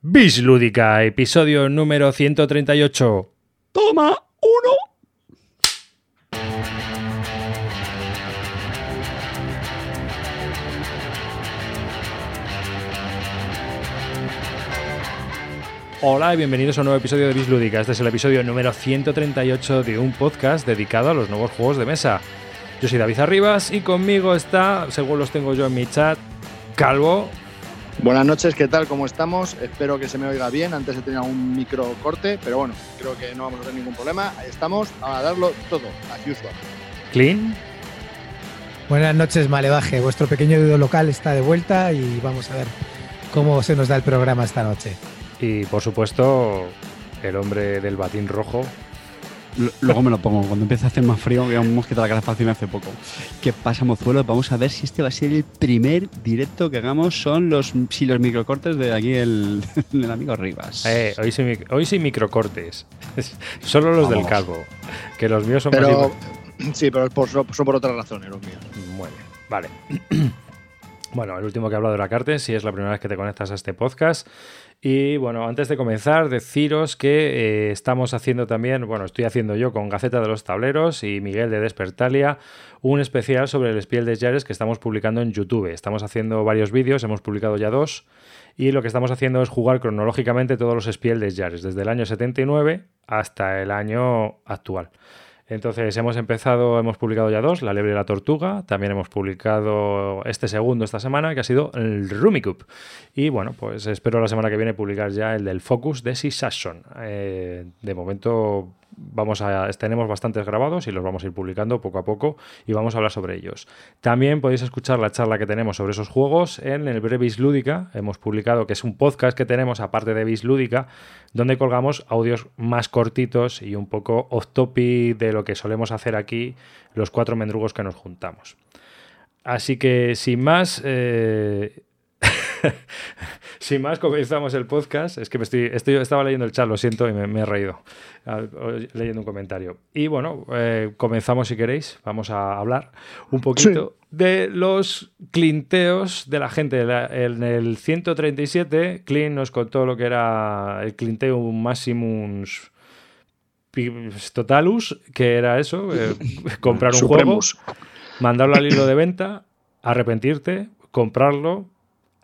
Bis Lúdica, episodio número 138. Toma, uno. Hola y bienvenidos a un nuevo episodio de Bis Lúdica. Este es el episodio número 138 de un podcast dedicado a los nuevos juegos de mesa. Yo soy David Arribas y conmigo está, según los tengo yo en mi chat, Calvo. Buenas noches, ¿qué tal? ¿Cómo estamos? Espero que se me oiga bien. Antes he tenido un micro corte, pero bueno, creo que no vamos a tener ningún problema. Ahí estamos a darlo todo, as usual. Clean. Buenas noches, Malevaje. Vuestro pequeño video local está de vuelta y vamos a ver cómo se nos da el programa esta noche. Y por supuesto, el hombre del batín rojo. Luego me lo pongo. Cuando empiece a hacer más frío, que hemos quitado la calefacción hace poco. ¿Qué pasa, mozuelo? Vamos a ver si este va a ser el primer directo que hagamos. Son los, si los microcortes de aquí el, del amigo Rivas. Eh, hoy, mic- hoy sin microcortes. Solo los del calvo. Que los míos son Pero sí, pero es por, son por otras razones los míos. Muy bien, vale. bueno, el último que he hablado era Cartes, si es la primera vez que te conectas a este podcast. Y bueno, antes de comenzar, deciros que eh, estamos haciendo también, bueno, estoy haciendo yo con Gaceta de los Tableros y Miguel de Despertalia un especial sobre el Spiel des Jahres que estamos publicando en YouTube. Estamos haciendo varios vídeos, hemos publicado ya dos. Y lo que estamos haciendo es jugar cronológicamente todos los Spiel des Jahres, desde el año 79 hasta el año actual. Entonces hemos empezado, hemos publicado ya dos, La Liebre y la Tortuga, también hemos publicado este segundo esta semana, que ha sido el Rumicup. Y bueno, pues espero la semana que viene publicar ya el del Focus de Sisashon. Eh, de momento vamos a, tenemos bastantes grabados y los vamos a ir publicando poco a poco y vamos a hablar sobre ellos. También podéis escuchar la charla que tenemos sobre esos juegos en el Brevis Lúdica. Hemos publicado que es un podcast que tenemos aparte de Bis Lúdica, donde colgamos audios más cortitos y un poco off topic de lo que solemos hacer aquí los cuatro mendrugos que nos juntamos. Así que sin más, eh, sin más comenzamos el podcast. Es que me estoy, estoy- estaba leyendo el chat, lo siento, y me, me he reído o- leyendo un comentario. Y bueno, eh, comenzamos si queréis. Vamos a hablar un poquito de los clinteos de la gente. En el 137, Clint nos contó lo que era el Clinteum Maximus Totalus, que era eso, eh, comprar un juego, mandarlo al hilo de venta, arrepentirte, comprarlo,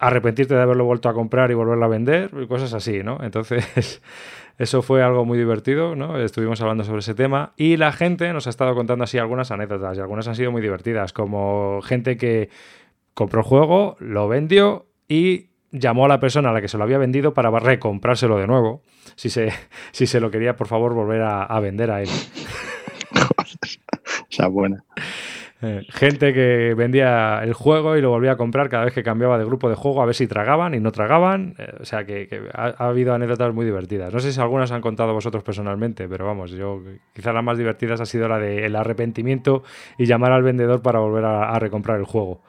arrepentirte de haberlo vuelto a comprar y volverlo a vender, y cosas así, ¿no? Entonces, eso fue algo muy divertido, ¿no? Estuvimos hablando sobre ese tema y la gente nos ha estado contando así algunas anécdotas y algunas han sido muy divertidas, como gente que compró el juego, lo vendió y llamó a la persona a la que se lo había vendido para recomprárselo de nuevo, si se, si se lo quería, por favor, volver a, a vender a él. Esa buena. Eh, gente que vendía el juego y lo volvía a comprar cada vez que cambiaba de grupo de juego a ver si tragaban y no tragaban. Eh, o sea que, que ha, ha habido anécdotas muy divertidas. No sé si algunas han contado vosotros personalmente, pero vamos, yo quizás las más divertidas ha sido la del arrepentimiento y llamar al vendedor para volver a, a recomprar el juego.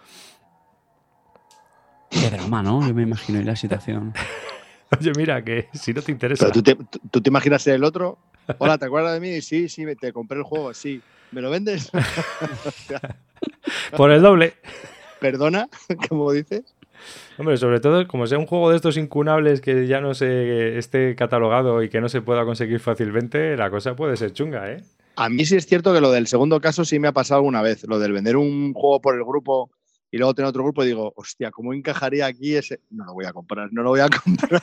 Qué drama, ¿no? Yo me imagino ahí la situación. Oye, mira, que si no te interesa. Pero ¿tú te, tú- tú te imaginas ser el otro. Hola, ¿te acuerdas de mí? Sí, sí, te compré el juego, sí. ¿Me lo vendes? Por el doble. Perdona, ¿cómo dices? Hombre, sobre todo, como sea un juego de estos incunables que ya no se esté catalogado y que no se pueda conseguir fácilmente, la cosa puede ser chunga, ¿eh? A mí sí es cierto que lo del segundo caso sí me ha pasado alguna vez. Lo del vender un juego por el grupo y luego tener otro grupo y digo, hostia, ¿cómo encajaría aquí ese? No lo voy a comprar, no lo voy a comprar.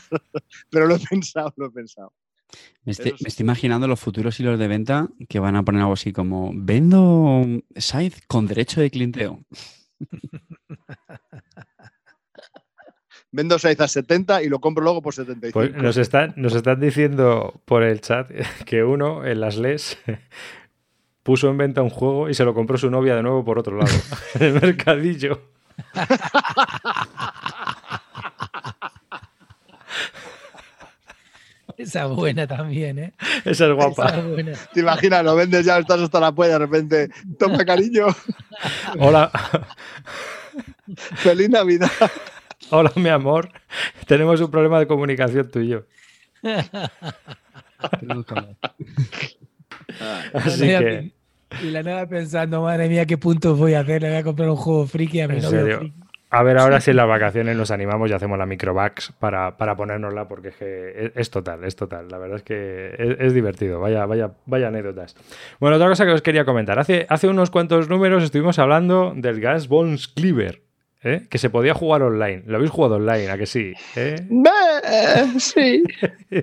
Pero lo he pensado, lo he pensado. Me estoy, Eso sí. me estoy imaginando los futuros hilos de venta que van a poner algo así como vendo Scythe con derecho de clienteo. Vendo 6 a 70 y lo compro luego por 75. Pues nos están, nos están diciendo por el chat que uno en las LES puso en venta un juego y se lo compró su novia de nuevo por otro lado, en el mercadillo. Esa buena también, ¿eh? Esa es guapa. Esa buena. Te imaginas, lo vendes ya, estás hasta la polla, de repente, toma cariño, Hola, feliz Navidad. hola mi amor. Tenemos un problema de comunicación tú y yo. Así La que, Y la nada pensando, madre mía, qué puntos voy a hacer. Le voy a comprar un juego friki a mi ¿En novio serio? friki. A ver, ahora sí en las vacaciones nos animamos y hacemos la microbax para, para ponérnosla porque es, que es, total, es total. La verdad es que es, es, divertido. Vaya, vaya, vaya anécdotas. Bueno, otra cosa que os quería comentar. Hace, hace unos cuantos números estuvimos hablando del Gas Bones Cleaver. ¿eh? Que se podía jugar online. ¿Lo habéis jugado online? ¿A que sí? ¿Eh? Sí.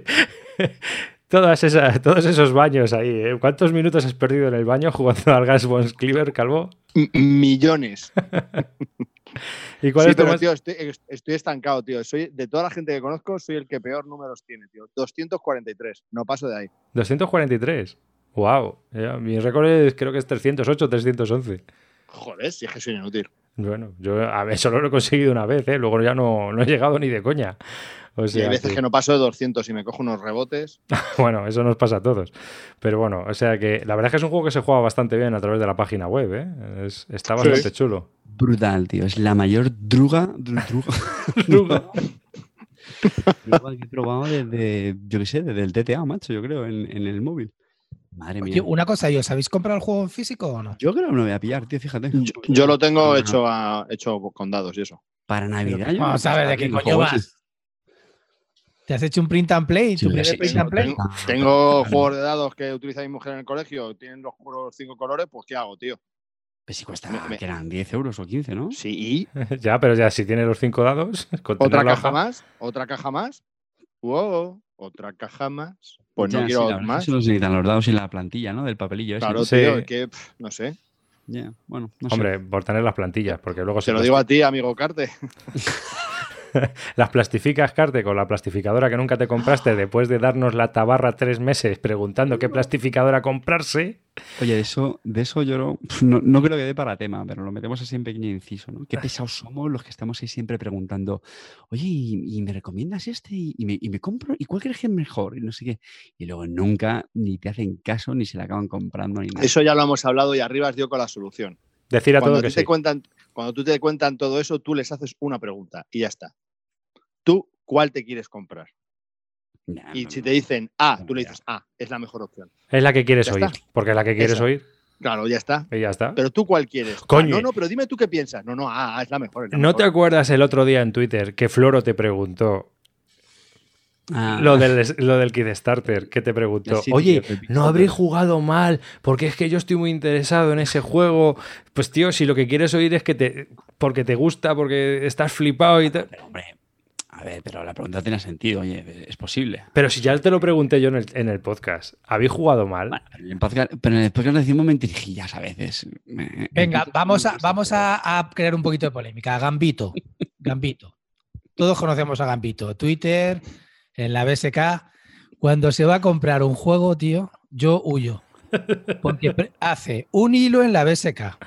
Todas esas, todos esos baños ahí. ¿eh? ¿Cuántos minutos has perdido en el baño jugando al Gas Bones Cleaver, Calvo? M millones. ¿Y cuál sí, es pero, más- tío, estoy, estoy estancado, tío. Soy, de toda la gente que conozco, soy el que peor números tiene, tío. 243. No paso de ahí. 243. Wow. mi récord es, creo que es 308, 311. Joder, si es que soy inútil. Bueno, yo a ver, solo lo he conseguido una vez, ¿eh? luego ya no, no he llegado ni de coña. O Y hay veces que- que no paso de 200 y me cojo unos rebotes. Bueno, eso nos pasa a todos. Pero bueno, o sea que la verdad es que es un juego que se juega bastante bien a través de la página web, ¿eh? Es- está Sí. bastante chulo. Brutal, tío. Es la mayor druga. dru- druga. Druga. druga que he probado desde, yo qué sé, desde el TTA, macho, yo creo, en, en el móvil. Madre mía. Oye, una cosa, ¿y os habéis comprado el juego en físico o no? Yo creo que me lo voy a pillar, tío, fíjate. Yo, yo lo tengo Ajá. hecho, a, hecho con dados y eso. Para Navidad. Yo vamos a ver, ¿de qué coño vas? ¿Te has hecho un print and play? Sí, ¿Tu primer sí, print sí, and play? Tengo, tengo juegos de dados que utiliza mi mujer en el colegio, tienen los, los cinco colores, pues ¿qué hago, tío? Pues si cuesta, Me- me- que eran 10 euros o 15, ¿no? Sí, ya, pero ya si tiene los cinco dados, otra caja hoja- más, otra caja más. Wow, otra caja más. Pues Ya, no quiero la más. se necesitan los dados y la plantilla, ¿no? Del papelillo ese. Claro, Sí. tío, es que pff, no sé. Ya, bueno, no sé. Hombre, por tener las plantillas, porque luego Se se lo digo a ti, amigo Carte. las plastificas, Carte, con la plastificadora que nunca te compraste después de darnos la tabarra tres meses preguntando qué plastificadora comprarse. Oye, de eso, de eso yo no, no, no creo que dé para tema, pero lo metemos así en pequeño inciso, ¿no? Qué pesados somos los que estamos ahí siempre preguntando, oye, ¿y, y me recomiendas este? ¿Y, y me, y me compro? ¿Y cuál crees que es mejor? Y no sé qué. Y luego nunca ni te hacen caso, ni se la acaban comprando, ni nada. Eso ya lo hemos hablado y arriba os dio con la solución. Decir a Cuando, todo que te sí. cuentan, cuando tú te cuentan todo eso, tú les haces una pregunta y ya está. ¿Tú cuál te quieres comprar? Y no, si no. te dicen A, No, tú le dices A, es la mejor opción. Es la que quieres Ya oír, está. porque es la que quieres Esa. oír Claro, ya está. y ya está. Pero tú cuál quieres. Coño. Ah, no, no, pero dime tú qué piensas. No, no, A, A es la mejor. es la ¿No te acuerdas el otro día en Twitter que Floro te preguntó Ah, lo del, lo del Kickstarter? Que te preguntó, sí, oye, tío, ¿no habréis Kickstarter. jugado mal? Porque es que yo estoy muy interesado en ese juego. Pues tío, si lo que quieres oír es que te... Porque te gusta, porque estás flipado y tal. Pero, hombre, a ver, pero la pregunta tiene sentido, oye, es posible. Pero si ya te lo pregunté yo en el, en el podcast, ¿habéis jugado mal? Bueno, pero en el podcast, pero en el podcast decimos mentirijillas a veces. Venga, vamos a, vamos a, a crear un poquito de polémica. Gambito. Gambito. Todos conocemos a Gambito. Twitter, en la BSK. Cuando se va a comprar un juego, tío, yo huyo. Porque hace un hilo en la BSK.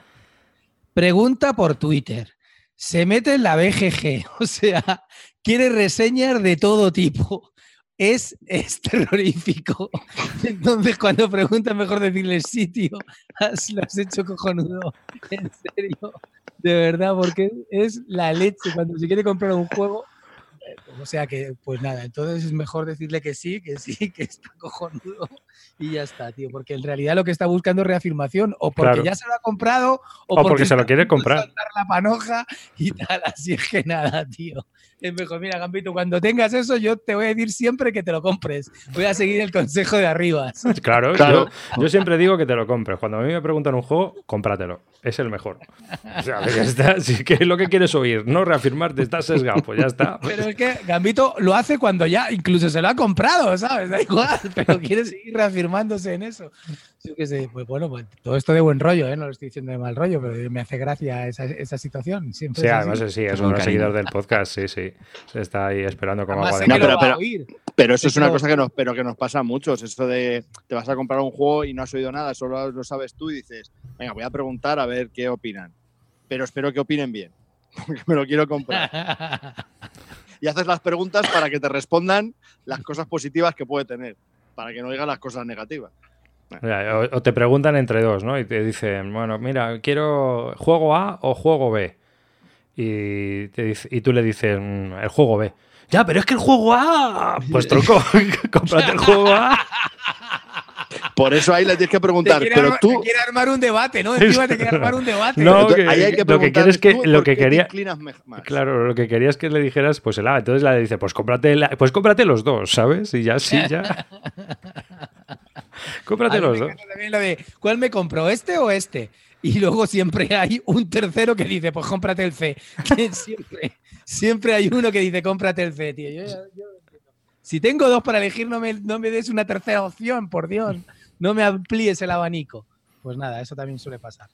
Pregunta por Twitter. Se mete en la BGG. O sea, quiere reseñas de todo tipo. Es, terrorífico. Entonces, cuando pregunta, mejor decirle sí, tío. Lo has hecho cojonudo. En serio. De verdad, porque es la leche. Cuando se quiere comprar un juego. O sea que, pues nada, entonces es mejor decirle que sí, que sí, que está cojonudo y ya está, tío. Porque en realidad lo que está buscando es reafirmación, o porque Claro. ya se lo ha comprado, o, O porque se lo quiere comprar. soltar la panoja y tal. Así es que nada, tío. Es mejor, mira, Gambito, cuando tengas eso, yo te voy a decir siempre que te lo compres. Voy a seguir el consejo de arriba. Claro, Claro. Yo, yo siempre digo que te lo compres. Cuando a mí me preguntan un juego, cómpratelo. Es el mejor. O sea, ya está. Si que es lo que quieres oír, no reafirmarte, estás sesgado, pues ya está. Pero es que Gambito lo hace cuando ya incluso se lo ha comprado, ¿sabes? Da igual, pero quiere seguir reafirmándose en eso. Yo qué sé, pues bueno, pues todo esto de buen rollo, ¿eh? No lo estoy diciendo de mal rollo, pero me hace gracia esa, esa situación. Siempre Sí, es además así. sí, es un seguidor del podcast, sí, sí. Se está ahí esperando como agua de No, pero- va a pero- oír. Pero eso es una cosa que nos, pero que nos pasa a muchos. Eso de te vas a comprar un juego y no has oído nada, solo lo sabes tú y dices, venga, voy a preguntar a ver qué opinan. Pero espero que opinen bien, porque me lo quiero comprar. Y haces las preguntas para que te respondan las cosas positivas que puede tener, para que no digan las cosas negativas. O, o te preguntan entre dos, ¿no? Y te dicen, bueno, mira, quiero juego A o juego B. Y, te dice- y tú le dices, "Mm, el juego B. Ya, pero es que el juego A. Pues tronco, cómprate el juego A. Por eso ahí le tienes que preguntar, pero armar, tú. te quiere armar un debate, ¿no? Encima te quiere armar un debate. No, Entonces, que- ahí hay que lo que preguntar quieres que- lo que quería- más. Claro, lo que querías que le dijeras, pues el A. Entonces la dice, pues cómprate, la- pues cómprate los dos, ¿sabes? Y ya sí, ya. cómprate los dos. lo de, ¿cuál me compro, este o este? Y luego siempre hay un tercero que dice, pues cómprate el C. Que siempre, siempre hay uno que dice, cómprate el C, tío. Yo- si tengo dos para elegir, no me, no me des una tercera opción, por Dios. No me amplíes el abanico. Pues nada, eso también suele pasar.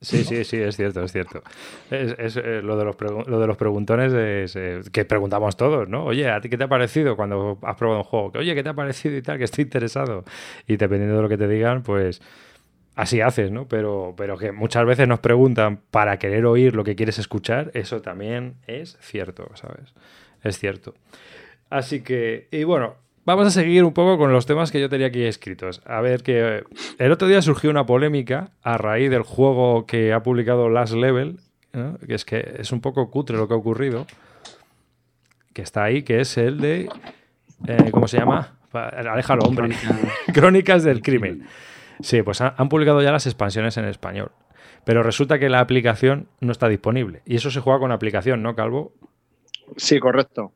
Sí, sí, sí, es cierto, es cierto. Es, eh, lo, de los lo de los preguntones es eh, que preguntamos todos, ¿no? Oye, ¿a ti qué te ha parecido cuando has probado un juego? Oye, ¿qué te ha parecido y tal? Que estoy interesado. Y dependiendo de lo que te digan, pues así haces, ¿no? Pero, pero que muchas veces nos preguntan para querer oír lo que quieres escuchar, eso también es cierto, ¿sabes? Es cierto. Así que, y bueno, vamos a seguir un poco con los temas que yo tenía aquí escritos. A ver, que eh, el otro día surgió una polémica a raíz del juego que ha publicado Last Level, ¿no? que es que es un poco cutre lo que ha ocurrido, que está ahí, que es el de, eh, ¿cómo se llama? Aléjalo, hombre. Crónicas del crimen. Sí, pues ha- han publicado ya las expansiones en español. Pero resulta que la aplicación no está disponible. Y eso se juega con aplicación, ¿no, Calvo? Sí, correcto.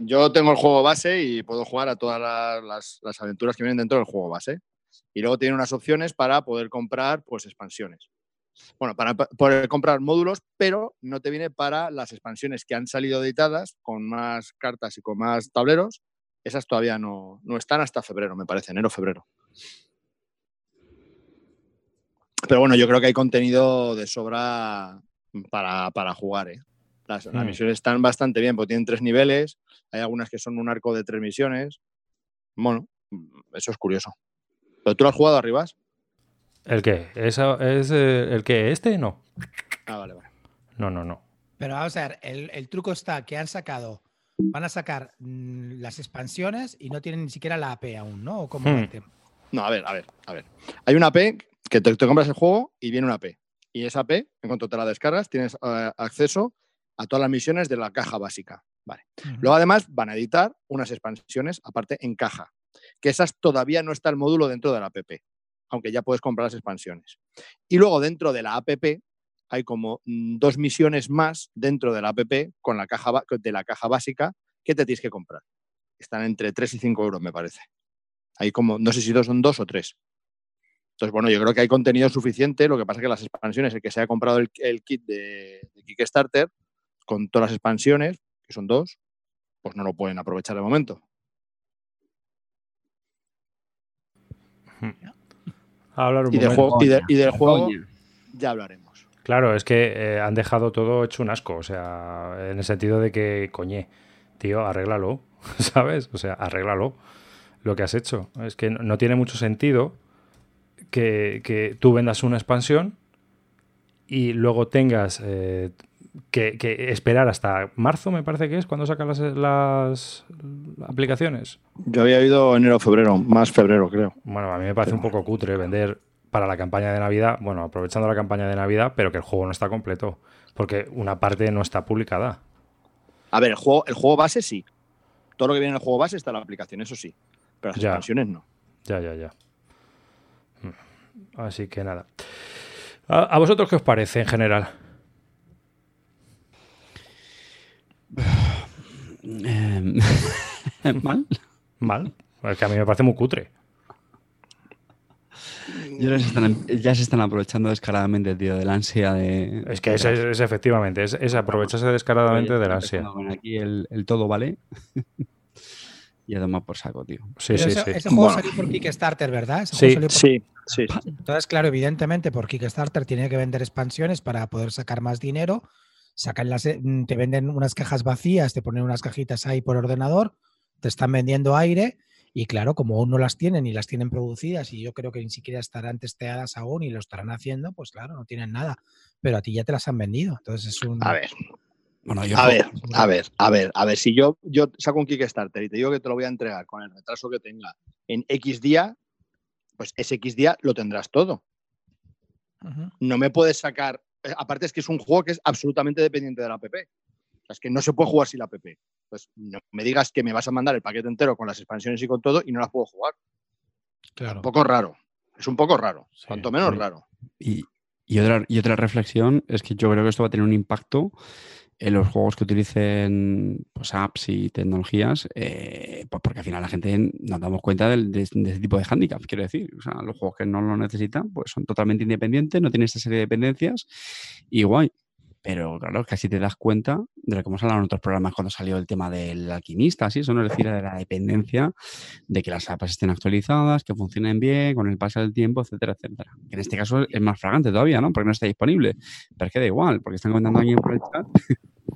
Yo tengo el juego base y puedo jugar a todas las, aventuras que vienen dentro del juego base. Y luego tiene unas opciones para poder comprar pues, expansiones. Bueno, para poder comprar módulos, pero no te viene para las expansiones que han salido editadas con más cartas y con más tableros. Esas todavía no, no están hasta febrero, me parece, enero, febrero. Pero bueno, yo creo que hay contenido de sobra para, para jugar. ¿eh? Las, las Mm. misiones están bastante bien, porque tienen tres niveles. Hay algunas que son un arco de tres misiones. Bueno, eso es curioso. ¿Pero tú lo has jugado arribas? ¿El qué? ¿Esa- ¿Es eh, el qué? ¿Este? No. Ah, vale, vale. No, no, no. Pero vamos a ver, el, el truco está que han sacado, van a sacar mm, las expansiones y no tienen ni siquiera la AP aún, ¿no? ¿O cómo Hmm. tema? No, a ver, a ver, a ver. Hay una AP que te, te compras el juego y viene una AP. Y esa AP, en cuanto te la descargas, tienes eh, acceso a todas las misiones de la caja básica. Vale. Luego, además, van a editar unas expansiones aparte en caja, que esas todavía no está el módulo dentro de la app, aunque ya puedes comprar las expansiones. Y luego, dentro de la app, hay como mm, dos misiones más dentro de la app con la caja de la caja básica que te tienes que comprar. Están entre 3 y 5 euros, me parece. Hay como, no sé si dos son dos o tres. Entonces, bueno, yo creo que hay contenido suficiente. Lo que pasa es que las expansiones, el que se haya comprado el, el kit de, de Kickstarter, con todas las expansiones, que son dos, pues no lo pueden aprovechar de momento. A hablar un Y del juego, y de- y del juego Coña. ya hablaremos. Claro, es que eh, han dejado todo hecho un asco. O sea, en el sentido de que, coñe, tío, arréglalo. ¿Sabes? O sea, arréglalo lo que has hecho. Es que no, no tiene mucho sentido que, que tú vendas una expansión y luego tengas eh, que, que esperar hasta marzo, me parece que es, cuando sacan las, las aplicaciones. Yo había ido enero febrero, más febrero, creo. Bueno, a mí me parece un poco cutre vender para la campaña de Navidad, bueno, aprovechando la campaña de Navidad, pero que el juego no está completo, porque una parte no está publicada. A ver, el juego, el juego base sí. Todo lo que viene en el juego base está en la aplicación, eso sí. Pero las Ya. expansiones no. Ya, ya, ya. Mm. Así que nada. ¿A, a vosotros qué os parece en general? Eh, ¿Mal? Mal. Es que a mí me parece muy cutre. Yo se están- ya se están aprovechando descaradamente, tío, de la ansia de. Es que es, es- es efectivamente, es, es aprovecharse descaradamente de la ansia. Bueno, aquí el, el todo vale. y a tomar por saco, tío. Sí, Pero sí, ese, sí. ese juego Bueno. salió por Kickstarter, ¿verdad? Ese Sí, juego salió por- Sí, sí. sí. Entonces, claro, evidentemente por Kickstarter tiene que vender expansiones para poder sacar más dinero. Sacan las, mm, te venden unas cajas vacías, te ponen unas cajitas ahí por ordenador, te están vendiendo aire y claro, como aún no las tienen y las tienen producidas y yo creo que ni siquiera estarán testeadas aún y lo estarán haciendo, pues claro, no tienen nada. Pero a ti ya te las han vendido. Entonces es un... A ver, Bueno, yo a ver, a ver, a ver, a ver. Si yo, yo saco un Kickstarter y te digo que te lo voy a entregar con el retraso que tenga en X día, pues ese X día lo tendrás todo. No me puedes sacar. Eh, Aparte es que es un juego que es absolutamente dependiente de la app. O sea, es que no se puede jugar sin la app. Pues no me digas que me vas a mandar el paquete entero con las expansiones y con todo y no las puedo jugar. Claro. Un poco raro. Es un poco raro. Sí, cuanto menos sí. raro. Y, y otra, y otra reflexión es que yo creo que esto va a tener un impacto en los juegos que utilicen pues, apps y tecnologías, eh, pues porque al final la gente nos damos cuenta del- de, de ese tipo de handicaps, quiero decir. O sea, los juegos que no lo necesitan pues son totalmente independientes, no tienen esta serie de dependencias y guay. Pero claro, casi te das cuenta de lo que hemos hablado en otros programas cuando salió el tema del alquimista, así, eso no es decir, de la dependencia de que las apps estén actualizadas, que funcionen bien, con el paso del tiempo, etcétera, etcétera. Que en este caso es más fragante todavía, ¿no? Porque no está disponible. Pero es que da igual, porque están comentando aquí por el chat.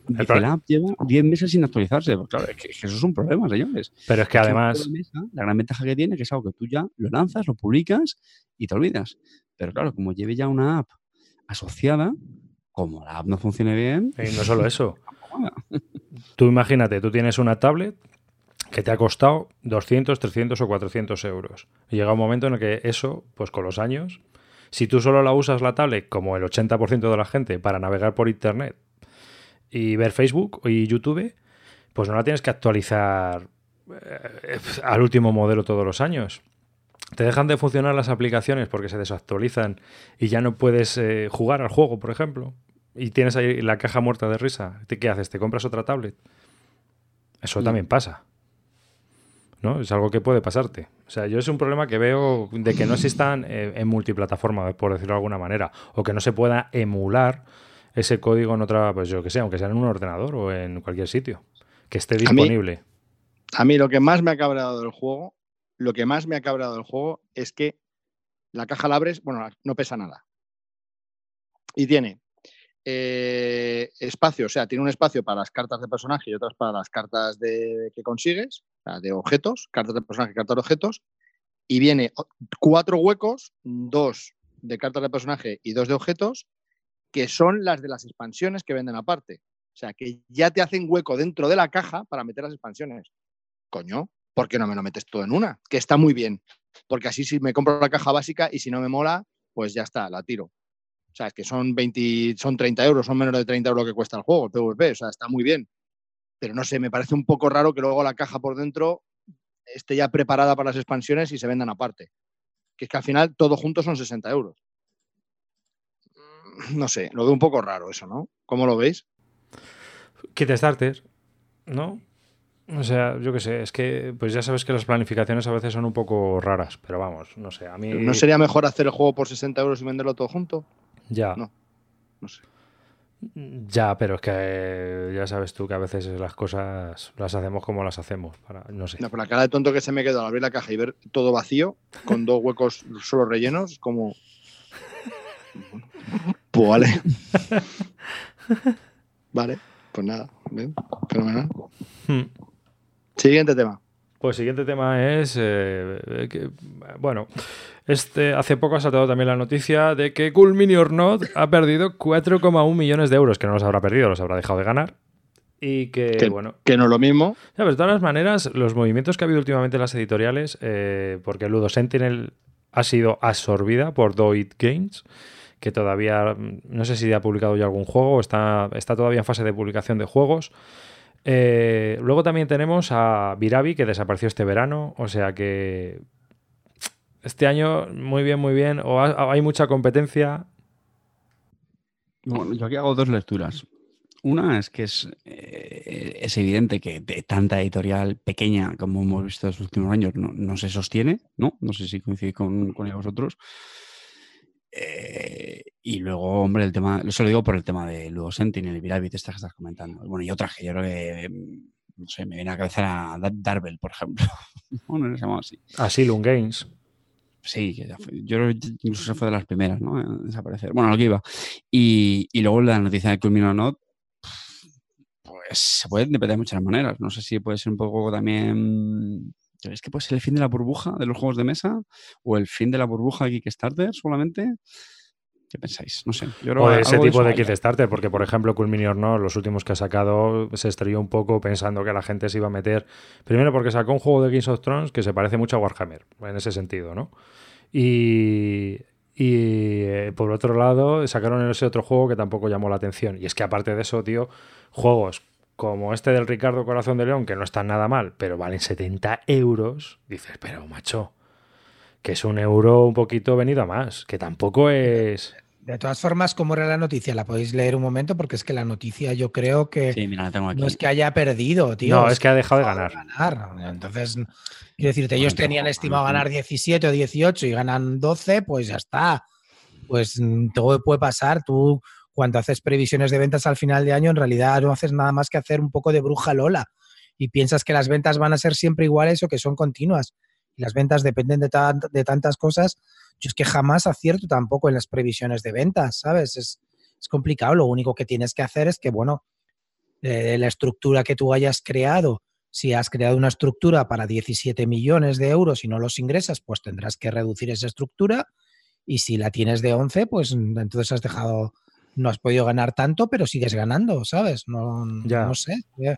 La app lleva 10 meses sin actualizarse. Pues claro, es que, es que eso es un problema, señores. Pero es que además, mesa, la gran ventaja que tiene es que es algo que tú ya lo lanzas, lo publicas y te olvidas. Pero claro, como lleve ya una app asociada, como la app no funcione bien, y no solo eso, tú imagínate, tú tienes una tablet que te ha costado 200, 300 o 400 euros. Y llega un momento en el que eso, pues con los años, si tú solo la usas la tablet, como el 80% de la gente, para navegar por Internet y ver Facebook y YouTube, pues no la tienes que actualizar eh, al último modelo todos los años. Te dejan de funcionar las aplicaciones porque se desactualizan y ya no puedes eh, jugar al juego, por ejemplo. Y tienes ahí la caja muerta de risa. ¿Te- ¿Qué haces? ¿Te compras otra tablet? Eso Mm. también pasa. ¿No? Es algo que puede pasarte. O sea, yo es un problema que veo de que no existan eh, en multiplataforma, por decirlo de alguna manera, o que no se pueda emular ese código en otra, pues yo que sé, aunque sea en un ordenador o en cualquier sitio, que esté disponible. A mí lo que más me ha cabreado del juego, lo que más me ha cabreado del juego es que la caja la abres, bueno, no pesa nada. Y tiene eh, espacio, o sea, tiene un espacio para las cartas de personaje y otras para las cartas de, que consigues, o sea, de objetos, cartas de personaje, cartas de objetos. Y viene cuatro huecos, dos de cartas de personaje y dos de objetos, que son las de las expansiones que venden aparte. O sea, que ya te hacen hueco dentro de la caja para meter las expansiones. Coño, ¿por qué no me lo metes todo en una? Que está muy bien. Porque así si me compro la caja básica y si no me mola, pues ya está, la tiro. O sea, es que son 20, son 30 euros, son menos de 30 euros que cuesta el juego, el PvP, o sea, está muy bien. Pero no sé, me parece un poco raro que luego la caja por dentro esté ya preparada para las expansiones y se vendan aparte. Que es que al final todo junto son 60 euros. No sé, lo veo un poco raro eso, ¿no? ¿Cómo lo veis? Kit Starter, ¿no? O sea, yo qué sé, es que pues ya sabes que las planificaciones a veces son un poco raras, pero vamos, no sé, a mí ¿No sería mejor hacer el juego por 60 euros y venderlo todo junto? ya, No. No sé. ya, pero es que eh, ya sabes tú que a veces las cosas las hacemos como las hacemos, para, no sé. No, por la cara de tonto que se me quedó al abrir la caja y ver todo vacío, con dos huecos solo rellenos, como. Pues vale. Vale, pues nada. bien, Fenomenal. Hmm. Siguiente tema. Pues siguiente tema es eh, eh, que, bueno, este hace poco ha saltado también la noticia de que Cool Mini or Not ha perdido 4,1 millones de euros, que no los habrá perdido, los habrá dejado de ganar. Y que, Que- bueno, Que no es lo mismo. Ya, pero de todas las maneras, los movimientos que ha habido últimamente en las editoriales, eh, porque Ludo Sentinel ha sido absorbida por Do It Games, que todavía, mm, no sé si ha publicado ya algún juego, está, está todavía en fase de publicación de juegos. Eh, luego también tenemos a Virabi, que desapareció este verano, o sea que este año, muy bien, muy bien, o ha- hay mucha competencia. Bueno, yo aquí hago dos lecturas. Una es que es, eh, es evidente que de tanta editorial pequeña como hemos visto en los últimos años no, no se sostiene, ¿no? No sé si coincide con, con vosotros. Eh, y luego, hombre, el tema, eso lo digo por el tema de Ludo Sentinel y Virabit, esta que estás comentando. Bueno, y otras que yo creo que, mm, no sé, me viene a la cabeza a Dar- Darvel, por ejemplo. bueno, no se llamaba así. Asylum Games. Sí, que ya fue- yo creo que incluso fue de las primeras, ¿no? En desaparecer. Bueno, lo que iba. Y, y luego la noticia de Culmino Not, pues se puede interpretar de muchas maneras. No sé si puede ser un poco también. ¿Es que puede ser el fin de la burbuja de los juegos de mesa? ¿O el fin de la burbuja de Kickstarter solamente? ¿Qué pensáis? No sé. Yo creo O ese tipo de. Kickstarter, porque por ejemplo, Cool Mini or No, los últimos que ha sacado, se estrelló un poco pensando que la gente se iba a meter. Primero porque sacó un juego de Games of Thrones que se parece mucho a Warhammer, en ese sentido, ¿no? Y, y eh, por otro lado, sacaron ese otro juego que tampoco llamó la atención. Y es que aparte de eso, tío, juegos como este del Ricardo Corazón de León, que no están nada mal, pero valen 70 euros, dices, pero macho, que es un euro un poquito venido a más, que tampoco es... De todas formas, ¿cómo era la noticia? La podéis leer un momento porque es que la noticia yo creo que Sí, mira, la tengo aquí. no es que haya perdido, tío. No, es que ha dejado de ganar. Entonces, quiero decirte, ellos Bueno, tenían estimado ganar 17 o 18 y ganan 12, pues ya está. Pues mm, todo puede pasar. Tú, cuando haces previsiones de ventas al final de año, en realidad no haces nada más que hacer un poco de bruja lola y piensas que las ventas van a ser siempre iguales o que son continuas. Y las ventas dependen de, tan- de tantas cosas. Yo es que jamás acierto tampoco en las previsiones de ventas, ¿sabes? Es, complicado. Lo único que tienes que hacer es que, bueno, eh, la estructura que tú hayas creado, si has creado una estructura para 17 millones de euros y no los ingresas, pues tendrás que reducir esa estructura. Y si la tienes de 11, pues entonces has dejado, no has podido ganar tanto, pero sigues ganando, ¿sabes? No, Ya. no sé. eh,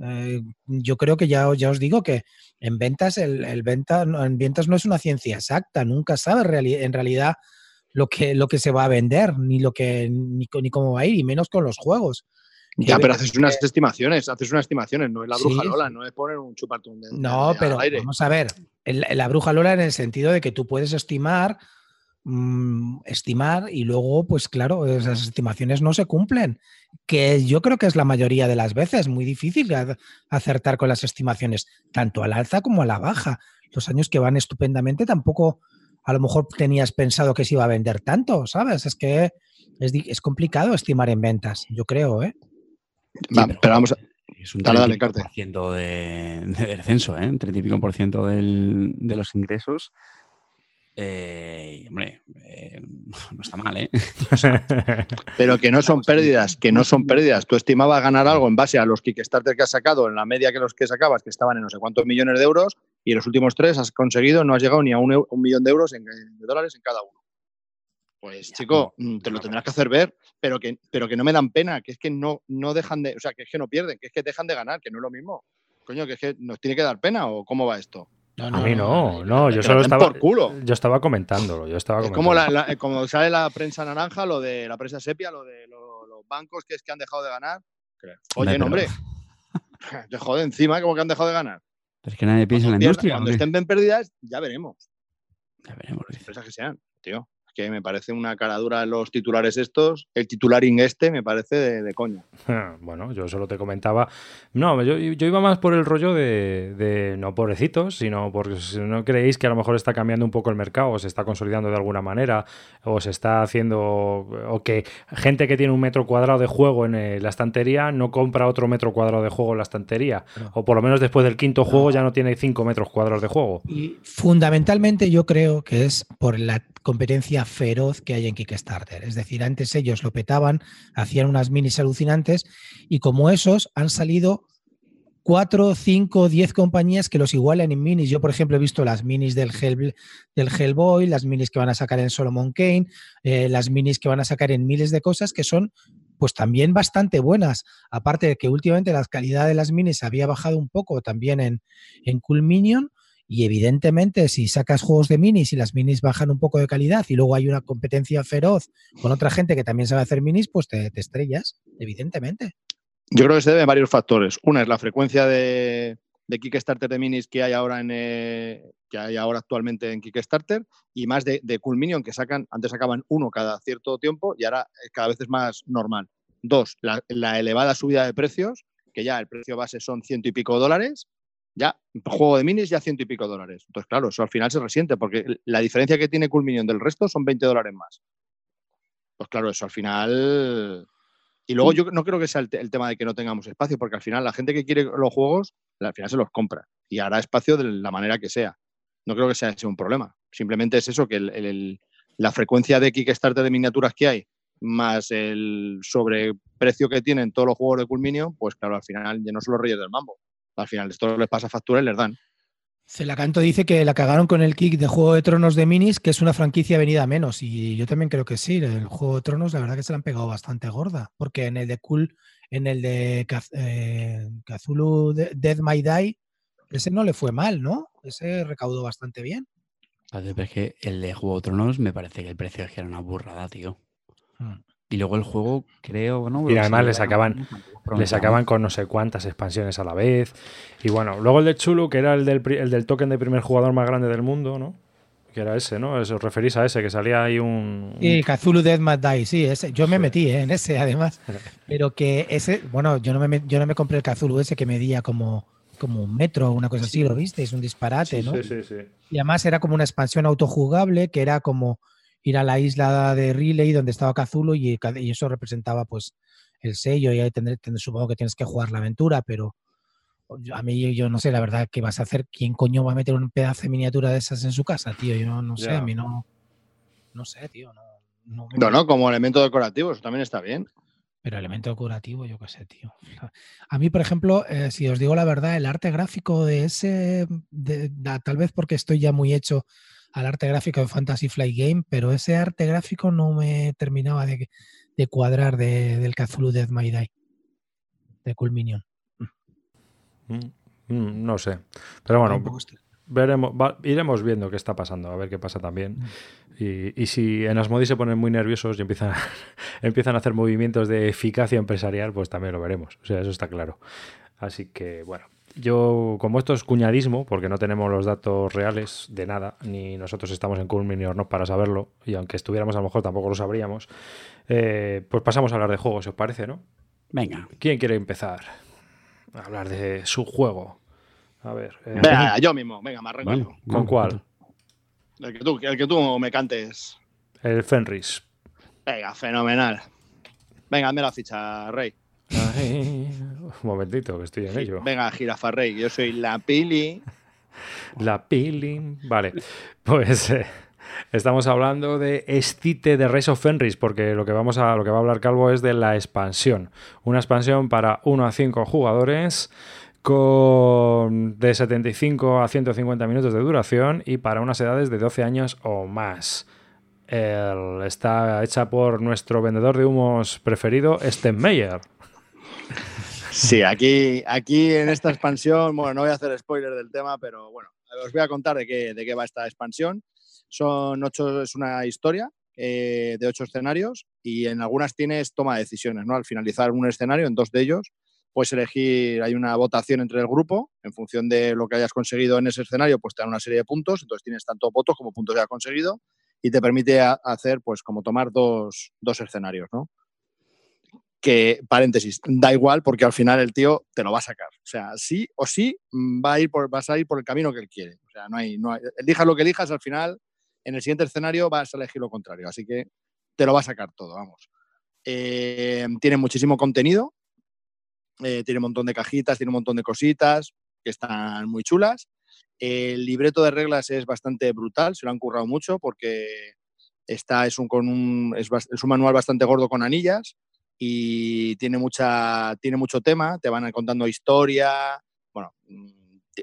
eh, yo creo que ya, ya os digo que en ventas, el, el venta, no- en ventas no es una ciencia exacta, nunca sabes reali- en realidad lo que, lo que se va a vender, ni lo que, ni, ni cómo va a ir, y menos con los juegos. Ya, pero haces unas que- estimaciones, haces unas estimaciones, no es la Sí, bruja Lola, no es poner un chupartón de, No, de- pero al aire. vamos a ver, el- la bruja Lola en el sentido de que tú puedes estimar, mm, estimar y luego, pues claro, esas estimaciones no se cumplen, que yo creo que es la mayoría de las veces muy difícil acertar con las estimaciones, tanto al alza como a la baja. Los años que van estupendamente tampoco a lo mejor tenías pensado que se iba a vender tanto, ¿sabes? Es que es, complicado estimar en ventas, yo creo, ¿eh? Va, pero- pero vamos a, Es un Dale, dale, 30 por ciento de, de descenso, ¿eh? Un 30 y pico por ciento del- de los ingresos. Eh, hombre, eh, no está mal, ¿eh? pero que no son pérdidas, que no son pérdidas. Tú estimabas ganar algo en base a los Kickstarter que has sacado, en la media que los que sacabas, que estaban en no sé cuántos millones de euros, y en los últimos tres has conseguido, no has llegado ni a un millón de euros en, de dólares en cada uno. Pues, chico, mm, te lo tendrás que hacer ver, pero que, pero que no me dan pena, que es que no, no dejan de, o sea, que es que no pierden, que es que dejan de ganar, que no es lo mismo. Coño, que es que nos tiene que dar pena, o cómo va esto. No, A mí no, no, yo solo estaba. por culo. Yo estaba comentándolo, yo estaba Es comentando. como, la, la- eh, como sale la prensa naranja, lo de la prensa sepia, lo de lo- los bancos que es que han dejado de ganar. Oye, Hombre, no, hombre. pero- Te jode encima como que han dejado de ganar. Pero es que nadie piensa en la industria. cuando estén en pérdidas, ya veremos. Ya veremos. Las empresas que sean, tío. Que me parece una cara dura los titulares estos. El titularing este me parece de, de coña. Bueno, yo solo te comentaba. No, yo, yo iba más por el rollo de, de no pobrecitos, sino porque si no creéis que a lo mejor está cambiando un poco el mercado, o se está consolidando de alguna manera, o se está haciendo. o que gente que tiene un metro cuadrado de juego en eh, la estantería no compra otro metro cuadrado de juego en la estantería. O por lo menos después del quinto juego ya no tiene cinco metros cuadrados de juego. Y fundamentalmente yo creo que es por la competencia feroz que hay en Kickstarter. Es decir, antes ellos lo petaban, hacían unas minis alucinantes y como esos han salido cuatro, cinco, diez compañías que los igualan en minis. Yo, por ejemplo, he visto las minis del, Hell, del Hellboy, las minis que van a sacar en Solomon Kane, eh, las minis que van a sacar en miles de cosas que son pues también bastante buenas. Aparte de que últimamente la calidad de las minis había bajado un poco también en, en Cool Minion. Y evidentemente, si sacas juegos de minis y las minis bajan un poco de calidad y luego hay una competencia feroz con otra gente que también sabe hacer minis, pues te, te estrellas, evidentemente. Yo creo que se debe a varios factores. Una es la frecuencia de, Kickstarter de minis que hay ahora en eh, que hay ahora actualmente en Kickstarter y más de, de Cool Minion que sacan, antes sacaban uno cada cierto tiempo y ahora cada vez es más normal. Dos, la elevada subida de precios, que ya el precio base son ciento y pico dólares, ya juego de minis ya ciento y pico dólares. Entonces, claro, eso al final se resiente porque la diferencia que tiene Cool Minion del resto son 20 dólares más. Pues claro, eso al final y luego yo no creo que sea el, te el, tema de que no tengamos espacio, porque al final la gente que quiere los juegos, al final se los compra y hará espacio de la manera que sea. No creo que sea ese un problema. Simplemente es eso, que el, el, la frecuencia de Kickstarter de miniaturas que hay, más el sobreprecio que tienen todos los juegos de Culminio, pues claro, al final ya no son los reyes del mambo. Al final esto les pasa factura y les dan. Celacanto dice que la cagaron con el kick de Juego de Tronos de Minis, que es una franquicia venida a menos. Y yo también creo que sí. El Juego de Tronos, la verdad que se la han pegado bastante gorda. Porque en el de Cool, en el de Kaz, eh, Cthulhu Dead My Die, ese no le fue mal, ¿no? Ese recaudó bastante bien. Pero es que el de Juego de Tronos me parece que el precio es que era una burrada, tío. Hmm. Y luego el juego, creo, ¿no? Y además le sacaban, le sacaban con no sé cuántas expansiones a la vez. Y bueno, luego el de Chulu, que era el del, el del token de primer jugador más grande del mundo, ¿no? que era ese, ¿no? Eso, os referís a ese, que salía ahí un... Sí, Cthulhu Death Must Die, sí, ese. yo me metí ¿eh? en ese además, pero que ese, bueno, yo no me, yo no me compré el Cthulhu ese que medía como, como un metro o una cosa así, ¿lo viste? Es un disparate, ¿no? Sí, sí, sí. Y además era como una expansión autojugable, que era como ir a la isla de Riley donde estaba Cthulhu y, y eso representaba pues el sello y ahí tendré, tendré, supongo que tienes que jugar la aventura, pero a mí yo no sé la verdad qué vas a hacer. ¿Quién coño va a meter un pedazo de miniatura de esas en su casa, tío? Yo no sé, a mí no. No sé, tío. No, no No, no, como elemento decorativo, eso también está bien. Pero elemento curativo, yo qué sé, tío. A mí, por ejemplo, eh, si os digo la verdad, el arte gráfico de ese, de- tal vez porque estoy ya muy hecho al arte gráfico de Fantasy Flight Game, pero ese arte gráfico no me terminaba de, de cuadrar de- del Cthulhu Death May Die, de Cool Minion. Mm, mm, No sé. Pero bueno, veremos, va- iremos viendo qué está pasando, a ver qué pasa también. Y, y si en Asmodi se ponen muy nerviosos y empiezan a, empiezan a hacer movimientos de eficacia empresarial, pues también lo veremos. O sea, eso está claro. Así que, bueno, yo, como esto es cuñadismo, porque no tenemos los datos reales de nada, ni nosotros estamos en Cool Mini Hornos para saberlo, y aunque estuviéramos a lo mejor tampoco lo sabríamos, eh, pues pasamos a hablar de juegos, si os parece, ¿no? Venga. ¿Quién quiere empezar a hablar de su juego? A ver. eh, Venga, yo mismo, venga, me arranco Bueno. ¿Con cuál? El que, tú, el que tú me cantes. El Fenris. Venga, fenomenal. Venga, hazme la ficha, Rey. Ay, un momentito, que estoy en ello. Venga, Jirafa Rey, yo soy la Pili. La peeling. Vale, pues eh, estamos hablando de Escite de Rise of Fenris, porque lo que vamos a lo que va a hablar Calvo es de la expansión. Una expansión para 1 a 5 jugadores con de 75 a 150 minutos de duración y para unas edades de 12 años o más. El- está hecha por nuestro vendedor de humos preferido, Stenmeyer. Sí, aquí, aquí en esta expansión, bueno, no voy a hacer spoiler del tema, pero bueno, os voy a contar de qué, de qué va esta expansión. Son ocho, es una historia eh, de ocho escenarios y en algunas tienes toma de decisiones, ¿no? Al finalizar un escenario, en dos de ellos, puedes elegir, hay una votación entre el grupo, en función de lo que hayas conseguido en ese escenario, pues te dan una serie de puntos, entonces tienes tanto votos como puntos que has conseguido y te permite hacer, pues, como tomar dos, dos escenarios, ¿no? Que, paréntesis, da igual porque al final el tío te lo va a sacar. O sea, sí o sí mm, va a ir por, vas a ir por el camino que él quiere. O sea, no hay, no elijas lo que elijas, al final, en el siguiente escenario vas a elegir lo contrario. Así que te lo va a sacar todo, vamos. Eh, tiene muchísimo contenido, eh, tiene un montón de cajitas, tiene un montón de cositas que están muy chulas. El libreto de reglas es bastante brutal, se lo han currado mucho porque está, es, un, con un, es, es un manual bastante gordo con anillas y tiene, mucha, tiene mucho tema, te van contando historia, bueno, mm,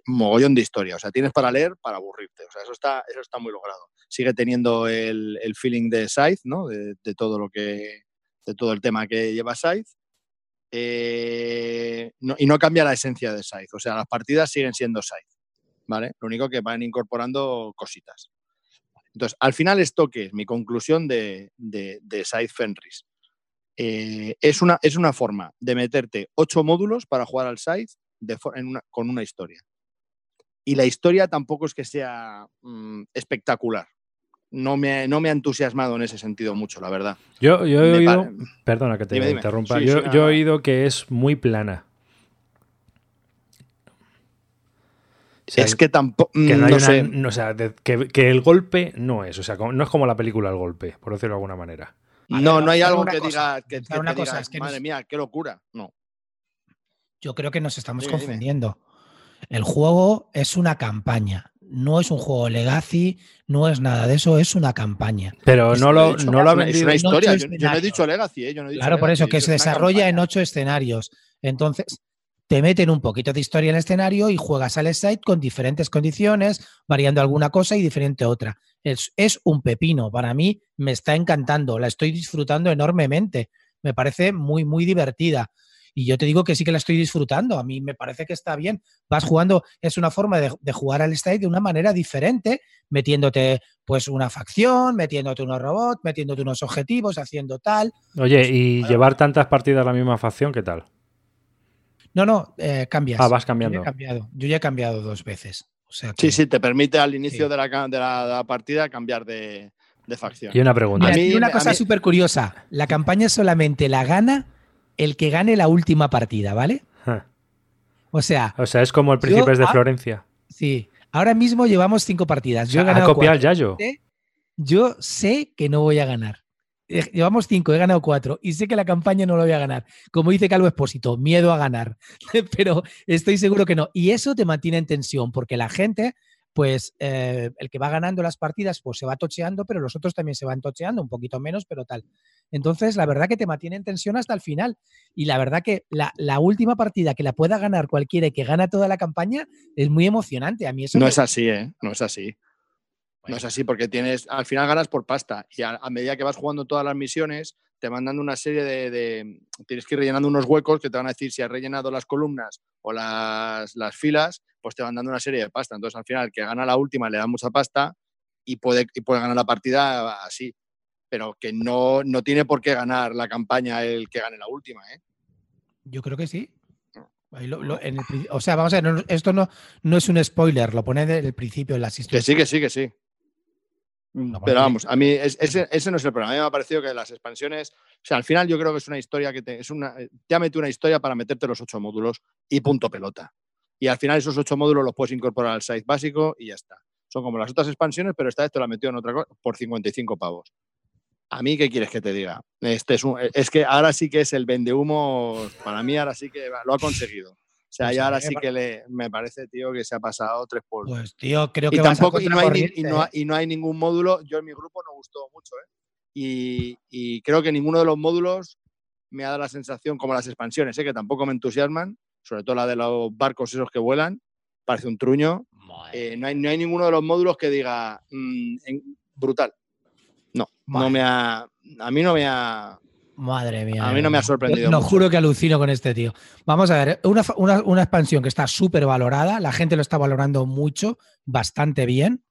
mogollón de historia, o sea, tienes para leer, para aburrirte, o sea, eso está, eso está muy logrado. Sigue teniendo el, el feeling de Scythe, ¿no? De, de todo lo que, de todo el tema que lleva Scythe. Eh, no- y no cambia la esencia de Scythe, o sea, las partidas siguen siendo Scythe, ¿vale? Lo único que van incorporando cositas. Entonces, al final, ¿esto qué es? Mi conclusión de, de, de Scythe Fenris. Eh, es, una, es una forma de meterte ocho módulos para jugar al Scythe de en una- con una historia. Y la historia tampoco es que sea mm, espectacular. No me, no me ha entusiasmado en ese sentido mucho, la verdad. Yo, yo he Me oído, pare- perdona que te Dime, dime. interrumpa, Sí, yo, sí, nada, yo he oído que es muy plana. O sea, es que tampoco. que no, sé. no, o sea, de- que, que el golpe no es, o sea, no es como la película El Golpe, por decirlo de alguna manera. Ver, No, no hay algo que cosa, diga, que, que ver una te cosa, diga, es que madre nos- mía, qué locura. No. Yo creo que nos estamos dime. confundiendo. El juego es una campaña, no es un juego legacy, no es nada de eso, es una campaña. Pero Es no lo, no lo ha vendido. Es una historia. Yo, yo no he dicho Legacy, ¿eh? Yo no he dicho Claro, por eso, que se desarrolla en ocho escenarios. Entonces, te meten un poquito de historia en el escenario y juegas al site con diferentes condiciones, variando alguna cosa y diferente otra. Es, es un pepino. Para mí me está encantando, la estoy disfrutando enormemente. Me parece muy, muy divertida. Y yo te digo que sí que la estoy disfrutando. A mí me parece que está bien. Vas jugando, es una forma de, de jugar al site de una manera diferente, metiéndote pues una facción, metiéndote unos robots, metiéndote unos objetivos, haciendo tal. Oye, y llevar tantas partidas a la misma facción, ¿qué tal? No, no, eh, cambias. Ah, vas Yo ya cambiando. he cambiado. Yo ya he cambiado dos veces. O sea Sí, que- sí, te permite al inicio Sí. de, la, de la- de la partida cambiar de, de facción. Y una pregunta. Mira, A mí- y una cosa mí- súper curiosa. La campaña solamente la gana el que gane la última partida, ¿vale? O sea, O sea, es como el Yo- Príncipes de ah, Florencia. sí. Ahora mismo llevamos cinco partidas. Yo he ha ganado cuatro. Yayo. Yo sé que no voy a ganar. Eh, Llevamos cinco, he ganado cuatro y sé que la campaña no la voy a ganar. Como dice Calvo Espósito, miedo a ganar. Pero estoy seguro que no. Y eso te mantiene en tensión porque la gente, pues eh, el que va ganando las partidas, pues se va tocheando, pero los otros también se van tocheando, un poquito menos, pero tal. Entonces, la verdad que te mantiene en tensión hasta el final. Y la verdad que la, la última partida que la pueda ganar cualquiera y que gana toda la campaña es muy emocionante. A mí eso No me- es así, ¿eh? No es así. No es así porque tienes, al final ganas por pasta y a, a medida que vas jugando todas las misiones te van dando una serie de, de- Tienes que ir rellenando unos huecos que te van a decir si has rellenado las columnas o las, las filas, pues te van dando una serie de pasta. Entonces al final el que gana la última le da mucha pasta y puede, y puede ganar la partida así. Pero que no, no tiene por qué ganar la campaña el que gane la última, ¿eh? Yo creo que sí. Ahí lo- lo- en el pri- o sea, vamos a ver, no- esto no, no es un spoiler, lo pone desde el principio en las Que historias. sí, que sí, que sí. No, Pero vamos, a mí es- ese, ese no es el problema. A mí me ha parecido que las expansiones, o sea, al final yo creo que es una historia que te, es una, te ha metido una historia para meterte los ocho módulos y punto pelota. Y al final esos ocho módulos los puedes incorporar al site básico y ya está. Son como las otras expansiones, pero esta vez te la metió en otra cosa por 55 pavos. A mí, ¿qué quieres que te diga? Este es, un- es que ahora sí que es el vendehumo, para mí ahora sí que lo ha conseguido. O sea, Pues ya a ahora sí que le, me parece, tío, que se ha pasado tres por, Pues tío, creo que y vas a tampoco y no, hay, y, no, ¿eh? y no hay ningún módulo. Yo en mi grupo no gustó mucho, ¿eh? Y, y creo que ninguno de los módulos me ha dado la sensación, como las expansiones, ¿eh? que tampoco me entusiasman, sobre todo la de los barcos esos que vuelan, parece un truño. Eh, no, hay, no hay ninguno de los módulos que diga mm, en- brutal. No, no me ha. A mí no me ha. Madre mía. A mí no me ha sorprendido No mucho. juro que alucino con este tío. Vamos a ver, una, una- una expansión que está súper valorada, la gente lo está valorando mucho, bastante bien,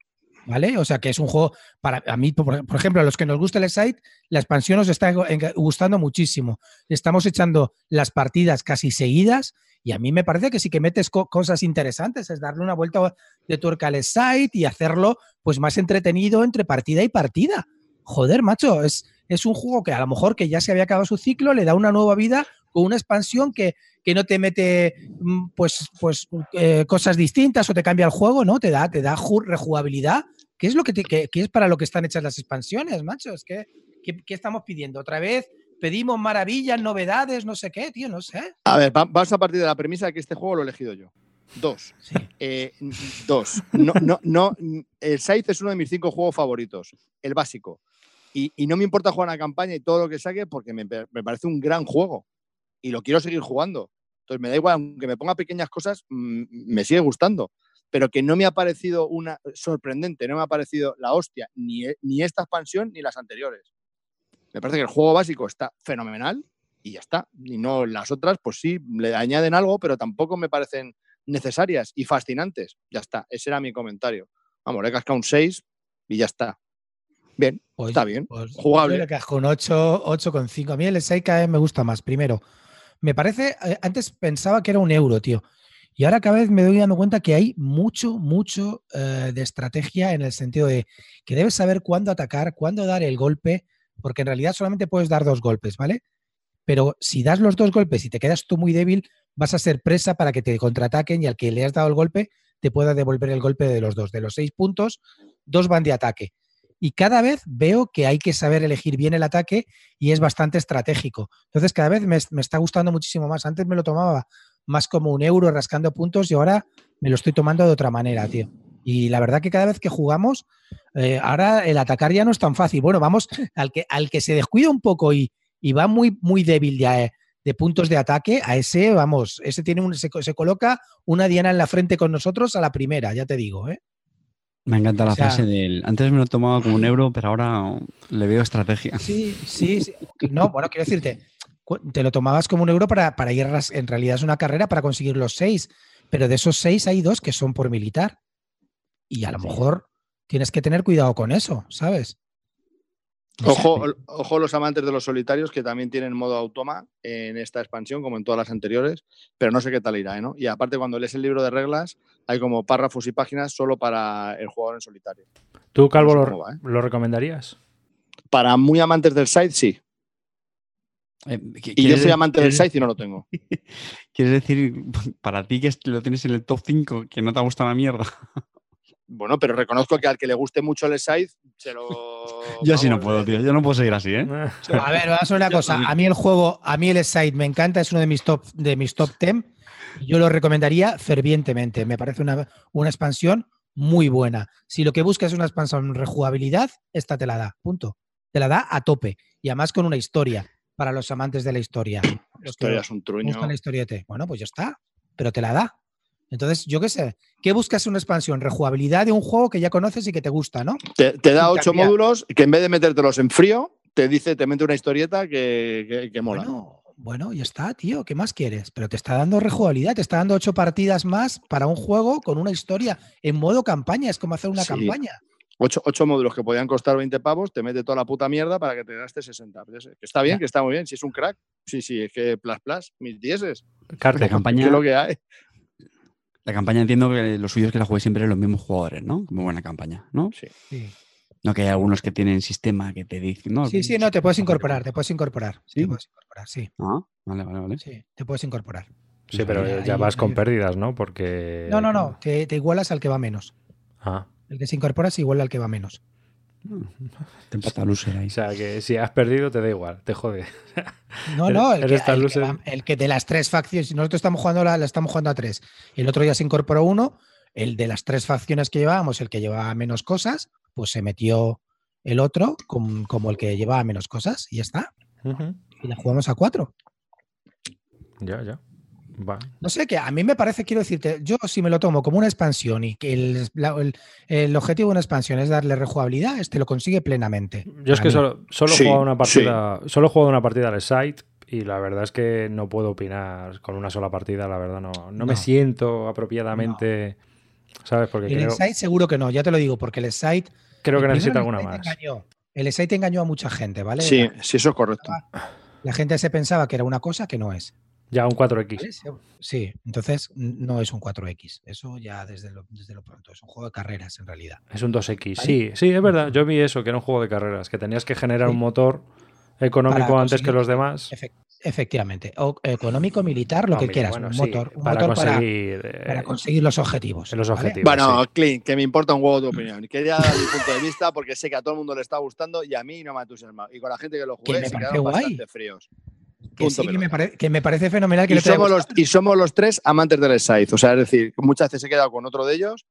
¿vale? O sea que es un juego, para a mí, por, por ejemplo, a los que nos gusta el site, la expansión nos está gustando muchísimo. Estamos echando las partidas casi seguidas y a mí me parece que sí que metes co- cosas interesantes, es darle una vuelta de tuerca al site y hacerlo pues más entretenido entre partida y partida. Joder, macho, es, es un juego que a lo mejor que ya se había acabado su ciclo, le da una nueva vida con una expansión que, que no te mete mm, pues, pues eh, cosas distintas o te cambia el juego, ¿no? Te da, te da ju- rejugabilidad. ¿Qué es lo que, te- que- que es para lo que están hechas las expansiones, macho? Es que, ¿qué, qué estamos pidiendo? ¿Otra vez? ¿Pedimos maravillas, novedades, no sé qué, tío? No sé. A ver, va- vamos a partir de la premisa de que este juego lo he elegido yo. Dos. Sí. Eh, dos. No, no, no, el Scythe es uno de mis cinco juegos favoritos, el básico. Y, no me importa jugar a la campaña y todo lo que saque porque me, parece un gran juego y lo quiero seguir jugando. Entonces me da igual, aunque me ponga pequeñas cosas, mm, me sigue gustando. Pero que no me ha parecido una sorprendente, no me ha parecido la hostia, ni, ni esta expansión ni las anteriores. Me parece que el juego básico está fenomenal y ya está. Y no las otras, pues sí, le añaden algo, pero tampoco me parecen necesarias y fascinantes. Ya está, ese era mi comentario. Vamos, le he cascado un 6 y ya está. Bien, Pues- está bien. pues Jugable. Yo le casco un 8, 8,5. A mí el Seika me gusta más. Primero, me parece, eh, antes pensaba que era un euro, tío. Y ahora cada vez me doy dando cuenta que hay mucho, mucho eh, de estrategia en el sentido de que debes saber cuándo atacar, cuándo dar el golpe, porque en realidad solamente puedes dar dos golpes, ¿vale? Pero si das los dos golpes y te quedas tú muy débil, vas a ser presa para que te contraataquen y al que le has dado el golpe te pueda devolver el golpe de los dos. De los seis puntos, dos van de ataque. Y cada vez veo que hay que saber elegir bien el ataque y es bastante estratégico. Entonces cada vez me, me está gustando muchísimo más. Antes me lo tomaba más como un euro rascando puntos y ahora me lo estoy tomando de otra manera, tío. Y la verdad que cada vez que jugamos, eh, ahora el atacar ya no es tan fácil. Bueno, vamos, al que, al que se descuida un poco y, y va muy, muy débil de, de puntos de ataque, a ese, vamos, ese tiene un, se, coloca una diana en la frente con nosotros a la primera, ya te digo, ¿eh? Me encanta la O sea- frase del. Antes me lo tomaba como un euro, pero ahora le veo estrategia. Sí, sí, sí. No, bueno, quiero decirte, te lo tomabas como un euro para, para ir, en realidad es una carrera para conseguir los seis, pero de esos seis hay dos que son por militar. Y a lo mejor tienes que tener cuidado con eso, ¿sabes? Ojo, ojo los amantes de los solitarios que también tienen modo automa en esta expansión, como en todas las anteriores, pero no sé qué tal irá, ¿eh? ¿no? Y aparte, cuando lees el libro de reglas, hay como párrafos y páginas solo para el jugador en solitario. ¿Tú, Calvo, No lo, sé cómo va, ¿eh? lo recomendarías? Para muy amantes del site, sí. Eh, ¿qui- Y yo soy amante del site y no lo tengo. ¿Quieres decir, para ti que lo tienes en el top 5, que no te ha gustado la mierda? Bueno, pero reconozco que al que le guste mucho el site, se lo. Yo así no puedo, eh, tío. Yo no puedo seguir así, ¿eh? A ver, vamos a ver una cosa. A mí el juego, a mí el site me encanta, es uno de mis top, de mis top 10. Yo lo recomendaría fervientemente. Me parece una, una expansión muy buena. Si lo que buscas es una expansión en rejugabilidad, esta te la da. Punto. Te la da a tope. Y además con una historia para los amantes de la historia. Los que Historia es un truño. buscan la historieta. Bueno, pues ya está. Pero te la da. Entonces, yo qué sé. ¿Qué buscas en una expansión? Rejugabilidad de un juego que ya conoces y que te gusta, ¿no? Te, te da ocho módulos que en vez de metértelos en frío, te dice, te mete una historieta que, que, que mola. Bueno, bueno, ya está, tío. ¿Qué más quieres? Pero te está dando rejugabilidad, te está dando ocho partidas más para un juego con una historia en modo campaña. Es como hacer una Sí. campaña. Ocho, ocho módulos que podían costar 20 pavos, te mete toda la puta mierda para que te gastes 60. Pues Que está bien, Ya. que está muy bien. Si es un crack, sí, sí, es que plus plus, mis dieces. Carte, La Que campaña, es lo que hay. La campaña entiendo que lo suyo es que la juegues siempre los mismos jugadores, ¿no? Como buena campaña, ¿no? Sí. Sí. No que hay algunos que tienen sistema que te dicen, no. sí, sí, no, te puedes incorporar, te puedes incorporar. ¿Sí? Te puedes incorporar, sí. Ah, vale, vale, vale. Sí, te puedes incorporar. Sí, pero Ahí- ya ahí- vas con pérdidas, ¿no? Porque. No, no, no. Te, te igualas al que va menos. Ah. El que se incorpora se iguala al que va menos. Te empata loser ahí. O sea, que si has perdido te da igual, te jode. No, no, el que, eres tan el que loser. va- el que de las tres facciones, nosotros estamos jugando, la, la estamos jugando a tres. El otro ya se incorporó uno, el de las tres facciones que llevábamos, el que llevaba menos cosas, pues se metió el otro com- como el que llevaba menos cosas y ya está. Y la jugamos a cuatro. Ya, ya. Va. No sé, que a mí me parece, quiero decirte, yo si me lo tomo como una expansión y que el, la- el- el objetivo de una expansión es darle rejugabilidad, este lo consigue plenamente. Yo es que mí. solo, solo he jugado una partida. Solo he jugado una partida al site y la verdad es que no puedo opinar con una sola partida, la verdad no. No, me siento apropiadamente. ¿Sabes? Porque El creo, site seguro que no, ya te lo digo, porque el site creo que necesita alguna más. engañó. El site engañó a mucha gente, ¿vale? Sí, La, sí, eso es correcto. la gente se pensaba que era una cosa que no es. Ya un 4X. ¿vale? Sí, entonces no es un 4X. Eso ya desde lo, desde lo pronto. Es un juego de carreras en realidad. Es un 2X. ¿Vale? Sí, sí, es verdad. Yo vi eso, que era un juego de carreras, que tenías que generar Sí. un motor económico Para antes que los demás. Efec- efectivamente. O económico, militar, lo No, que mira, quieras. bueno, un sí, motor, un para motor para, conseguir eh, para conseguir los objetivos. los ¿vale? objetivos. Bueno, sí. Clint, que me importa un huevo tu opinión. Quería dar mi punto de vista porque sé que a todo el mundo le está gustando y a mí no me ha entusiasmado. Y con la gente que lo Que jugué se quedaron guay. bastante fríos. Que, Punto sí, que, me pelota. pare- que me parece fenomenal que Y somos, los, gustado. y somos los tres amantes del Scythe. O sea, es decir, muchas veces he quedado con otro de ellos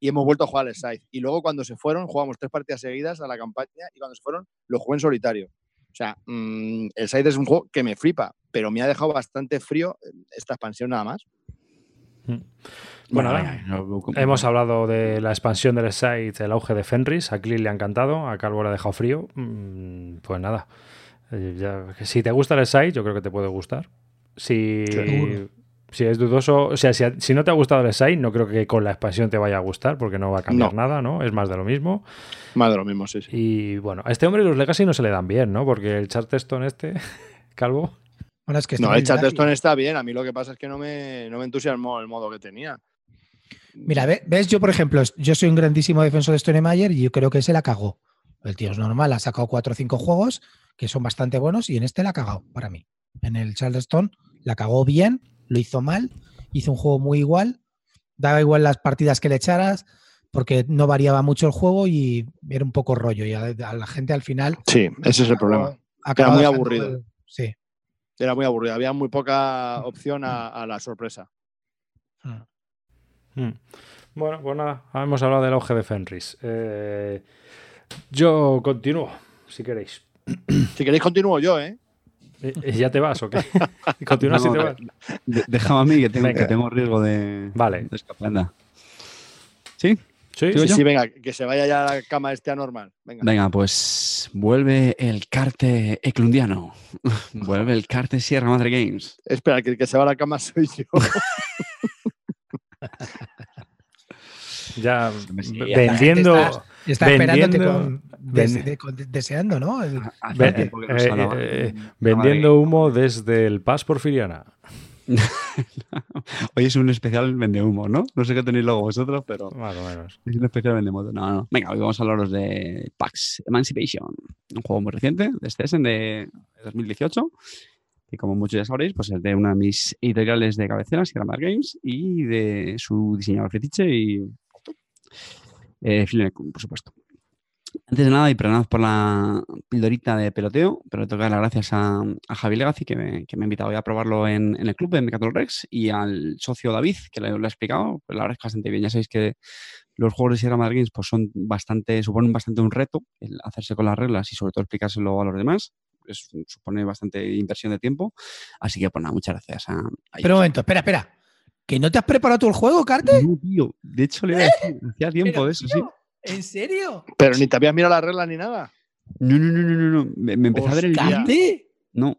y hemos vuelto a jugar al Scythe. Y luego cuando se fueron, jugamos tres partidas seguidas a la campaña y cuando se fueron, lo jugué en solitario. O sea, mm, el Scythe es un juego que me flipa, pero me ha dejado bastante frío esta expansión nada más. Bueno, Bueno, venga, Hemos hablado de la expansión del site, el auge de Fenris. A Clint le ha encantado, a Calvo le ha dejado frío. Mm, Pues nada. Eh, ya- si te gusta el site, yo creo que te puede gustar. Si, Seguro. si es dudoso, o sea, si, si no te ha gustado el site, no creo que con la expansión te vaya a gustar, porque no va a cambiar No. nada, ¿no? Es más de lo mismo. Más de lo mismo, sí, sí. Y bueno, a este hombre los Legacy no se le dan bien, ¿no? Porque el Charterstone este, Calvo. Bueno, es que No, está el muy Chatterstone está bien. A mí lo que pasa es que no me, no me entusiasmó el modo que tenía. Mira, ve- ves, yo por ejemplo, yo soy un grandísimo defensor de Stonemeyer y yo creo que se la cagó. El tío es normal, ha sacado cuatro o cinco juegos que son bastante buenos y en este la ha cagado para mí. En el Charleston la cagó bien, lo hizo mal, hizo un juego muy igual, daba igual las partidas que le echaras porque no variaba mucho el juego y era un poco rollo y a, a la gente al final... Sí, ese es el problema. acabó muy aburrido. el- sí. Era muy aburrido. Había muy poca opción a, a la sorpresa. Mm. Mm. Bueno, pues nada, hemos hablado del auge de Fenris. Eh, yo continúo, si queréis. Si queréis, continúo yo, ¿eh? Eh, eh, ¿Ya te vas o qué? Continúa si No, te vas. déjame a mí que tengo, que tengo riesgo de, Vale. de. ¿Sí? Sí, ¿Digo Sí, sí, venga, que se vaya ya a la cama este anormal. Venga. Venga, pues vuelve el carte eclundiano. vuelve el carte Sierra Madre Games. Espera, que el que se va a la cama soy yo. ya Sí, vendiendo, Está esperándote vendiendo- con des- de- de- deseando, ¿no? El- Hace Ve- tiempo que no eh, eh, vendiendo humo desde el Paz Porfiriana. Hoy es un especial vende humo, ¿no? No sé qué tenéis luego vosotros, pero Más o menos. es un especial vende moto. No, no. Venga, hoy vamos a hablaros de PAX Emancipation, un juego muy reciente de Stessen de 2018. Y como muchos ya sabréis, pues es de una de mis editoriales de cabecera, Sierra Madre Games, y de su diseñador fetiche y eh, por supuesto. Antes de nada, y perdonad por la pildorita de peloteo, pero tengo que dar las gracias a, a Javi Legacy, que me, que me ha invitado hoy a probarlo en, en el club de Mecatol Rex, y al socio David, que le, lo ha explicado. Pues la verdad es que bastante bien. Ya sabéis que los juegos de Sierra Madre Games pues son bastante, suponen bastante un reto el hacerse con las reglas y sobre todo explicárselo a los demás. Es- supone bastante inversión de tiempo. Así que, pues nada, muchas gracias a, a Pero un momento, espera, espera. ¿Que no te has preparado tú el juego, Carte? No, tío. De hecho, le iba a decir, hacía tiempo Pero, de eso, sí. ¿En serio? Pero ni te habías mirado la regla ni nada. No, no, no, no, no. no. Me, me empecé a ver el. ¿Carte? No,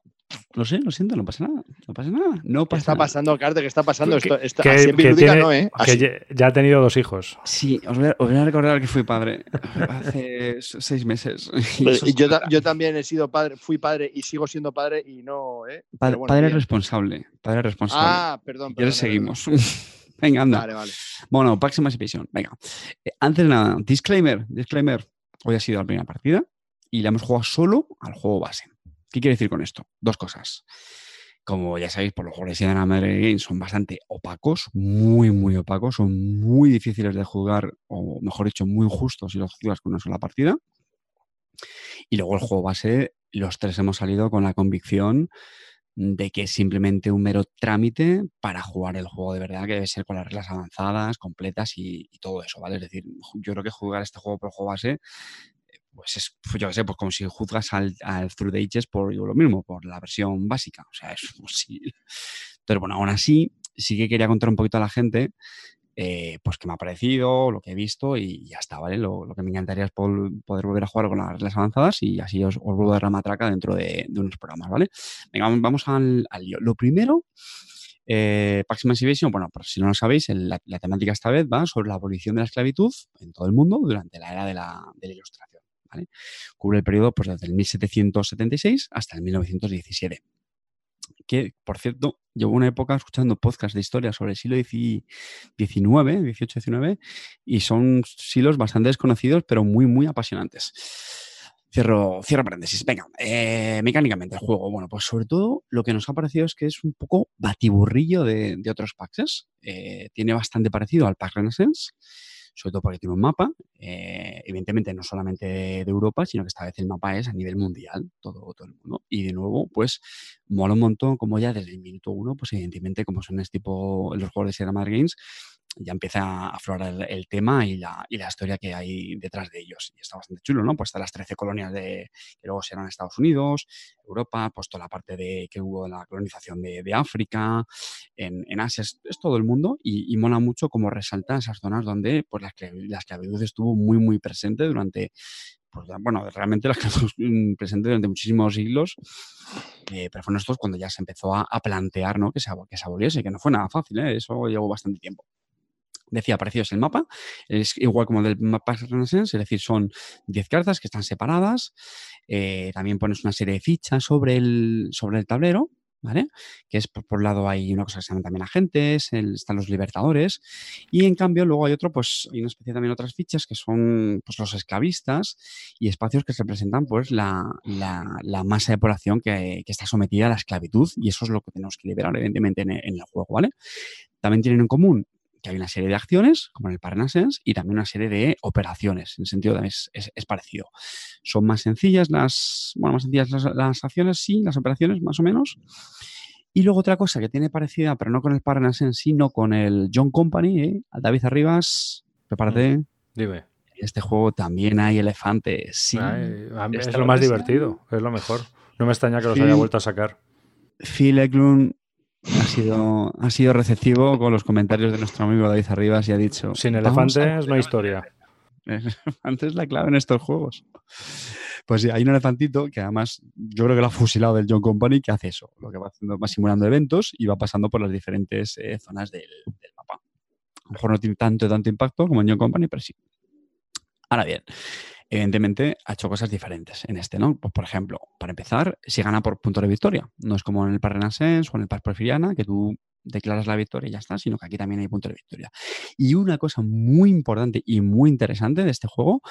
lo sé, lo siento, no pasa nada. No pasa nada. No ¿Qué pasa está nada. pasando, Carte? ¿Qué está pasando? Esto, esto, Que- así en que tiene- no, ¿eh? Así. ya, ya ha tenido dos hijos. Sí, os voy, a, os voy a recordar que fui padre hace seis meses. Y yo, ta- yo también he sido padre, fui padre y sigo siendo padre y no, ¿eh? Bueno, padre bien. responsable. Padre responsable. Ah, perdón. y ahora perdón, seguimos. Venga, anda. Vale, vale. Bueno, Pax Emancipation. Venga. Eh, antes de nada, disclaimer. Disclaimer. Hoy ha sido la primera partida y la hemos jugado solo al juego base. ¿Qué quiere decir con esto? Dos cosas. Como ya sabéis, por los juegos de Sierra Madre Games son bastante opacos, muy, muy opacos, son muy difíciles de jugar, o mejor dicho, muy injustos si los juegas con una sola partida. Y luego el juego base, los tres hemos salido con la convicción de que es simplemente un mero trámite para jugar el juego de verdad, que debe ser con las reglas avanzadas, completas y, y todo eso, ¿vale? Es decir, yo creo que jugar este juego por el juego base, pues es, pues yo qué sé, pues como si juzgas al, al Through the Ages por lo mismo, por la versión básica, o sea, es imposible. Pero bueno, aún así, sí que quería contar un poquito a la gente eh, pues qué me ha parecido, lo que he visto y ya está, ¿vale? Lo, que me encantaría es poder volver a jugar con las reglas avanzadas y así os, vuelvo a dar la matraca dentro de, unos programas, ¿vale? Venga, vamos- al, lío. Lo primero, eh, Pax bueno, por si no lo sabéis, el- la, temática esta vez va sobre la abolición de la esclavitud en todo el mundo durante la era de la Ilustración, ¿vale? Cubre el periodo pues, desde el 1776 hasta el 1917 que, por cierto, llevo una época escuchando podcasts de historia sobre el siglo XIX, XVIII-XIX, y son siglos bastante desconocidos, pero muy, muy apasionantes. Cierro, cierro paréntesis. Venga, eh, mecánicamente el juego. Bueno, pues sobre todo lo que nos ha parecido es que es un poco batiburrillo de, de otros packs. Eh, tiene bastante parecido al Pack Renaissance, sobre todo porque tiene un mapa, eh, evidentemente no solamente de, de Europa, sino que esta vez el mapa es a nivel mundial, todo, todo el mundo. Y de nuevo, pues mola un montón como ya desde el minuto uno, pues evidentemente como son este tipo los juegos de Sierra Madre Games, ya empieza a aflorar el, el tema y la, y la historia que hay detrás de ellos. Y está bastante chulo, ¿no? Pues están las 13 colonias de, que luego serán Estados Unidos, Europa, pues toda la parte de que hubo la colonización de, de África, en, en Asia, es, es todo el mundo y, y mola mucho como resalta esas zonas donde pues esclav- la esclavitud estuvo muy, muy presente durante, pues, bueno, realmente la esclavitud mm, presente durante muchísimos siglos, eh, pero fue nosotros cuando ya se empezó a, plantear ¿no? que, se, que se aboliese, que no fue nada fácil, ¿eh? eso llevó bastante tiempo. Decía, parecido es el mapa, es igual como el del mapa Renaissance, es decir, son 10 cartas que están separadas, eh, también pones una serie de fichas sobre el, sobre el tablero, ¿vale? Que es, por, un lado hay una cosa que se llama también agentes, están los libertadores, y en cambio luego hay otro, pues hay una especie también otras fichas que son pues, los esclavistas y espacios que representan pues la, la, la masa de población que, que está sometida a la esclavitud, y eso es lo que tenemos que liberar, evidentemente, en en el juego, ¿vale? También tienen en común que hay una serie de acciones, como en el Parnassens, y también una serie de operaciones. En el sentido de es, es, es parecido. Son más sencillas las, bueno, más sencillas las, las acciones, sí, las operaciones más o menos. Y luego otra cosa que tiene parecida, pero no con el Parnassens, sino con el John Company, ¿eh? David Arribas, prepárate. Dime. En este juego también hay elefantes. Sí. Ay, es lo más divertido, es lo mejor. No me extraña que los Sí. haya vuelto a sacar. Phil Eklund ha sido, ha sido receptivo con los comentarios de nuestro amigo David Arribas y ha dicho... Sin "Vamos a elefantes no hay historia. Antes es la clave en estos juegos. Pues sí, hay un elefantito que además yo creo que lo ha fusilado del John Company que hace eso, lo que va haciendo, va simulando eventos y va pasando por las diferentes eh, zonas del, del mapa. A lo mejor no tiene tanto, tanto impacto como en John Company, pero sí. Ahora bien, evidentemente ha hecho cosas diferentes en este, ¿no? Pues, por ejemplo, para empezar, se gana por punto de victoria. No es como en el Par Renaissance o en el Par Porfiriana, que tú declaras la victoria y ya está, sino que aquí también hay punto de victoria. Y una cosa muy importante y muy interesante de este juego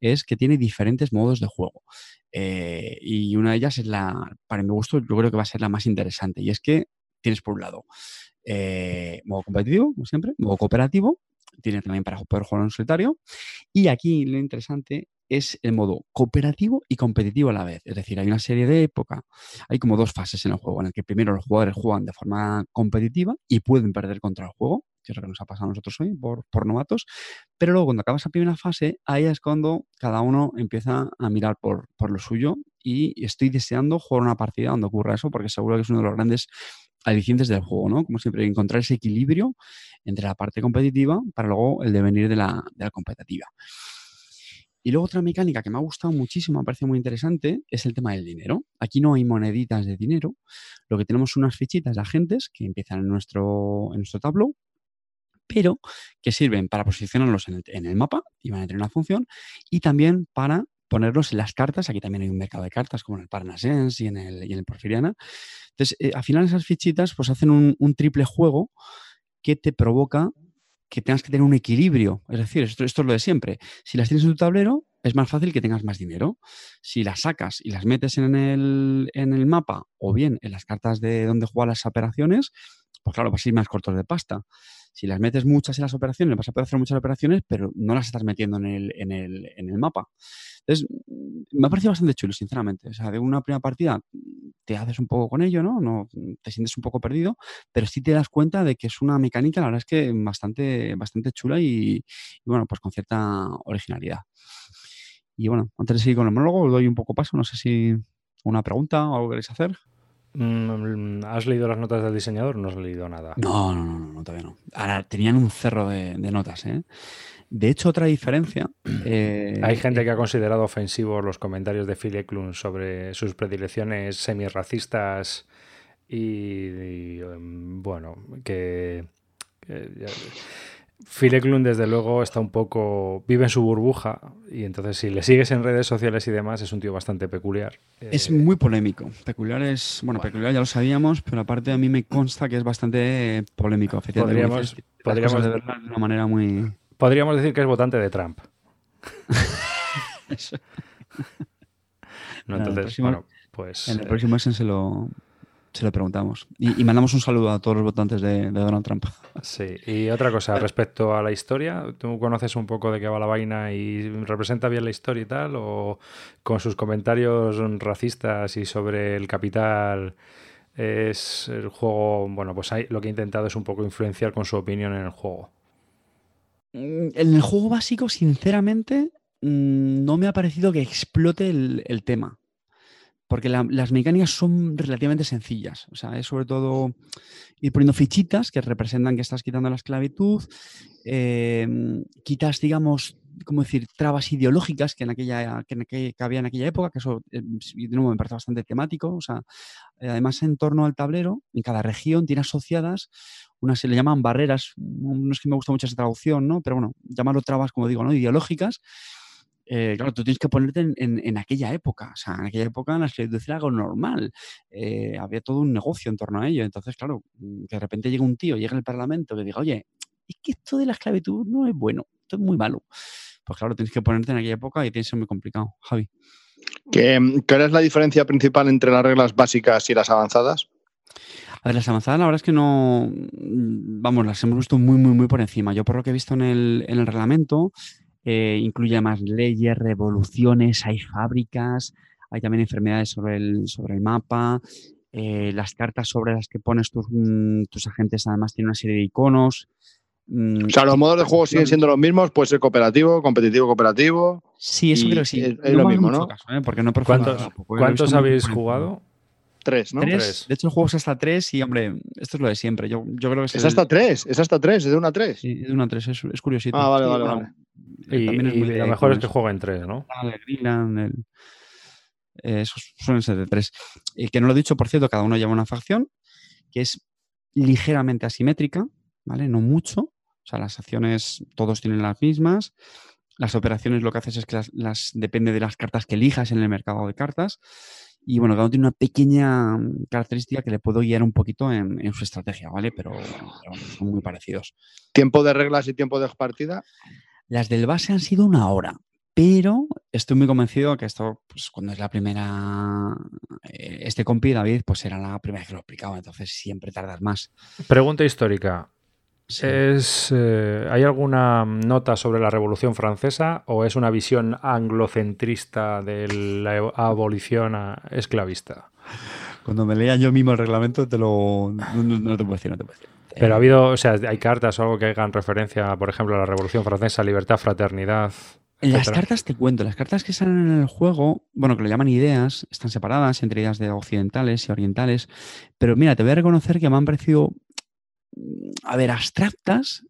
es que tiene diferentes modos de juego. Eh, y una de ellas es la, para mi gusto, yo creo que va a ser la más interesante. Y es que tienes por un lado eh, modo competitivo, como siempre, modo cooperativo, tiene también para poder jugar en solitario. Y aquí lo interesante es el modo cooperativo y competitivo a la vez. Es decir, hay una serie de época, hay como dos fases en el juego, en el que primero los jugadores juegan de forma competitiva y pueden perder contra el juego, que es lo que nos ha pasado a nosotros hoy por, por novatos, pero luego cuando acaba esa primera fase, ahí es cuando cada uno empieza a mirar por, por lo suyo y estoy deseando jugar una partida donde ocurra eso, porque seguro que es uno de los grandes alicientes del juego, ¿no? Como siempre, encontrar ese equilibrio entre la parte competitiva para luego el devenir de la, de la competitiva. Y luego otra mecánica que me ha gustado muchísimo, me parece muy interesante, es el tema del dinero. Aquí no hay moneditas de dinero, lo que tenemos son unas fichitas de agentes que empiezan en nuestro, en nuestro tableau, pero que sirven para posicionarlos en el, mapa y van a tener una función, y también para ponerlos en las cartas. Aquí también hay un mercado de cartas, como en el Parnasens y en el, en el Porfiriana. Entonces, eh, al final esas fichitas pues hacen un triple juego que te provoca que tengas que tener un equilibrio. Es decir, esto, es lo de siempre. Si las tienes en tu tablero, es más fácil que tengas más dinero. Si las sacas y las metes en el, en el mapa o bien en las cartas de donde juegan las operaciones, pues claro, vas a ir más cortos de pasta. Si las metes muchas en las operaciones, vas a poder hacer muchas operaciones, pero no las estás metiendo en el, en el, en el mapa. Entonces, me ha parecido bastante chulo, sinceramente. O sea, de una primera partida te haces un poco con ello, ¿no? no te sientes un poco perdido, pero sí te das cuenta de que es una mecánica, la verdad es que bastante, bastante chula y, bueno, pues con cierta originalidad. Y bueno, antes de seguir con el monólogo, doy un poco paso. No sé si una pregunta o algo queréis hacer. Mm, ¿Has leído las notas del diseñador? No has leído nada. No, no, no, no todavía no. Ahora, tenían un cerro de, de notas, ¿eh? De hecho, otra diferencia. Eh, Hay gente que ha considerado ofensivos los comentarios de Phil Eklund sobre sus predilecciones semi-racistas y, y, em, bueno, que. Phil Eklund, desde luego, está un poco. vive en su burbuja y entonces, si le sigues en redes sociales y demás, es un tío bastante peculiar. Es Eh, muy polémico. Peculiar es. Bueno, Bueno. peculiar ya lo sabíamos, pero aparte a mí me consta que es bastante eh, polémico. Podríamos- dices, podríamos- de una manera muy. Podríamos decir que es votante de Trump. ¿no? Entonces, próximo- bueno, pues. En el eh, próximo Essen se lo, se lo preguntamos. Y, y mandamos un saludo a todos los votantes de, de Donald Trump. Sí, y otra cosa respecto a la historia, ¿tú conoces un poco de qué va la vaina y representa bien la historia y tal? ¿O con sus comentarios racistas y sobre el capital es el juego, bueno, pues lo que he intentado es un poco influenciar con su opinión en el juego? Mm, En el juego básico, sinceramente, mm, no me ha parecido que explote el, el tema. Porque la- las mecánicas son relativamente sencillas. O sea, es sobre todo ir poniendo fichitas que representan que estás quitando la esclavitud. eh, quitas, digamos, ¿cómo decir?, trabas ideológicas que, en aquella, que, que había en aquella época, que eso eh, de nuevo me parece bastante temático. O sea, eh, además, en torno al tablero, en cada región tiene asociadas unas se le llaman barreras, no no es que me gusta mucho esa traducción, ¿no? Pero bueno, llamarlo trabas, como digo, ¿no? Ideológicas. Eh, claro, tú tienes que ponerte en, en- en aquella época. O sea, en aquella época la esclavitud era algo normal. Eh, había todo un negocio en torno a ello. Entonces, claro, mm, que de repente llegue un tío, llegue al Parlamento que diga, oye, es que esto de la esclavitud no es bueno, esto es muy malo. Pues claro, tienes que ponerte en aquella época y tiene que ser muy complicado. Javi. ¿Qué, ¿Cuál es la diferencia principal entre las reglas básicas y las avanzadas? A ver, las avanzadas la verdad es que no, mm, vamos, las hemos visto muy, muy, muy por encima. Yo por lo que he visto en el, en el reglamento, eh, incluye más leyes, revoluciones, hay fábricas, hay también enfermedades sobre el, sobre el mapa, eh, las cartas sobre las que pones tus, mm, tus agentes además tienen una serie de iconos. mm, O sea, los modos de juego siguen siendo los mismos, puede ser cooperativo, competitivo, cooperativo. Sí, eso creo que sí. es- es No lo mismo, ¿no? caso, ¿eh? Porque no ¿Cuántos, tampoco, ¿cuántos habéis jugado? Tres, ¿no? Tres. Tres. De hecho, el juego es hasta tres y, hombre, esto es lo de siempre. Yo, yo creo que es Es el- hasta tres, es hasta tres, es de una a tres. Sí, es de una a tres, es, es curiosito. Ah, vale, Sí, vale, vale. Y, también es y muy lo mejor es que juega en tres, ¿no? el Greenland, el- eh, esos suelen ser de tres. Y que no lo he dicho, por cierto, cada uno lleva una facción que es ligeramente asimétrica, ¿vale? No mucho. O sea, las acciones todos tienen las mismas. Las operaciones lo que haces es que las, las- depende de las cartas que elijas en el mercado de cartas. Y bueno, cada uno tiene una pequeña mm, característica que le puedo guiar un poquito en, en su estrategia, ¿vale? Pero, pero bueno, son muy parecidos. Tiempo de reglas y tiempo de partida. Las del base han sido una hora, pero estoy muy convencido que esto, pues cuando es la primera, eh, este compi, David, pues era la primera vez que lo explicaba, entonces siempre tardas más. Pregunta histórica. Sí. ¿Es, eh, ¿Hay alguna nota sobre la Revolución Francesa o es una visión anglocentrista de la abolición esclavista? Cuando me leía yo mismo el reglamento, te lo. No, no- no te puedo decir, no te puedo decir. Pero ha Eh, habido, o sea, hay cartas o algo que hagan referencia, por ejemplo, a la Revolución Francesa, libertad, fraternidad. Las etcétera? cartas te cuento, las cartas que salen en el juego, bueno, que lo llaman ideas, están separadas entre ideas de occidentales y orientales, pero mira, te voy a reconocer que me han parecido, mm, a ver, abstractas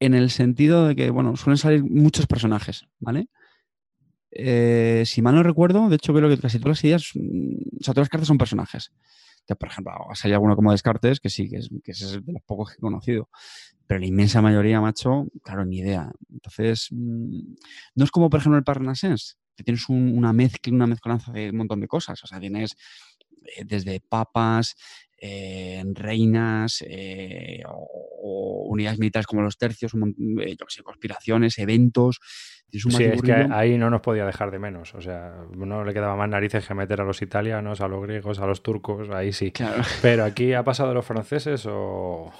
en el sentido de que, bueno, suelen salir muchos personajes, ¿vale? Eh, si mal no recuerdo, de hecho creo que casi todas las ideas, mm, o sea, todas las cartas son personajes. Por ejemplo, ha salido alguno como Descartes, que sí, que es, que es de los pocos que he conocido. Pero la inmensa mayoría, macho, claro, ni idea. Entonces, mm, no es como, por ejemplo, el Parnasense, que tienes un- una mezcla, una mezcolanza de un montón de cosas. O sea, tienes eh, desde papas, eh, reinas, eh, o, o unidades militares como los tercios, un eh, yo qué sé, conspiraciones, eventos. Tienes un Sí, es que ahí no nos podía dejar de menos. O sea, no le quedaba más narices que meter a los italianos, a los griegos, a los turcos, ahí sí. Claro. Pero aquí ha pasado de los franceses o.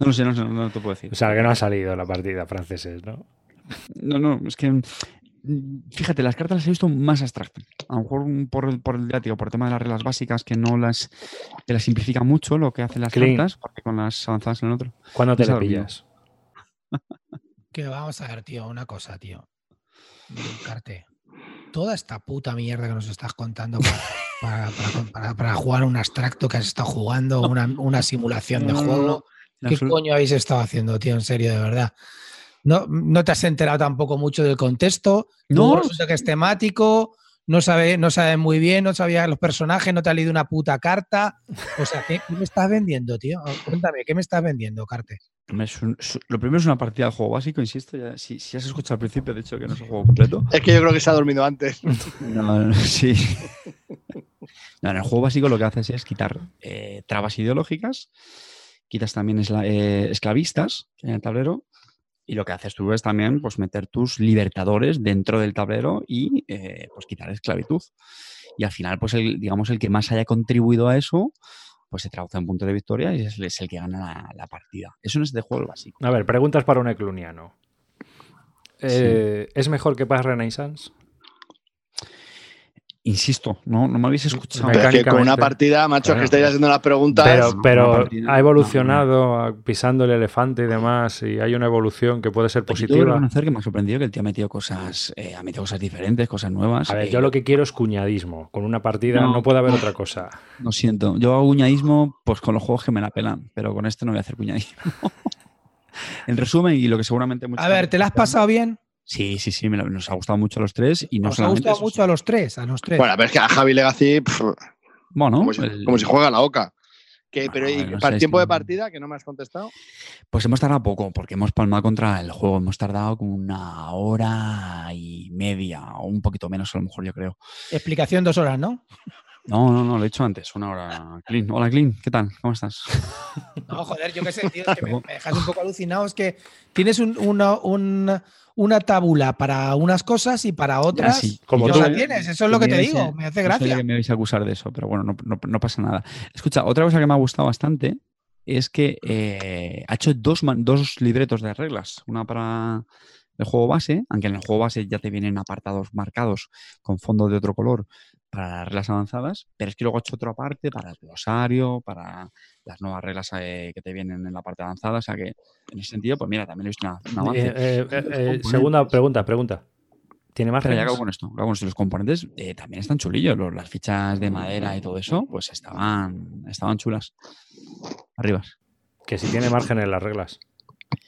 No lo sé, no, sé, no te puedo decir. O sea, que no ha salido la partida franceses, ¿no? No, no, es que fíjate, las cartas las he visto más abstractas. A lo mejor por el, por el digo, por el tema de las reglas básicas que no las que las simplifica mucho lo que hacen las Clean. cartas, porque con las avanzadas en el otro. ¿Cuándo te dormido. pillas? Que vamos a ver, tío, una cosa, tío. Carte, toda esta puta mierda que nos estás contando para, para- para- para- para jugar un abstracto que has estado jugando, una, una simulación de juego. ¿Qué coño habéis estado haciendo, tío? En serio, de verdad. No, no te has enterado tampoco mucho del contexto. No. No, resulta que es temático. No sabe, no sabe muy bien, no sabía los personajes, no te ha leído una puta carta. O sea, ¿qué, qué me estás vendiendo, tío? Cuéntame, ¿qué me estás vendiendo, Carte? Lo primero es una partida de juego básico, insisto. Ya, si, si has escuchado al principio, de hecho, que no es un juego completo. Es que yo creo que se ha dormido antes. No, no, sí. No, en el juego básico lo que haces es quitar eh, trabas ideológicas, quitas también esla- eh, esclavistas que hay en el tablero, y lo que haces tú es también pues, meter tus libertadores dentro del tablero y eh, pues quitar esclavitud. Y al final, pues el, digamos, el que más haya contribuido a eso, pues se traduce en punto de victoria y es, es el que gana la, la partida. Eso no es de juego básico. A ver, preguntas para un ecluniano. Eh, ¿Es mejor que Pass Renaissance? Insisto, no, no me habéis escuchado. Pero es que con una partida, macho, que estáis haciendo las preguntas. Pero, no, pero una partida- ha evolucionado a- pisando el elefante y demás, y hay una evolución que puede ser Aquí tengo que positiva. reconocer que me ha sorprendido que el tío ha metido cosas, eh, ha metido cosas diferentes, cosas nuevas. A ver, eh, yo lo que quiero es cuñadismo. Con una partida no, No. puede haber otra cosa. Lo siento. Yo hago cuñadismo pues con los juegos que me la pelan, pero con este no voy a hacer cuñadismo. en resumen, y lo que seguramente A ver, ¿te la has pasado bien? Sí, sí, sí, me lo- nos ha gustado mucho a los tres y no Nos ha gustado eso, mucho a los tres, a los tres. Bueno, pero es que a Javi Legacy, pff, Bueno, como, si, el- como si juega a la oca. Que, No, pero, ¿y no para tiempo de partida, que no me has contestado? pues hemos tardado poco, porque hemos palmado contra el juego. Hemos tardado como una hora y media, o un poquito menos a lo mejor, yo creo. Explicación dos horas, ¿no? No, no, no, lo he hecho antes, una hora. Clean. Hola, Clean, ¿qué tal? ¿Cómo estás? No, joder, yo qué sé, tío, es que me, me dejas un poco alucinado. Es que tienes un- una, un- una tabula para unas cosas y para otras. sí, como no tú. la tienes, eso es lo que te digo, a- me hace gracia. que me vais a acusar de eso, pero bueno, no, no- no pasa nada. Escucha, otra cosa que me ha gustado bastante es que eh, ha hecho dos, dos libretos de reglas. Una para el juego base, aunque en el juego base ya te vienen apartados marcados con fondo de otro color para las reglas avanzadas, pero es que luego ha hecho otro aparte para el glosario, para las nuevas reglas eh, que te vienen en la parte avanzada. O sea que en ese sentido, pues mira, también he visto una, un avance. Eh, eh, eh, segunda pregunta, pregunta. ¿Tiene más Pero ya acabo con esto. acabo con esto. Los componentes eh, también están chulillos. Los- las fichas de madera y todo eso, pues estaban, estaban chulas. Arriba. Que si tiene margen en las reglas.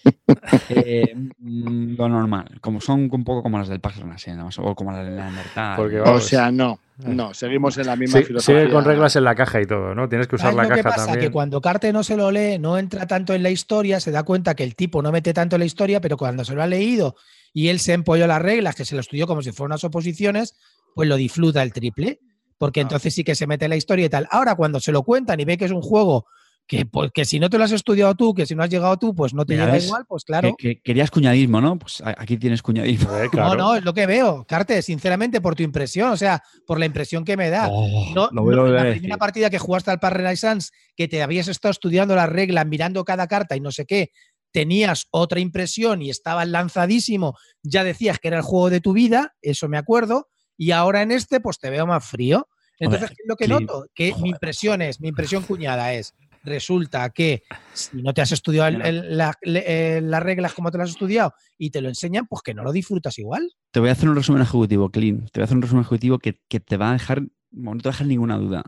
Eh, mm, lo normal, como son un poco como las del Pax Renaissance, o como las de la Neandertal. Porque, O sea, no, no, seguimos en la misma sí- filosofía. sigue con reglas en la caja y todo, ¿no? Tienes que usar ¿Sabes la lo que caja pasa? también. Que cuando Carte no se lo lee, no entra tanto en la historia, se da cuenta que el tipo no mete tanto en la historia, pero cuando se lo ha leído y él se empolló las reglas, que se lo estudió como si fueran unas oposiciones, pues lo disfruta el triple. Porque entonces sí que se mete en la historia y tal. Ahora, cuando se lo cuentan y ve que es un juego que, pues, que si no te lo has estudiado tú, que si no has llegado tú, pues no te llega igual, pues claro. Que, que querías cuñadismo, ¿no? Pues aquí tienes cuñadismo. Eh, claro. No, no, es lo que veo, Carte, sinceramente, por tu impresión, o sea, por la impresión que me da. Oh, No, lo no, la primera partida que jugaste al Par Renaissance, que te habías estado estudiando las reglas, mirando cada carta y no sé qué, tenías otra impresión y estabas lanzadísimo, ya decías que era el juego de tu vida, eso me acuerdo, y ahora en este, pues te veo más frío. Entonces, ¿qué es lo que noto? Que mi impresión es, mi impresión cuñada es, resulta que si no te has estudiado el- el- la- le- eh, las reglas como te las has estudiado y te lo enseñan, pues que no lo disfrutas igual. Te voy a hacer un resumen ejecutivo, Clean. Te voy a hacer un resumen ejecutivo que, que te va a dejar, bueno, no te va a dejar ninguna duda.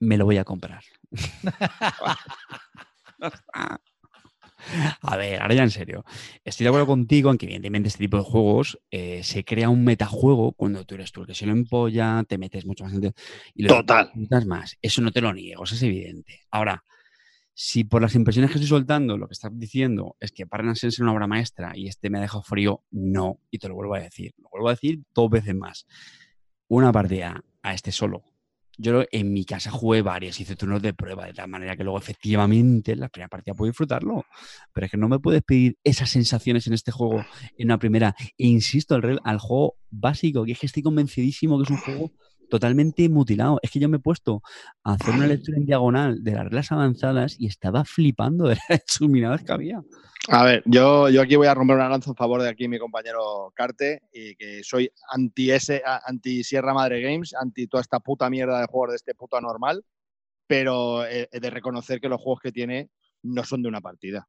Me lo voy a comprar. A ver, ahora ya en serio. Estoy de acuerdo contigo en que, evidentemente, este tipo de juegos eh, se crea un metajuego cuando tú eres tú el que se lo empolla, te metes mucho más en y lo Total. más. Eso no te lo niego, eso es evidente. Ahora, si por las impresiones que estoy soltando lo que estás diciendo es que Parren es una obra maestra y este me ha dejado frío, no. Y te lo vuelvo a decir. Lo vuelvo a decir dos veces más. Una partida a este solo. Yo en mi casa jugué varias, hice turnos de prueba, de tal manera que luego efectivamente en la primera partida puedo disfrutarlo. Pero es que no me puedes pedir esas sensaciones en este juego en una primera. E insisto, al, al juego básico, que es que estoy convencidísimo que es un juego totalmente mutilado. Es que yo me he puesto a hacer una lectura en diagonal de las reglas avanzadas y estaba flipando de las exuminadas que había. A ver, yo, yo aquí voy a romper una lanza en favor de aquí mi compañero Carte y que soy anti ese, anti Sierra Madre Games, anti toda esta puta mierda de juegos de este puto anormal, pero he de reconocer que los juegos que tiene no son de una partida.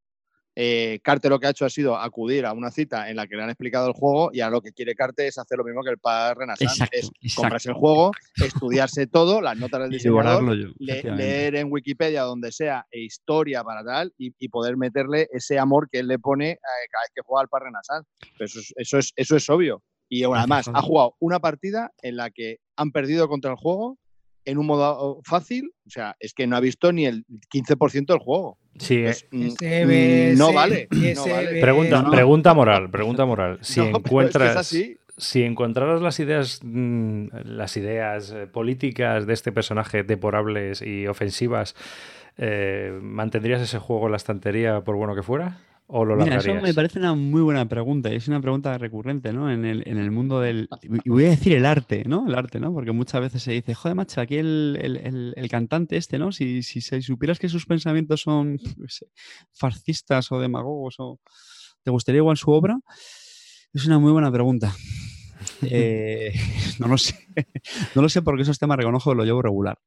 Eh, Carte lo que ha hecho ha sido acudir a una cita en la que le han explicado el juego y ahora lo que quiere Carte es hacer lo mismo que el Par Renaissance, Exacto, es exacto. comprarse el juego, estudiarse todo, las notas del diseñador, yo. le- leer en Wikipedia donde sea e historia para tal y, y poder meterle ese amor que él le pone eh, cada vez que juega al Par Renaissance. Pero eso es, eso es, eso es obvio. Y además ha jugado una partida en la que han perdido contra el juego en un modo fácil. O sea, es que no ha visto ni el 15% del juego. Sí, eh, Pues, no vale. no pregunta, no. pregunta moral, pregunta moral. Si No, pero es que es encuentras, así. si encontraras las ideas, mm, las ideas eh, políticas de este personaje deporables y ofensivas, eh, ¿mantendrías ese juego en la estantería por bueno que fuera? ¿O lo Mira, eso me parece una muy buena pregunta y es una pregunta recurrente, ¿no? En el, en el mundo del... Y voy a decir el arte, ¿no? El arte, ¿no? Porque muchas veces se dice, joder, macho, aquí el, el- el- cantante este, ¿no? Si, si, supieras que sus pensamientos son sé, fascistas o demagogos o... ¿Te gustaría igual su obra? Es una muy buena pregunta. Eh, no lo sé. No lo sé porque esos temas reconozco lo llevo regular.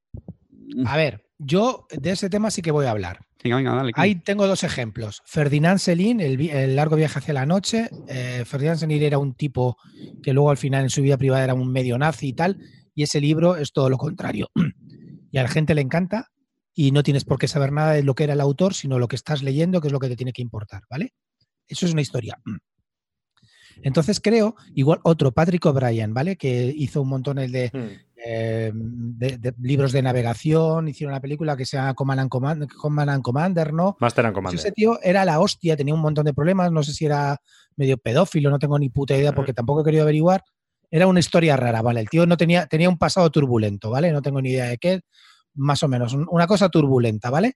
A ver, yo de ese tema sí que voy a hablar. Venga, venga, dale. Ahí tengo dos ejemplos. Ferdinand Selin, el, largo viaje hacia la noche. Eh, Ferdinand Selin era un tipo que luego al final en su vida privada era un medio nazi y tal. Y ese libro es todo lo contrario. Y a la gente le encanta y no tienes por qué saber nada de lo que era el autor, sino lo que estás leyendo, que es lo que te tiene que importar, ¿vale? Eso es una historia. Entonces creo, igual otro, Patrick O'Brien, ¿vale? Que hizo un montón el de Mm. Eh, de, de libros de navegación, hicieron una película que se llama Command and, Command- Command and Commander, ¿no? Master and Pues Commander. ese tío era la hostia, tenía un montón de problemas, no sé si era medio pedófilo, no tengo ni puta idea porque tampoco he querido averiguar. Era una historia rara, ¿vale? El tío no tenía, tenía un pasado turbulento, ¿vale? No tengo ni idea de qué, más o menos, un- una cosa turbulenta, ¿vale?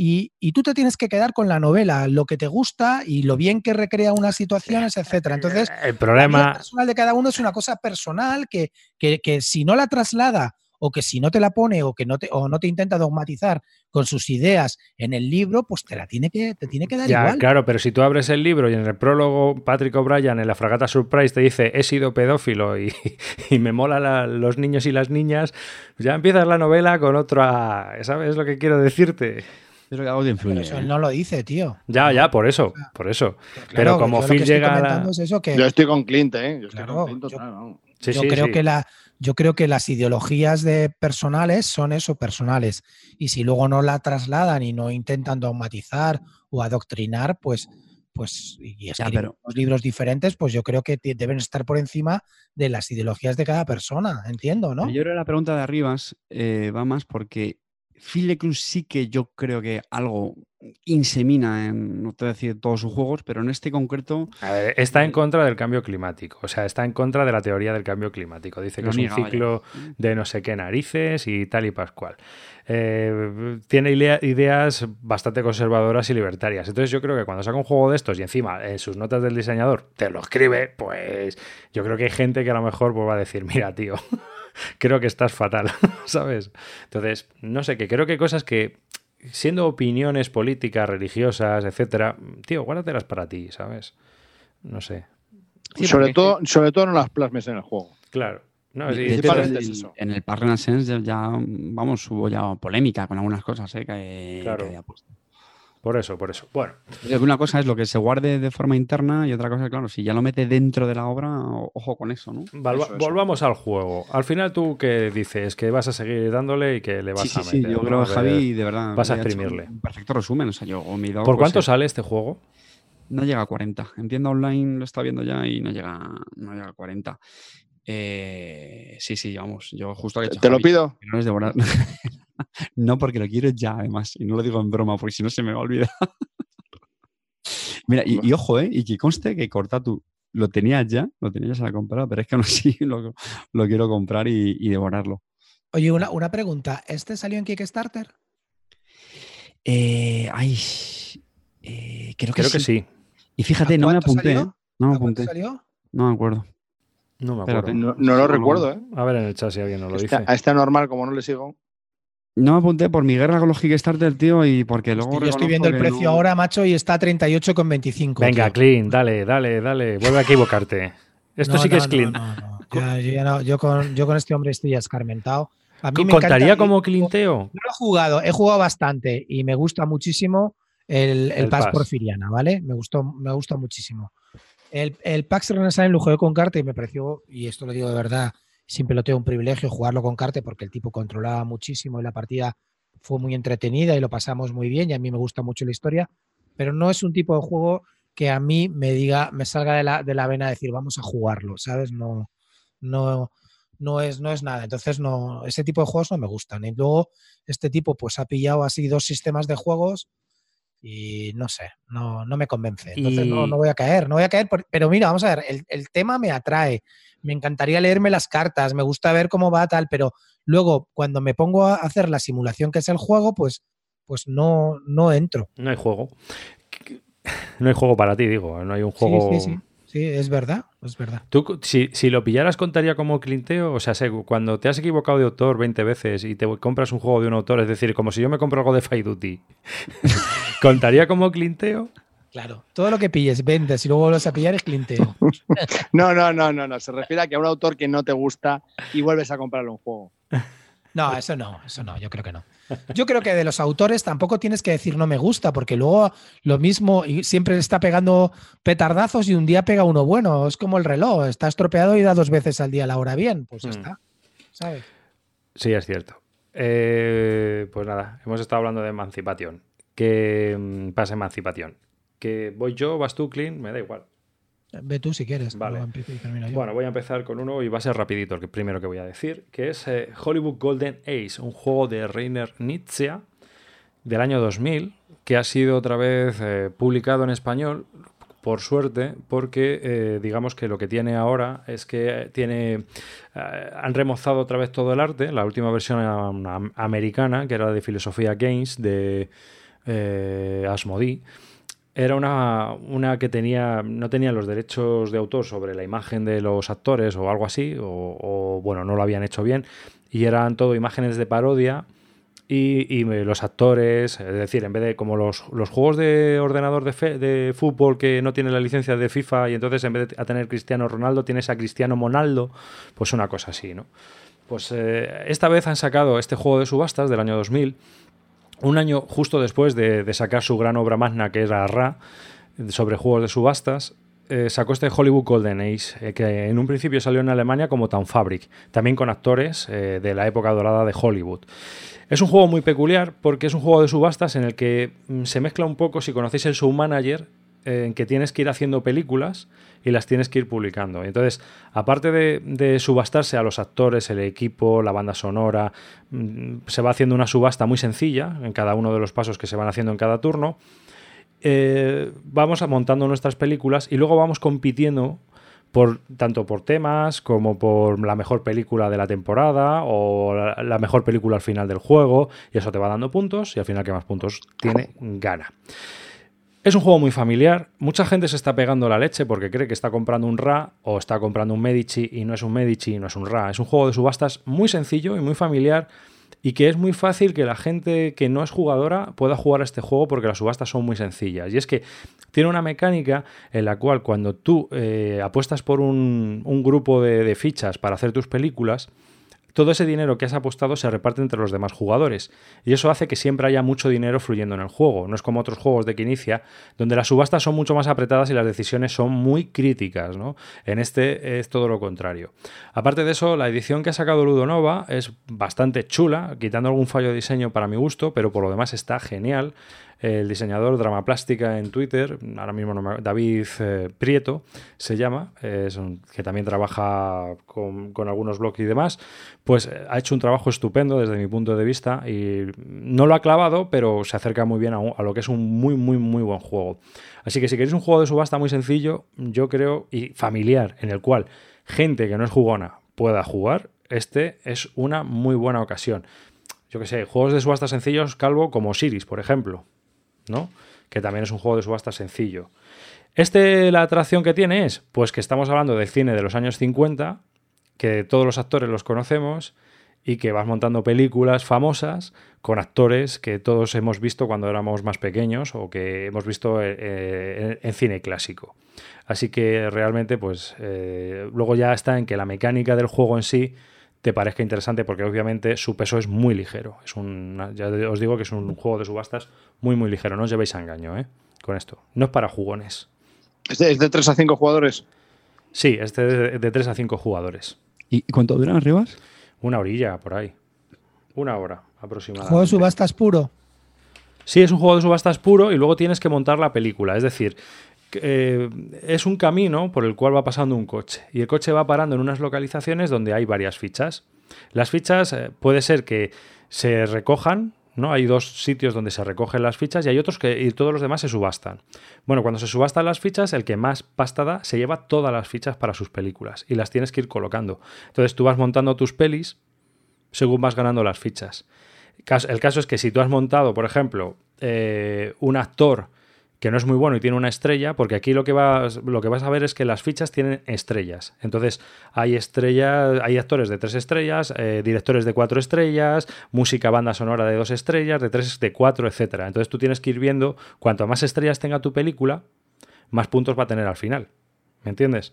Y, y tú te tienes que quedar con la novela, lo que te gusta y lo bien que recrea unas situaciones, etcétera. Entonces, el la vida problema, personal de cada uno es una cosa personal que, que- que si no la traslada o que si no te la pone o que no te, o no te intenta dogmatizar con sus ideas en el libro, pues te la tiene que, te tiene que dar ya, igual. claro, pero si tú abres el libro y en el prólogo Patrick O'Brien en la fragata Surprise te dice he sido pedófilo y, y me mola la- los niños y las niñas, ya empiezas la novela con otra, ¿sabes lo que quiero decirte? Pero que algo te influye. Pero eso ¿eh? él no lo dice, tío. Ya, ya, por eso, por eso. Claro, Pero como Phil llega a la- comentando es eso que Yo estoy con Clint, ¿eh? Yo estoy Claro, con Clint yo- total, vamos. Sí, yo sí, creo sí. que la yo creo que las ideologías de personales son eso personales y si luego no la trasladan y no intentan dogmatizar o adoctrinar pues pues, y Ya, escriben pero- unos libros diferentes, pues yo creo que deben estar por encima de las ideologías de cada persona, entiendo, ¿no? Pero Yo creo que la pregunta de Arribas eh, va más porque Phil Cruz sí que yo creo que algo insemina en, no te voy a decir todos sus juegos, pero en este concreto A ver, está en contra del cambio climático, o sea, está en contra de la teoría del cambio climático. Dice que es un vaya. ciclo de no sé qué narices y tal y pascual. Eh, tiene ideas bastante conservadoras y libertarias. Entonces yo creo que cuando saca un juego de estos y encima en sus notas del diseñador te lo escribe, pues yo creo que hay gente que a lo mejor pues, va a decir, mira, tío, creo que estás fatal, ¿sabes? Entonces, no sé, que creo que hay cosas que, siendo opiniones políticas, religiosas, etcétera, tío, guárdatelas para ti, ¿sabes? No sé. Sí, sobre, porque- todo, sobre todo no las plasmes en el juego. Claro. No, sí, de hecho, principalmente el- es eso. en el Park Renaissance ya, ya, vamos, hubo ya polémica con algunas cosas ¿eh? que, Claro. que había puesto. Por eso, por eso. Bueno, Yo que Una cosa es lo que se guarde de forma interna y otra cosa, claro, si ya lo mete dentro de la obra, ojo con eso, ¿no? valva- Eso, eso. volvamos al juego. Al final, ¿tú qué dices? Que vas a seguir dándole y que le vas Sí, sí, a sí, meter. yo ¿no? creo que Javi, de verdad. vas a exprimirle. Un perfecto resumen, o sea, yo me he dado, ¿Por pues, cuánto eh, sale este juego? No llega a 40. En tienda online lo está viendo ya y no llega, no llega a 40. Eh, sí, sí, vamos. Yo justo que he hecho Te lo Javi, pido. que no es devorar. no, porque lo quiero ya, además. Y no lo digo en broma, porque si no se me va a olvidar. Mira, y, y ojo, ¿eh? Y que conste que Cortatu lo tenía ya, lo tenía ya se la comprado, pero es que aún así lo, lo quiero comprar y, y devorarlo. Oye, una, una pregunta. ¿Este salió en Kickstarter? Eh, ay, eh, creo que Creo que sí. Y fíjate, ¿A no me apunté. salió? ¿eh? No me ¿A cuánto apunté. salió? No me acuerdo. No me acuerdo. No, no lo no, recuerdo, ¿eh? A ver en el chat si alguien nos lo dice. a este anormal, como no le sigo. No me apunté por mi guerra con los Kickstarter, tío, y porque luego. Hostia, yo estoy viendo el precio no- ahora, macho, y está a 38,25. Venga, tío. Clean, dale, dale, dale. Vuelve a equivocarte. Esto No, sí que no, es Clean. no, no. Ya- yo, ya no- yo con, yo con este hombre estoy ya escarmentado. A mí me ¿Contaría encanta- como clinteo? No lo he jugado, he jugado bastante y me gusta muchísimo el, el, El Pax Pax. Porfiriana, ¿vale? Me gustó, me gusta muchísimo. El, el Pax Renaissance lo jugué con carta y me pareció, y esto lo digo de verdad, sin peloteo, un privilegio jugarlo con carta porque el tipo controlaba muchísimo y la partida fue muy entretenida y lo pasamos muy bien y a mí me gusta mucho la historia, pero no es un tipo de juego que a mí me diga, me salga de la, de la vena decir vamos a jugarlo, ¿sabes? No, no, no es, no es nada. Entonces, no, ese tipo de juegos no me gustan. Y luego, este tipo, pues ha pillado así dos sistemas de juegos y no sé, no, no me convence. Entonces, no, no voy a caer, no voy a caer. por- pero mira, vamos a ver, el, el tema me atrae. Me encantaría leerme las cartas, me gusta ver cómo va tal, pero luego, cuando me pongo a hacer la simulación que es el juego, pues, pues no, no entro. No hay juego. No hay juego para ti, digo. No hay un juego. Sí, sí, sí. Sí, es verdad, es verdad. ¿Tú, si, si lo pillaras, contaría como clinteo? O sea, cuando te has equivocado de autor 20 veces y te compras un juego de un autor, es decir, como si yo me compro algo de Fight Duty, ¿contaría como clinteo? Claro, todo lo que pilles, vendes y luego vuelves a pillar es clinteo. No, no, no, no, no. Se refiere a que a un autor que no te gusta y vuelves a comprarle un juego. No, eso no, eso no, yo creo que no. Yo creo que de los autores tampoco tienes que decir no me gusta, porque luego lo mismo y siempre está pegando petardazos y un día pega uno bueno. Es como el reloj, está estropeado y da dos veces al día la hora bien. Pues ya Mm. está. ¿Sabes? Sí, es cierto. Eh, pues nada, hemos estado hablando de emancipación. Que mm, pasa emancipación. Que voy yo, vas tú, Clean, me da igual. Ve tú si quieres. Vale. y yo. Bueno, voy a empezar con uno y va a ser rapidito el primero que voy a decir, que es eh, Hollywood Golden Ace, un juego de Rainer Nietzsche del año 2000, que ha sido otra vez eh, publicado en español, por suerte, porque eh, digamos que lo que tiene ahora es que tiene eh, han remozado otra vez todo el arte, la última versión americana, que era de Filosofía Games, de Asmodee, era una, una que tenía no tenía los derechos de autor sobre la imagen de los actores o algo así, o, bueno, no lo habían hecho bien, y eran todo imágenes de parodia y, y los actores, es decir, en vez de como los, los juegos de ordenador de fútbol que no tienen la licencia de FIFA y entonces en vez de a tener Cristiano Ronaldo tienes a Cristiano Monaldo, pues una cosa así, ¿no? Pues eh, esta vez han sacado este juego de subastas del año 2000, un año justo después de, sacar su gran obra magna que era Ra, sobre juegos de subastas, eh, sacó este Hollywood Golden Age, eh, que en un principio salió en Alemania como Fabric, también con actores eh, de la época dorada de Hollywood. Es un juego muy peculiar porque es un juego de subastas en el que mm, se mezcla un poco, si conocéis el Show Manager, en que tienes que ir haciendo películas y las tienes que ir publicando. Entonces, aparte de, subastarse a los actores, el equipo, la banda sonora, mm, se va haciendo una subasta muy sencilla en cada uno de los pasos que se van haciendo en cada turno. Eh, vamos montando nuestras películas y luego vamos compitiendo por, tanto por temas como por la mejor película de la temporada o la, la, mejor película al final del juego y eso te va dando puntos y al final que más puntos tiene gana. Es un juego muy familiar. Mucha gente se está pegando la leche porque cree que está comprando un Ra o está comprando un Medici y no es un Medici y no es un Ra. Es un juego de subastas muy sencillo y muy familiar y que es muy fácil que la gente que no es jugadora pueda jugar a este juego porque las subastas son muy sencillas. Y es que tiene una mecánica en la cual cuando tú eh, apuestas por un, grupo de fichas para hacer tus películas, todo ese dinero que has apostado se reparte entre los demás jugadores. Y eso hace que siempre haya mucho dinero fluyendo en el juego. No es como otros juegos de que inicia, donde las subastas son mucho más apretadas y las decisiones son muy críticas. ¿no? En este es todo lo contrario. Aparte de eso, la edición que ha sacado Ludonova es bastante chula, quitando algún fallo de diseño para mi gusto, pero por lo demás está genial el diseñador Drama Plástica en Twitter, ahora mismo David eh, Prieto se llama, que también trabaja con, algunos blogs y demás, pues eh, ha hecho un trabajo estupendo desde mi punto de vista y no lo ha clavado, pero se acerca muy bien a, lo que es un muy, muy, muy buen juego. Así que si queréis un juego de subasta muy sencillo, yo creo, y familiar, en el cual gente que no es jugona pueda jugar, este es una muy buena ocasión. Yo que sé, juegos de subasta sencillos, calvo, como Siris, por ejemplo. ¿No? Que también es un juego de subasta sencillo. Este, la atracción que tiene es, pues que estamos hablando de cine de los años 50, que todos los actores los conocemos y que vas montando películas famosas con actores que todos hemos visto cuando éramos más pequeños o que hemos visto eh, eh, en, cine clásico. Así que realmente, pues eh, luego ya está en que la mecánica del juego en sí te parezca interesante porque obviamente su peso es muy ligero. Es un, ya os digo que es un juego de subastas muy muy ligero, no os llevéis a engaño ¿eh? con esto. No es para jugones. ¿Es de, 3 a 5 jugadores? Sí, es de, de 3 a 5 jugadores. ¿Y cuánto duran arribas? Una orilla por ahí. Una hora aproximadamente. ¿Juego de subastas puro? Sí, es un juego de subastas puro y luego tienes que montar la película. Es decir, eh, es un camino por el cual va pasando un coche y el coche va parando en unas localizaciones donde hay varias fichas. Las fichas eh, puede ser que se recojan, ¿no? Hay dos sitios donde se recogen las fichas y hay otros que todos los demás se subastan. Bueno, cuando se subastan las fichas, el que más pasta da se lleva todas las fichas para sus películas y las tienes que ir colocando. Entonces tú vas montando tus pelis según vas ganando las fichas. El caso es que si tú has montado, por ejemplo, eh, un actor que no es muy bueno y tiene una estrella, porque aquí lo que vas, lo que vas a ver es que las fichas tienen estrellas. Entonces, hay estrellas, hay actores de tres estrellas, eh, directores de cuatro estrellas, música, banda sonora de dos estrellas, de tres, de cuatro, etcétera. Entonces tú tienes que ir viendo cuanto más estrellas tenga tu película, más puntos va a tener al final. ¿Me entiendes?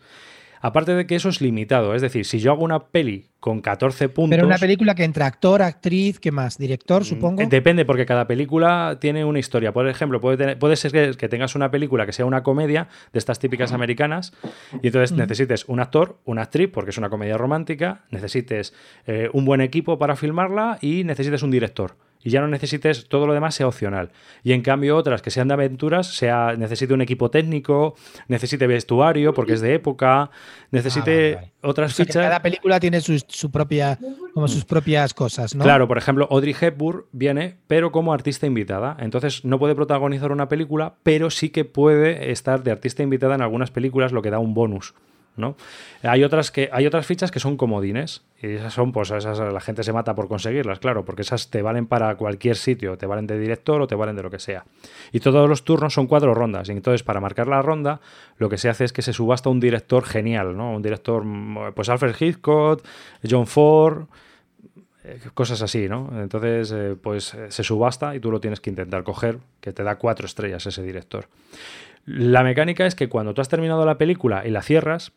Aparte de que eso es limitado, es decir, si yo hago una peli con 14 puntos. Pero una película que entre actor, actriz, ¿qué más? ¿Director, mm, supongo? Depende, porque cada película tiene una historia. Por ejemplo, puede, puede ser que, tengas una película que sea una comedia de estas típicas americanas y entonces necesites un actor, una actriz, porque es una comedia romántica, necesites eh, un buen equipo para filmarla y necesites un director y ya no necesites todo lo demás sea opcional. Y en cambio otras que sean de aventuras, sea necesite un equipo técnico, necesite vestuario porque es de época, necesite ah, otras fichas. cada película tiene su, propia, como sus propias cosas, ¿no? Claro, por ejemplo, Audrey Hepburn viene, pero como artista invitada. Entonces no puede protagonizar una película, pero sí que puede estar de artista invitada en algunas películas, lo que da un bonus. ¿No? Hay otras que hay otras fichas que son comodines y esas son pues esas la gente se mata por conseguirlas, claro, porque esas te valen para cualquier sitio, te valen de director o te valen de lo que sea. Y todos los turnos son cuatro rondas, y entonces para marcar la ronda lo que se hace es que se subasta un director genial, ¿no? Un director pues Alfred Hitchcock, John Ford, eh, cosas así, ¿no? Entonces, eh, pues eh, se subasta y tú lo tienes que intentar coger, que te da cuatro estrellas ese director. La mecánica es que cuando tú has terminado la película y la cierras,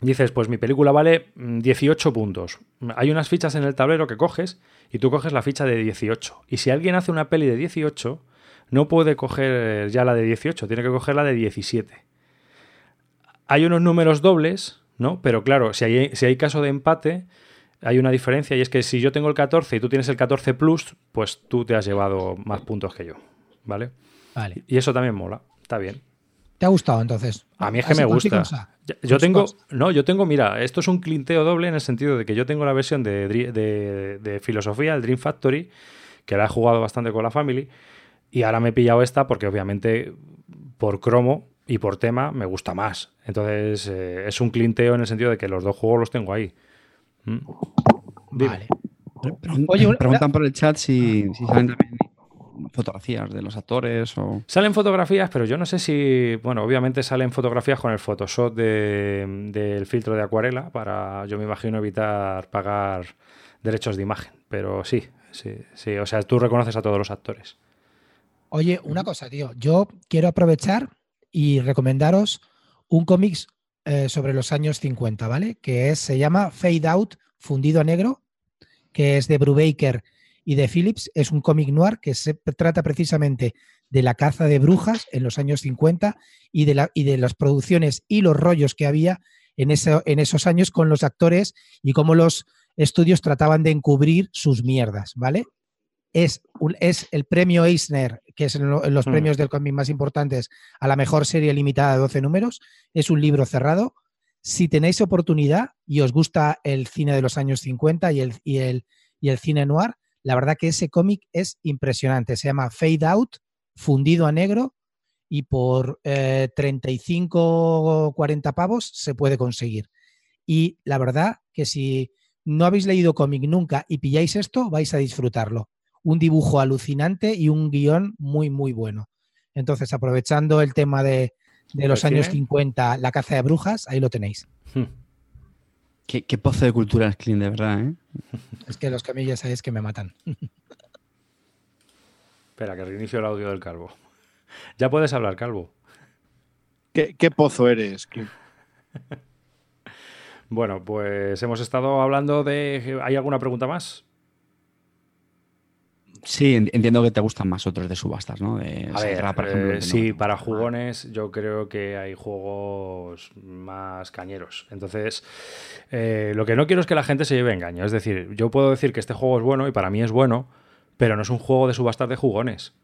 dices, pues mi película vale 18 mm, puntos. Hay unas fichas en el tablero que coges y tú coges la ficha de 18. Y si alguien hace una peli de 18, no puede coger ya la de 18, tiene que coger la de 17. Hay unos números dobles, ¿no? Pero claro, si hay, si hay caso de empate, hay una diferencia y es que si yo tengo el 14 y tú tienes el 14 plus, pues tú te has llevado más puntos que yo, ¿vale? Vale. Y eso también mola, está bien. ¿Te ha gustado entonces? A mí es que me gusta. Yo tengo, no, yo tengo, mira, esto es un clinteo doble en el sentido de que yo tengo la versión de, de, filosofía, el Dream Factory, que la he jugado bastante con la family, y ahora me he pillado esta porque obviamente por cromo y por tema me gusta más. Entonces eh, es un clinteo en el sentido de que los dos juegos los tengo ahí. ¿Mm? Vale. Oye, preguntan por el chat si, si salen también fotografías de los actores o... Salen fotografías, pero yo no sé si... Bueno, obviamente salen fotografías con el Photoshop del filtro de acuarela para, yo me imagino, evitar pagar derechos de imagen. Pero sí, sí, sí. O sea, tú reconoces a todos los actores. Oye, una cosa, tío. Yo quiero aprovechar y recomendaros un cómic eh, sobre los años 50, ¿vale? Que es, se llama Fade Out, fundido a negro, que es de Brubaker y de Phillips. Es un cómic noir que se trata precisamente de la caza de brujas en los años 50 y de, la, y de las producciones y los rollos que había en, en esos años con los actores y cómo los estudios trataban de encubrir sus mierdas, ¿vale? Es, es el premio Eisner, que es en, los mm. premios del cómic más importantes, a la mejor serie limitada de 12 números. Es un libro cerrado. Si tenéis oportunidad y os gusta el cine de los años 50 y el, y el, y el cine noir, la verdad que ese cómic es impresionante. Se llama Fade Out, fundido a negro, y por 35 o 40 pavos se puede conseguir. Y la verdad que si no habéis leído cómic nunca y pilláis esto, vais a disfrutarlo. Un dibujo alucinante y un guion muy, muy bueno. Entonces, aprovechando el tema de, los años 50, la caza de brujas, ahí lo tenéis. Hmm. Qué, pozo de cultura es Clean, de verdad, ¿eh? Es que los camillas sabéis que me matan. Espera, que reinicio el audio del calvo. Ya puedes hablar, calvo. ¿Qué, pozo eres? bueno, pues hemos estado hablando de... ¿Hay alguna pregunta más? Sí, entiendo que te gustan más otros de subastas, ¿no? De a ver, eh, sí, para jugones yo creo que hay juegos más cañeros. Entonces, eh, lo que no quiero es que la gente se lleve engaño. Es decir, yo puedo decir que este juego es bueno y para mí es bueno, pero no es un juego de subastas de jugones.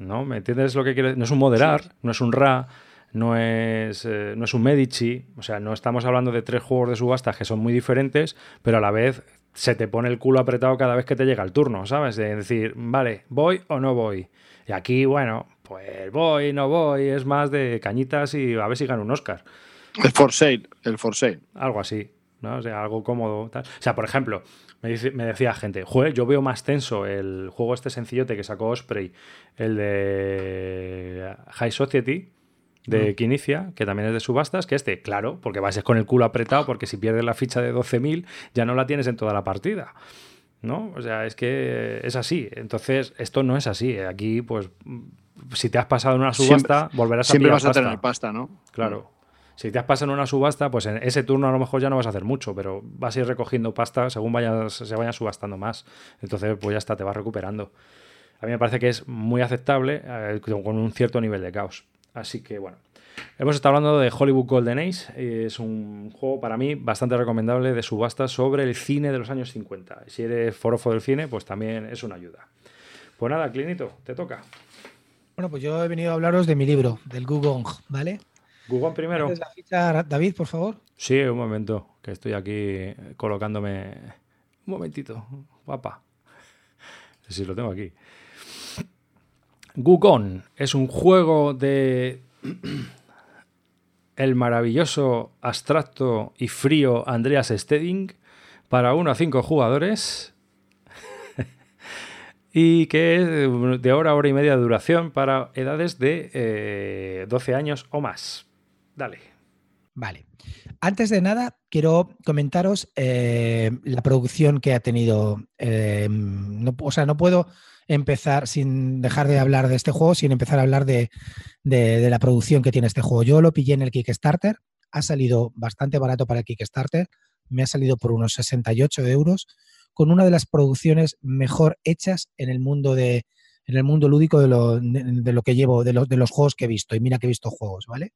¿No? ¿Me entiendes lo que quiero No es un moderar, no es un RA, no es, eh, no es un Medici. O sea, no estamos hablando de tres juegos de subastas que son muy diferentes, pero a la vez se te pone el culo apretado cada vez que te llega el turno, ¿sabes? De decir, vale, voy o no voy. Y aquí, bueno, pues voy, no voy, es más de cañitas y a ver si gano un Oscar. El for sale, el for sale. Algo así, ¿no? O sea, algo cómodo. Tal. O sea, por ejemplo, me, me decía gente, Joder, yo veo más tenso el juego este sencillote que sacó Osprey, el de High Society, de Quinicia, que también es de subastas, que este, claro, porque vas con el culo apretado, porque si pierdes la ficha de 12.000 ya no la tienes en toda la partida. ¿No? O sea, es que es así. Entonces, esto no es así. Aquí, pues, si te has pasado en una subasta, volverás a Siempre vas a tener pasta, ¿no? Claro. Si te has pasado en una subasta, pues en ese turno a lo mejor ya no vas a hacer mucho, pero vas a ir recogiendo pasta según vayas, se vayan subastando más. Entonces, pues ya está, te vas recuperando. A mí me parece que es muy aceptable eh, con un cierto nivel de caos. Así que bueno. Hemos estado hablando de Hollywood Golden Age. Es un juego para mí bastante recomendable de subasta sobre el cine de los años 50. Si eres forofo del cine, pues también es una ayuda. Pues nada, Clinito, te toca. Bueno, pues yo he venido a hablaros de mi libro, del Gugong, ¿vale? Gugong primero. la ficha, David, por favor? Sí, un momento, que estoy aquí colocándome. Un momentito, guapa. Sí, lo tengo aquí. Gugon es un juego de el maravilloso, abstracto y frío Andreas Steding para 1 a 5 jugadores y que es de hora, hora y media de duración para edades de 12 eh, años o más. Dale. Vale. Antes de nada, quiero comentaros eh, la producción que ha tenido. Eh, o sea, no puedo empezar, sin dejar de hablar de este juego, sin empezar a hablar de, la producción que tiene este juego. Yo lo pillé en el Kickstarter, ha salido bastante barato para el Kickstarter, me ha salido por unos 68 euros, con una de las producciones mejor hechas en el mundo de en el mundo lúdico de lo, de, lo que llevo, de, de, los juegos que he visto, y mira que he visto juegos, ¿vale?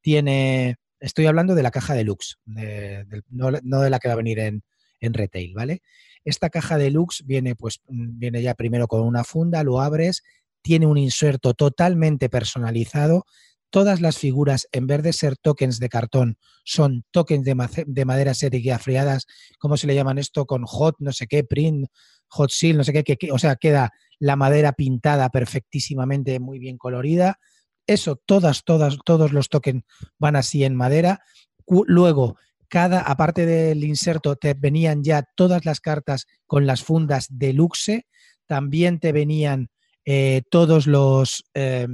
Tiene, estoy hablando de la caja deluxe, de, no, no, de la que va a venir en, en retail, ¿vale? Esta caja deluxe viene, pues, mm, viene ya primero con una funda, lo abres, tiene un inserto totalmente personalizado, todas las figuras, en vez de ser tokens de cartón, son tokens de, mace- de madera serigrafriadas, ¿cómo se le llaman esto? Con hot, no sé qué, print, hot seal, no sé qué, que- o sea, queda la madera pintada perfectísimamente, muy bien colorida. Eso, todas, todas, todos los tokens van así en madera. Luego, aparte del inserto, te venían ya todas las cartas con las fundas deluxe. También te venían eh, todos los, eh,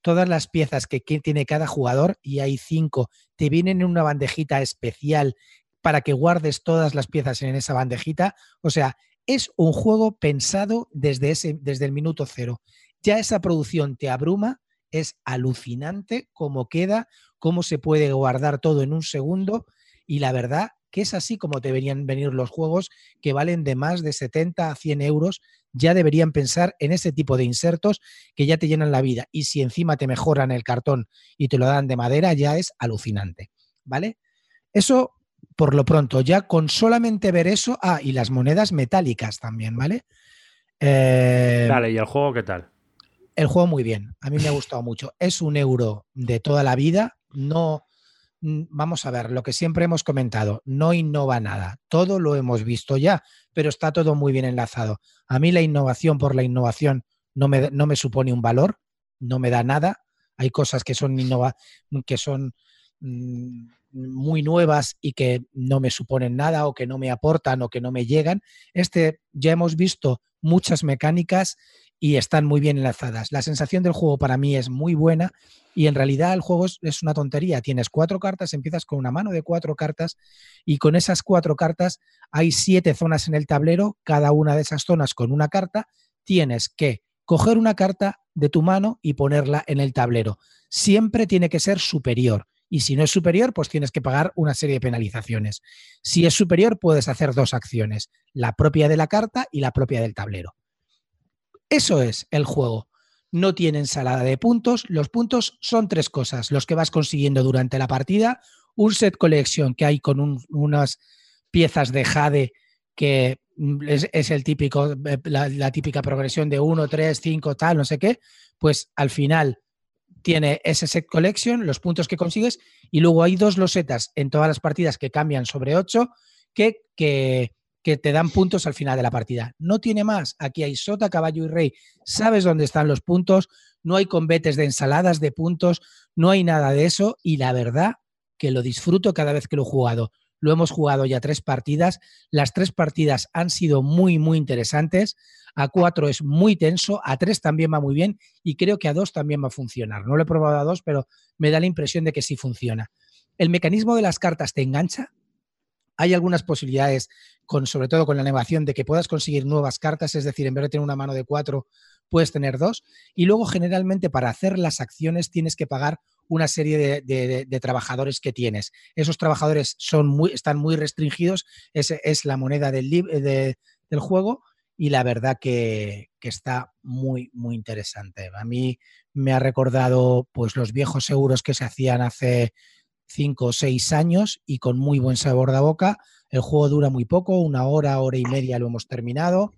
todas las piezas que, que tiene cada jugador, y hay cinco, te vienen en una bandejita especial para que guardes todas las piezas en esa bandejita. O sea, es un juego pensado desde, ese, desde el minuto cero. Ya esa producción te abruma, es alucinante cómo queda, cómo se puede guardar todo en un segundo y la verdad que es así como deberían venir los juegos que valen de más de 70 a 100 euros. Ya deberían pensar en ese tipo de insertos que ya te llenan la vida y si encima te mejoran el cartón y te lo dan de madera ya es alucinante, ¿vale? Eso por lo pronto, ya con solamente ver eso, ah, y las monedas metálicas también, ¿vale? Eh, Dale, ¿y el juego qué tal? el juego muy bien, a mí me ha gustado mucho. Es un euro de toda la vida, no, vamos a ver, lo que siempre hemos comentado, no innova nada, todo lo hemos visto ya, pero está todo muy bien enlazado. A mí la innovación por la innovación no me, no me supone un valor, no me da nada. Hay cosas que son, innova que son mm, muy nuevas y que no me suponen nada o que no me aportan o que no me llegan. Este ya hemos visto muchas mecánicas y están muy bien enlazadas. La sensación del juego para mí es muy buena y en realidad el juego es, una tontería. Tienes cuatro cartas, empiezas con una mano de cuatro cartas y con esas cuatro cartas hay siete zonas en el tablero, cada una de esas zonas con una carta. Tienes que coger una carta de tu mano y ponerla en el tablero. Siempre tiene que ser superior. Y si no es superior, pues tienes que pagar una serie de penalizaciones. Si es superior, puedes hacer dos acciones, la propia de la carta y la propia del tablero. Eso es el juego. No tiene ensalada de puntos. Los puntos son tres cosas. Los que vas consiguiendo durante la partida, un set collection que hay con un- unas piezas de jade que es, el típico, eh, la, la típica progresión de 1, 3, 5, tal, no sé qué, pues al final tiene ese set collection, los puntos que consigues, y luego hay dos losetas en todas las partidas que cambian sobre 8 que, que, que te dan puntos al final de la partida. No tiene más. Aquí hay sota, caballo y rey. Sabes dónde están los puntos, no hay combetes de ensaladas de puntos, no hay nada de eso, y la verdad que lo disfruto cada vez que lo he jugado. Lo hemos jugado ya tres partidas. Las tres partidas han sido muy, muy interesantes. A cuatro es muy tenso, a tres también va muy bien y creo que a dos también va a funcionar. No lo he probado a dos, pero me da la impresión de que sí funciona. El mecanismo de las cartas te engancha. Hay algunas posibilidades, con, sobre todo con la animación, de que puedas conseguir nuevas cartas, es decir, en vez de tener una mano de cuatro, puedes tener dos. Y luego, generalmente, para hacer las acciones tienes que pagar una serie de, trabajadores que tienes. Esos trabajadores son muy, están muy restringidos, ese es la moneda del, de- del juego y la verdad que, que está muy, muy interesante. A mí me ha recordado pues, los viejos euros que se hacían hace cinco o seis años y con muy buen sabor de boca. El juego dura muy poco, una hora, hora y media lo hemos terminado.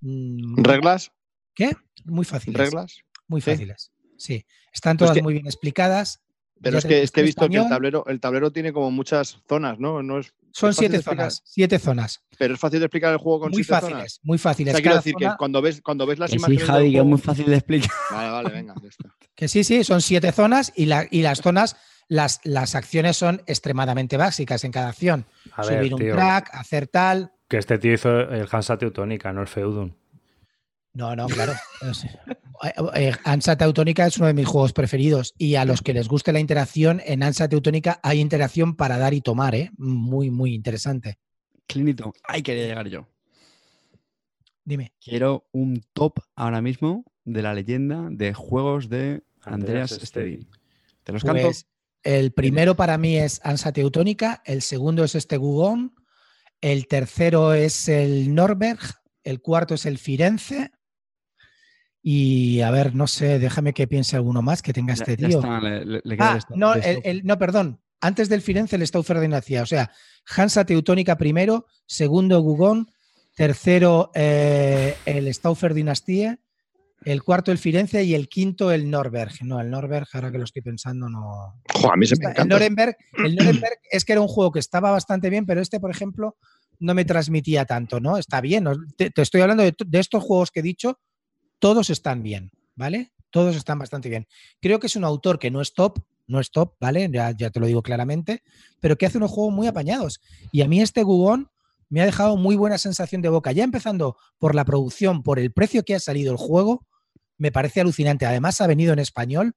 Mm, ¿Reglas? ¿Qué? Muy fáciles. ¿Reglas? Muy fáciles. Sí. Están Pues todas que- muy bien explicadas. Pero Ya es que, digo, es que he visto que el tablero, el tablero tiene como muchas zonas, ¿no? no es, Son es siete explicar. zonas. Siete zonas. Pero es fácil de explicar el juego con Muy siete fáciles, zonas. muy O fáciles. sea, quiero decir zona- que cuando ves, cuando ves las Que sí, imágenes Javi, que es muy fácil de explicar. Vale, vale, venga, ya está. Que sí, sí, son siete zonas y, la- y las zonas, las, las acciones son extremadamente básicas en cada acción. A ver, Subir un tío, track, hacer tal. que este tío hizo el Hansa Teutónica, no el Feudum. No, no, claro. Es- eh, Ansa Teutónica es uno de mis juegos preferidos y a los que les guste la interacción, en Ansa Teutónica hay interacción para dar y tomar, ¿eh? Muy, muy interesante. Clinito, ahí quería llegar yo. Dime. Quiero un top ahora mismo de la leyenda de juegos de Andreas Andreas. ¿Te los canto? Pues el primero para mí es Ansa Teutónica, el segundo es este Gugón, el tercero es el Norberg, el cuarto es el Firenze. Y a ver, no sé, déjame que piense alguno más que tenga este ya tío. está, le- le- le queda Ah, el no, el el- el- no, perdón. Antes del Firenze, el Stauffer Dinastía. O sea, Hansa Teutónica primero, segundo Gugón, tercero eh, el Stauffer Dinastía el cuarto el Firenze y el quinto el Norberg. No, el Norberg, ahora que lo estoy pensando, no. Jo, a mí se me El encanta. Nuremberg, el Nuremberg es que era un juego que estaba bastante bien, pero este, por ejemplo, no me transmitía tanto, ¿no? Está bien. Te, te estoy hablando de, de estos juegos que he dicho, todos están bien, ¿vale? Todos están bastante bien. Creo que es un autor que no es top, no es top, ¿vale? Ya, ya te lo digo claramente, pero que hace unos juegos muy apañados. Y a mí este Gugón me ha dejado muy buena sensación de boca. Ya empezando por la producción, por el precio que ha salido el juego, me parece alucinante. Además, ha venido en español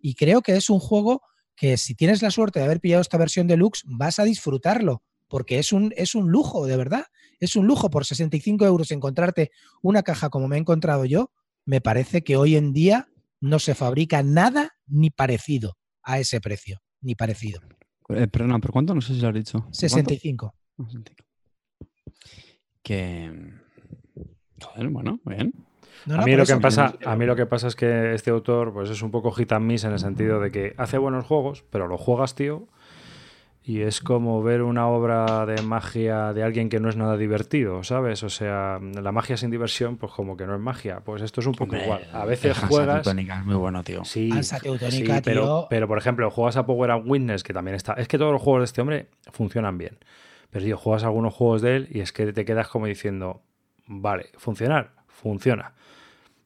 y creo que es un juego que si tienes la suerte de haber pillado esta versión deluxe, vas a disfrutarlo, porque es un, es un lujo, de verdad. Es un lujo por 65 euros encontrarte una caja como me he encontrado yo. Me parece que hoy en día no se fabrica nada ni parecido a ese precio, ni parecido. Eh, perdona, ¿pero cuánto? No sé si lo has dicho. ¿Cuánto? 65. Ah, 65. Que. Joder, bueno, bien. No, a mí por lo que me pasa, a mí lo que pasa es que este autor, pues es un poco hit and miss en el sentido de que hace buenos juegos, pero lo juegas, tío, y es como ver una obra de magia de alguien que no es nada divertido, ¿sabes? O sea, la magia sin diversión, pues como que no es magia. Pues esto es un poco Hombre, igual. A veces juegas. Teutónica es muy bueno, tío. Sí, pero, tío. pero por ejemplo, juegas a Power Up Witness, que también está. Es que todos los juegos de este hombre funcionan bien. Pero tío, juegas algunos juegos de él y es que te quedas como diciendo, vale, funcionar, funciona.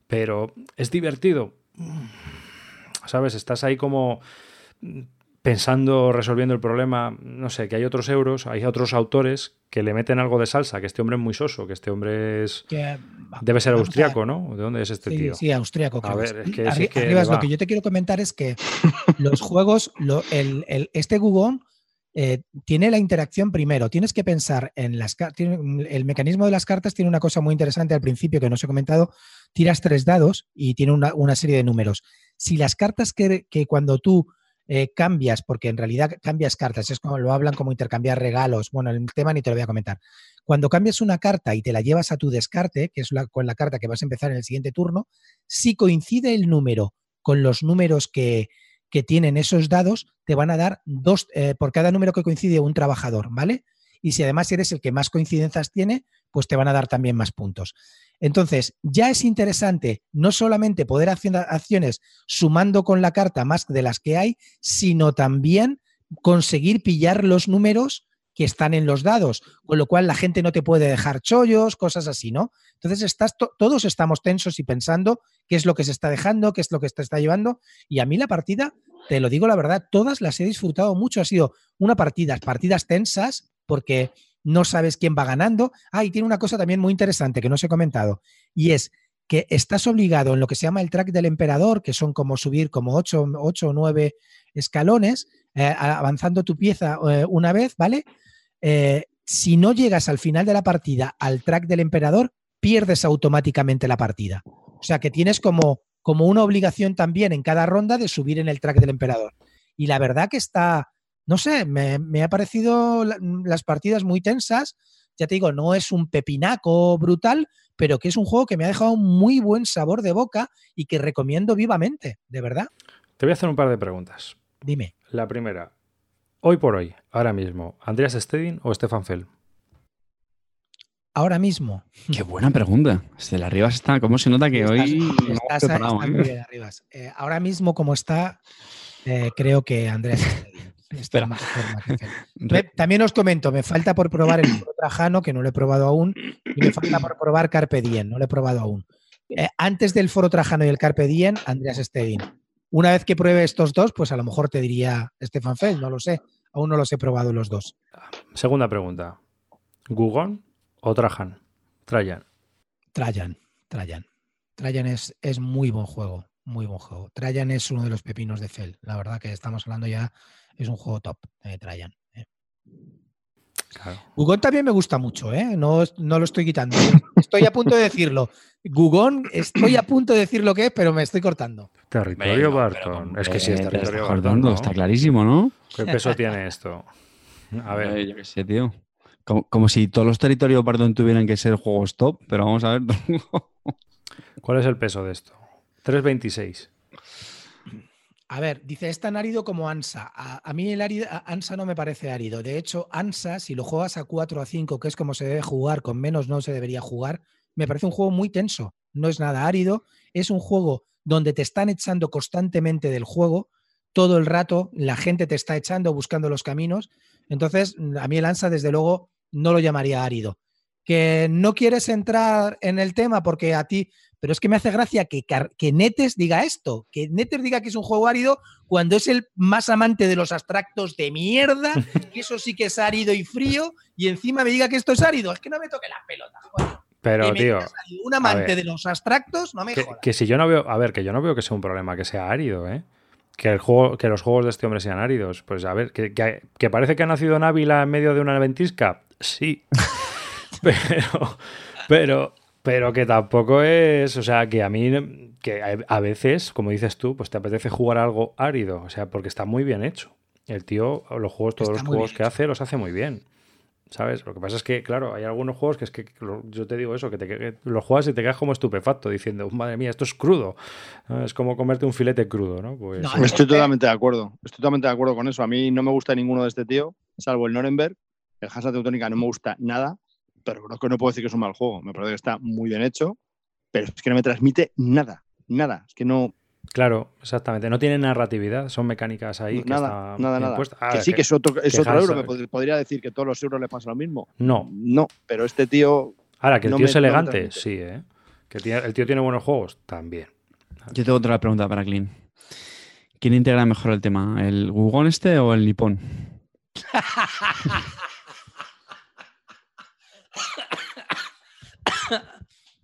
Pero es divertido. ¿Sabes? Estás ahí como pensando, resolviendo el problema, no sé, que hay otros euros, hay otros autores que le meten algo de salsa, que este hombre es muy soso, que este hombre es... Que- Debe ser a austriaco, ¿no? ¿De dónde es este sí, tío? sí, austriaco. A creo ver, es. que sí Arri- que Arribas, lo que yo te quiero comentar es que los juegos, lo- el- el- este Gugón eh, tiene la interacción primero. Tienes que pensar en las cartas. El mecanismo de las cartas tiene una cosa muy interesante al principio que no os he comentado. Tiras tres dados y tiene una, una serie de números. Si las cartas que, que cuando tú eh, cambias, porque en realidad cambias cartas, es como lo hablan como intercambiar regalos. Bueno, el tema ni te lo voy a comentar. Cuando cambias una carta y te la llevas a tu descarte, que es la, con la carta que vas a empezar en el siguiente turno, si coincide el número con los números que, que tienen esos dados, te van a dar dos, eh, por cada número que coincide un trabajador, ¿vale? Y si además eres el que más coincidencias tiene, pues te van a dar también más puntos. Entonces, ya es interesante no solamente poder hacer acciones sumando con la carta más de las que hay, sino también conseguir pillar los números que están en los dados, con lo cual la gente no te puede dejar chollos, cosas así, ¿no? Entonces todos estamos tensos y pensando qué es lo que se está dejando, qué es lo que te está llevando, y a mí la partida, te lo digo la verdad, todas las he disfrutado mucho, ha sido una partida, partidas tensas, porque no sabes quién va ganando. Ah, y tiene una cosa también muy interesante que no os he comentado, y es que estás obligado en lo que se llama el track del emperador, que son como subir como 8 o 9 escalones, eh, avanzando tu pieza eh, una vez, ¿vale? Eh, si no llegas al final de la partida al track del emperador, pierdes automáticamente la partida. O sea que tienes como, como una obligación también en cada ronda de subir en el track del emperador. Y la verdad que está, no sé, me, me ha parecido la- las partidas muy tensas. Ya te digo, no es un pepinaco brutal, pero que es un juego que me ha dejado muy buen sabor de boca y que recomiendo vivamente, de verdad. Te voy a hacer un par de preguntas. Dime. La primera, hoy por hoy, ahora mismo, ¿Andreas Stedin o Stefan Fell? Ahora mismo. Qué buena pregunta. Desde la arriba está. ¿Cómo se nota que Estás- hoy estás- eh? muy bien, Arribas. Eh, ahora mismo, como está, eh, creo que Andrés Espera. más También os comento, me falta por probar el Foro Trajano, que no lo he probado aún, y me falta por probar Carpe Diem, no lo he probado aún. Eh, antes del Foro Trajano y el Carpe Diem, Andreas Stedin. Una vez que pruebe estos dos, pues a lo mejor te diría Stefan Feld, no lo sé. Aún no los he probado los dos. Segunda pregunta, ¿Gugon o Trajan? Trajan. Trajan, Trajan. Trajan es, es muy buen juego, muy buen juego. Trajan es uno de los pepinos de Fel. La verdad que estamos hablando ya, es un juego top, eh, Trajan. eh. Claro. Gugón también me gusta mucho, ¿eh? no, no lo estoy quitando. Estoy a punto de decirlo. Gugón, estoy a punto de decir lo que es, pero me estoy cortando. Territorio Venga, Barton. pero, Es que sí es te territorio Barton. cortando, ¿no? Está clarísimo, ¿no? ¿Qué peso tiene esto? A ver, Eh, yo qué sé, tío. Como, como si todos los territorios Barton tuvieran que ser juegos top, pero vamos a ver. ¿cuál es el peso de esto? 3.26. A ver, dice, es tan árido como ANSA. A, mí el ANSA no me parece árido. De hecho, ANSA, si lo juegas a 4 o a 5, que es como se debe jugar, con menos no se debería jugar, me parece un juego muy tenso. No es nada árido. es un juego donde te están echando constantemente del juego, todo el rato la gente te está echando buscando los caminos. Entonces, a mí el ANSA, desde luego, no lo llamaría árido. Que no quieres entrar en el tema porque a ti, pero es que me hace gracia que, que Netes diga esto, que Netes diga que es un juego árido cuando es el más amante de los abstractos de mierda, que eso sí que es árido y frío, y encima me diga que esto es árido. Es que no me toque la pelota, Pero, tío. Un amante de los abstractos, no me que, que si yo no veo, a ver, que yo no veo que sea un problema que sea árido, ¿eh? que, el juego, que los juegos de este hombre sean áridos. Pues a ver, que, que, parece que ha nacido en Ávila en medio de una ventisca. Sí. pero, pero, pero que tampoco es. O sea, que a mí, que a veces, como dices tú, pues te apetece jugar algo árido. O sea, porque está muy bien hecho. El tío, los juegos, todos los juegos que hace, los hace muy bien. ¿Sabes? Lo que pasa es que, claro, hay algunos juegos que es que yo te digo eso, que, te, los juegas y te quedas como estupefacto diciendo, madre mía, esto es crudo. Es como comerte un filete crudo, ¿no? Pues, estoy totalmente de acuerdo. Estoy totalmente de acuerdo con eso. A mí no me gusta ninguno de este tío, salvo el Nuremberg. El Hansa Teutónica no me gusta nada, pero creo que no puedo decir que es un mal juego. Me parece que está muy bien hecho, pero es que no me transmite nada. Nada. Es que no, Claro, exactamente. No tiene narratividad, son mecánicas ahí. nada, nada, nada. que sí, que es otro, es otro euro. Me podría decir que todos los euros le pasa lo mismo. No. No, pero este tío. Ahora, que el tío es elegante, sí, ¿eh? Que el tío tiene buenos juegos, también. Yo tengo otra pregunta para Clean. ¿Quién integra mejor el tema? ¿El Gugón este o el Nippon?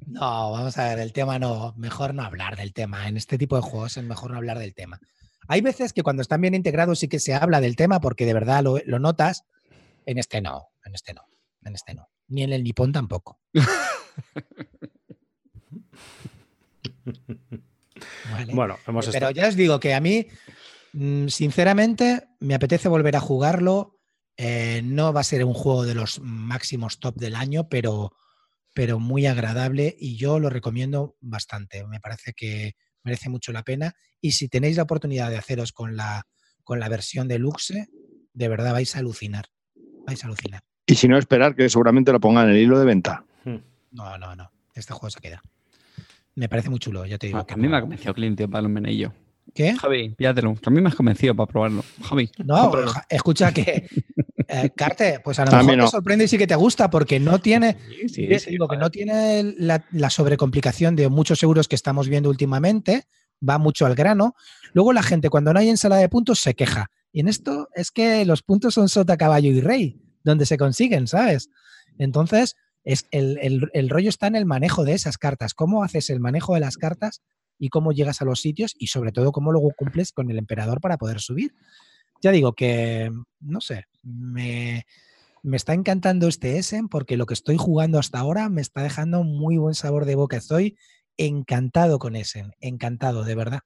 No, vamos a ver, el tema no, mejor no hablar del tema. En este tipo de juegos es mejor no hablar del tema. Hay veces que cuando están bien integrados sí que se habla del tema porque de verdad lo, notas. En este no, en este no, en este no. Ni en el nipón tampoco. Bueno, Pero ya os digo que a mí, mm, sinceramente, me apetece volver a jugarlo. Eh, no va a ser un juego de los máximos top del año, pero pero muy agradable y yo lo recomiendo bastante. Me parece que merece mucho la pena y si tenéis la oportunidad de haceros con la, con la versión de Luxe, de verdad vais a alucinar. Vais a alucinar. Y si no, esperar que seguramente lo pongan en el hilo de venta. Hmm. No, no, no. Este juego se queda. Me parece muy chulo, ya te digo. A, mí me ha convencido Clint, para el menello. ¿Qué? Javi, pídatelo. A mí me has convencido para probarlo. Javi. No, escucha que eh, Carte, pues a lo mejor te sorprende y sí que te gusta porque no tiene, digo que no tiene la, sobrecomplicación de muchos euros que estamos viendo últimamente, va mucho al grano. Luego la gente cuando no hay ensalada de puntos se queja. Y en esto es que los puntos son sota, caballo y rey, donde se consiguen, ¿sabes? Entonces, es el, el rollo está en el manejo de esas cartas. ¿Cómo haces el manejo de las cartas y cómo llegas a los sitios y sobre todo cómo luego cumples con el emperador para poder subir? Ya digo que, no sé, me, está encantando este Essen porque lo que estoy jugando hasta ahora me está dejando muy buen sabor de boca. Estoy encantado con Essen, encantado, de verdad.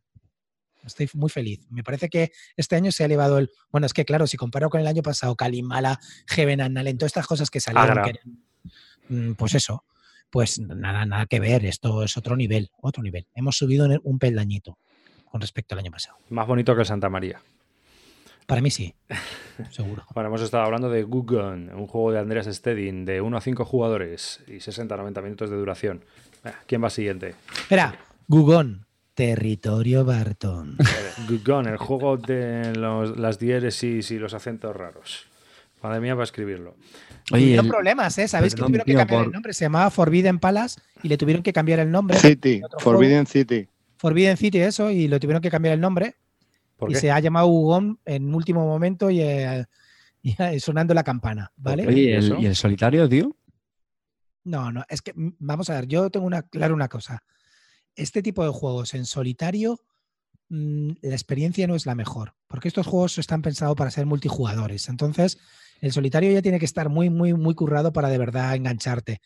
Estoy muy feliz. Me parece que este año se ha elevado el. Bueno, es que claro, si comparo con el año pasado, Kalimala, Gevenanal, todas estas cosas que salieron, mm, pues eso, pues nada, nada que ver. Esto es otro nivel, otro nivel. Hemos subido un peldañito con respecto al año pasado. Más bonito que el Santa María. Para mí sí, seguro. bueno, hemos estado hablando de Gugun, un juego de Andreas Stedin de 1 a 5 jugadores y 60-90 minutos de duración. ¿Quién va siguiente? Espera, Gugon, Territorio Barton. Gugon, el juego de las diéresis y los acentos raros. Madre mía, va a escribirlo. Oye, tuvieron problemas, ¿eh? ¿Sabéis que tuvieron que cambiar el nombre? Se llamaba Forbidden Palace y le tuvieron que cambiar el nombre. City, Forbidden City. Forbidden City, eso, y le tuvieron que cambiar el nombre y se ha llamado Hugon en último momento y, eh, sonando la campana, ¿vale? ¿y el, solitario, tío? No, no, es que vamos a ver, yo tengo una, claro una cosa. Este tipo de juegos en solitario, mm, la experiencia no es la mejor, porque estos juegos están pensados para ser multijugadores. Entonces, el solitario ya tiene que estar muy, muy, muy currado para de verdad engancharte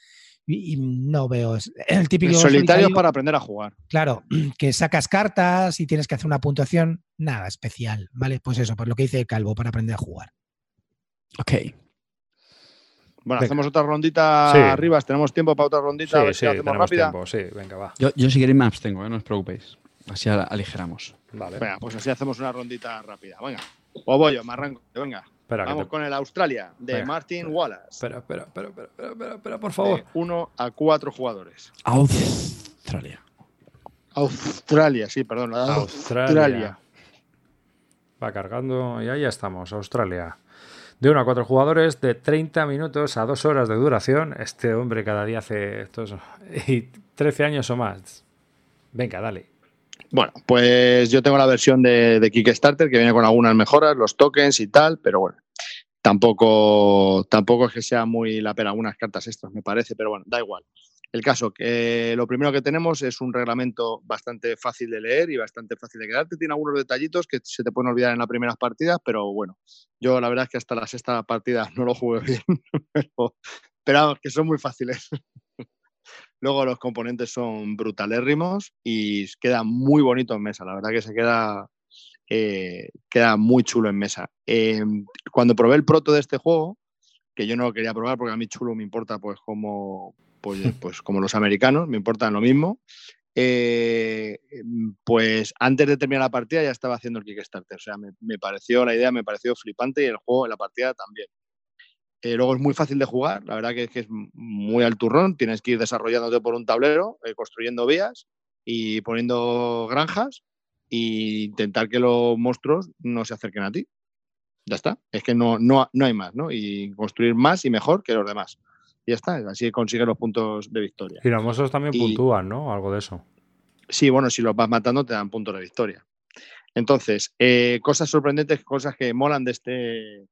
y, no veo el típico solitario, para aprender a jugar. Claro, que sacas cartas y tienes que hacer una puntuación, nada especial, ¿vale? Pues eso, pues lo que dice Calvo para aprender a jugar. Ok. Bueno, hacemos otra rondita arriba. ¿Tenemos tiempo para otra rondita? Sí, sí, tenemos Tiempo. Sí, venga, va. Yo, yo si queréis me abstengo, ¿eh? no os preocupéis. Así aligeramos. Vale. Venga, pues así hacemos una rondita rápida. Venga. O voy yo, me arranco. Venga. Vamos con el Australia de Martin Wallace. Espera, espera, espera, espera, espera, por favor. uno a cuatro jugadores. Australia. Australia, sí, perdón. Australia. Va cargando y ahí ya estamos, Australia. De 1 a 4 jugadores, de 30 minutos a 2 horas de duración. Este hombre cada día hace estos. Y 13 años o más. Venga, dale. Bueno, pues yo tengo la versión de, Kickstarter que viene con algunas mejoras, los tokens y tal, pero bueno, tampoco, tampoco es que sea muy la pena algunas cartas estas, me parece, pero bueno, da igual. El caso, que lo primero que tenemos es un reglamento bastante fácil de leer y bastante fácil de quedarte. Tiene algunos detallitos que se te pueden olvidar en las primeras partidas, pero bueno, yo la verdad es que hasta la sexta partida no lo jugué bien, pero, pero que son muy fáciles. Luego los componentes son brutalérrimos y queda muy bonito en mesa. La verdad que se queda, eh, queda muy chulo en mesa. Em, cuando probé el proto de este juego, que yo no lo quería probar porque a mí chulo me importa pues como, pues, pues como los americanos, me importan lo mismo. Eh, pues antes de terminar la partida ya estaba haciendo el Kickstarter. O sea, me, me, pareció la idea, me pareció flipante y el juego, la partida también. Eh, luego es muy fácil de jugar, la verdad que es, que es muy al turrón, tienes que ir desarrollándote por un tablero, eh, construyendo vías y poniendo granjas e intentar que los monstruos no se acerquen a ti. Ya está, es que no, no, no hay más, ¿no? Y construir más y mejor que los demás. Y ya está, así consigues los puntos de victoria. Y los monstruos también puntúan, ¿no? Algo de eso. Sí, bueno, si los vas matando te dan puntos de victoria. Entonces, eh, cosas sorprendentes, cosas que molan de este,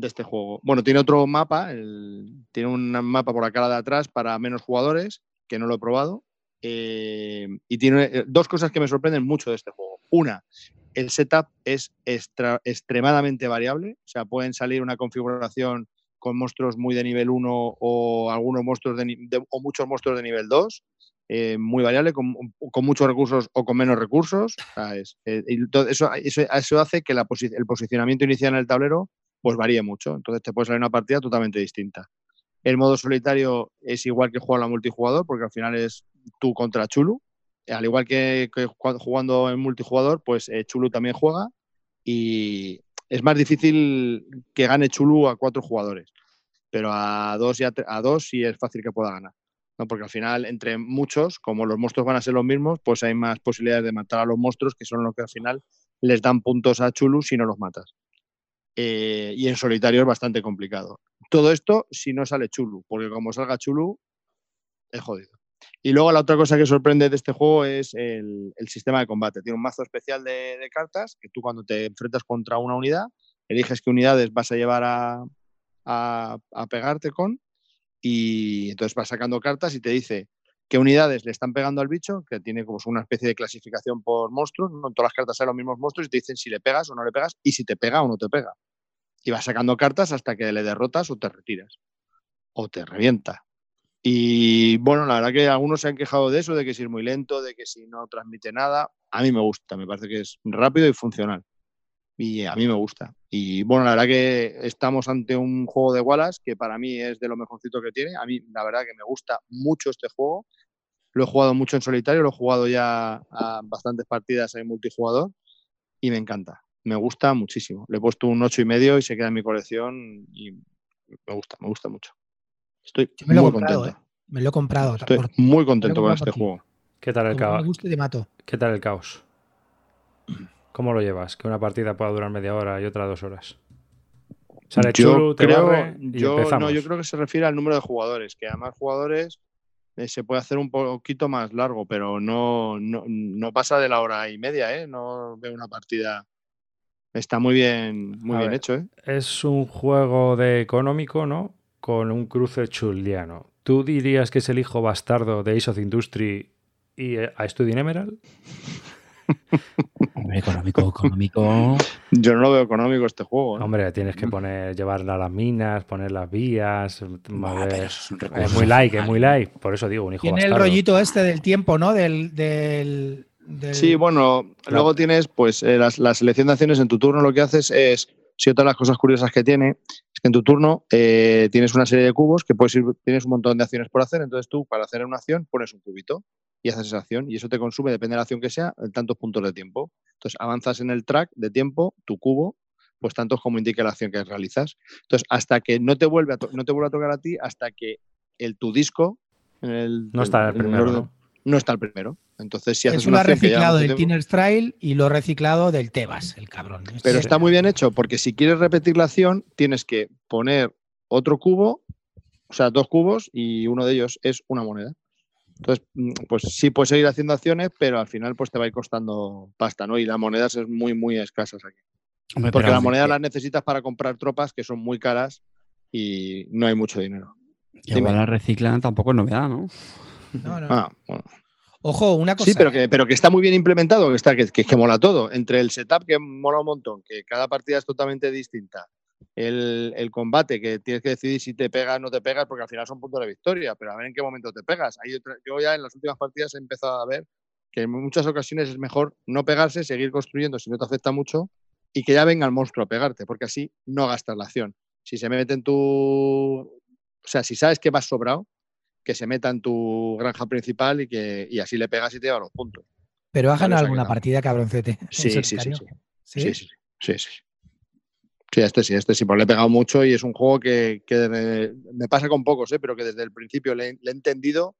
de este juego. Bueno, tiene otro mapa, tiene un mapa por la cara de atrás para menos jugadores, que no lo he probado. Eh, y tiene eh, dos cosas que me sorprenden mucho de este juego. Una, el setup es extremadamente variable, o sea, pueden salir una configuración con monstruos muy de nivel 1 o algunos monstruos de, o muchos monstruos de nivel 2, eh, muy variable, con, muchos recursos o con menos recursos. eso, eso, hace que el posicionamiento inicial en el tablero pues varía mucho. Entonces te puede salir una partida totalmente distinta. El modo solitario es igual que jugar a multijugador, porque al final es tú contra Chulu. Al igual que, jugando en multijugador, pues eh, Chulu también juega y es más difícil que gane Chulu a cuatro jugadores, pero a dos, y a, dos sí es fácil que pueda ganar. ¿no? Porque al final, entre muchos, como los monstruos van a ser los mismos, pues hay más posibilidades de matar a los monstruos, que son los que al final les dan puntos a Chulu si no los matas. Eh, y en solitario es bastante complicado. Todo esto si no sale Chulu, porque como salga Chulu, es jodido. Y luego la otra cosa que sorprende de este juego es el, sistema de combate. Tiene un mazo especial de, cartas que tú cuando te enfrentas contra una unidad, eliges qué unidades vas a llevar a, a, pegarte con y entonces vas sacando cartas y te dice qué unidades le están pegando al bicho, que tiene como una especie de clasificación por monstruos, ¿no? todas las cartas son los mismos monstruos y te dicen si le pegas o no le pegas y si te pega o no te pega y vas sacando cartas hasta que le derrotas o te retiras o te revienta. Y bueno, la verdad que algunos se han quejado de eso, de que si es muy lento, de que si no transmite nada. A mí me gusta, me parece que es rápido y funcional. Y a mí me gusta. Y bueno, la verdad que estamos ante un juego de Wallace que para mí es de lo mejorcito que tiene. A mí la verdad que me gusta mucho este juego. Lo he jugado mucho en solitario, lo he jugado ya a bastantes partidas en multijugador y me encanta me gusta muchísimo. Le he puesto un ocho y medio y se queda en mi colección y me gusta, me gusta mucho. Estoy muy contento. ¿eh? Me lo he comprado. Estoy muy contento con este juego. ¿Qué tal el caos? Me gusta y mato. ¿Qué tal el caos? ¿Cómo lo llevas? Que una partida pueda durar media hora y otra dos horas. Sale yo creo, yo, no, yo creo que se refiere al número de jugadores, que a más jugadores eh, se puede hacer un poquito más largo, pero no, no, no, pasa de la hora y media, ¿eh? No veo una partida Está muy bien, muy bien hecho, ¿eh? Es un juego de económico, ¿no? Con un cruce chuliano. ¿Tú dirías que es el hijo bastardo de Ace of Industry y eh, a Studio Emerald? Hombre, económico, económico. Yo no lo veo económico este juego. ¿eh? Hombre, tienes que poner, llevarla a las minas, poner las vías. es, muy like, es muy like. Por eso digo, un hijo Tiene el rollito este del tiempo, ¿no? del, Sí, bueno, luego tienes pues eh, la, selección de acciones en tu turno lo que haces es, si otra de las cosas curiosas que tiene es que en tu turno eh, tienes una serie de cubos que puedes ir, tienes un montón de acciones por hacer, entonces tú para hacer una acción pones un cubito y haces esa acción y eso te consume, depende de la acción que sea, tantos puntos de tiempo. Entonces avanzas en el track de tiempo, tu cubo, pues tantos como indique la acción que realizas. Entonces hasta que no te vuelve a, no te vuelve a tocar a ti, hasta que el tu disco, no está en el primero, no está el primero. Entonces, si haces Es una lo ha reciclado del Tiner Trail y lo ha reciclado del Tebas, el cabrón. Pero Sí, está muy bien hecho porque si quieres repetir la acción, tienes que poner otro cubo, o sea, dos cubos y uno de ellos es una moneda. Entonces, mm, pues sí puedes seguir haciendo acciones, pero al final pues te va a ir costando pasta, ¿no? Y las monedas es muy, muy escasas aquí. Hombre, Porque pero las monedas que- las necesitas para comprar tropas que son muy caras y no hay mucho dinero. que igual la reciclan tampoco es novedad, ¿no? No, no. Ah, bueno. Ojo, una cosa. Sí, pero que, pero que está muy bien implementado, que, está, que, que, que mola todo. Entre el setup, que mola un montón, que cada partida es totalmente distinta. El, el combate, que tienes que decidir si te pegas o no te pegas, porque al final son puntos de victoria, pero a ver en qué momento te pegas. Hay otra- yo ya en las últimas partidas he empezado a ver que en muchas ocasiones es mejor no pegarse, seguir construyendo si no te afecta mucho y que ya venga el monstruo a pegarte, porque así no gastas la acción. Si se mete en tu. O sea, si sabes que vas sobrado, que se meta en tu granja principal y que y así le pegas y te lleva los puntos. Pero has ganado alguna partida, cabroncete. Sí, sí, sí, sí. ¿Sí? Sí, sí, sí, sí, sí. Sí, este sí, este sí, pues le he pegado mucho y es un juego que, que me pasa con pocos, ¿eh? pero que desde el principio le, he- le he entendido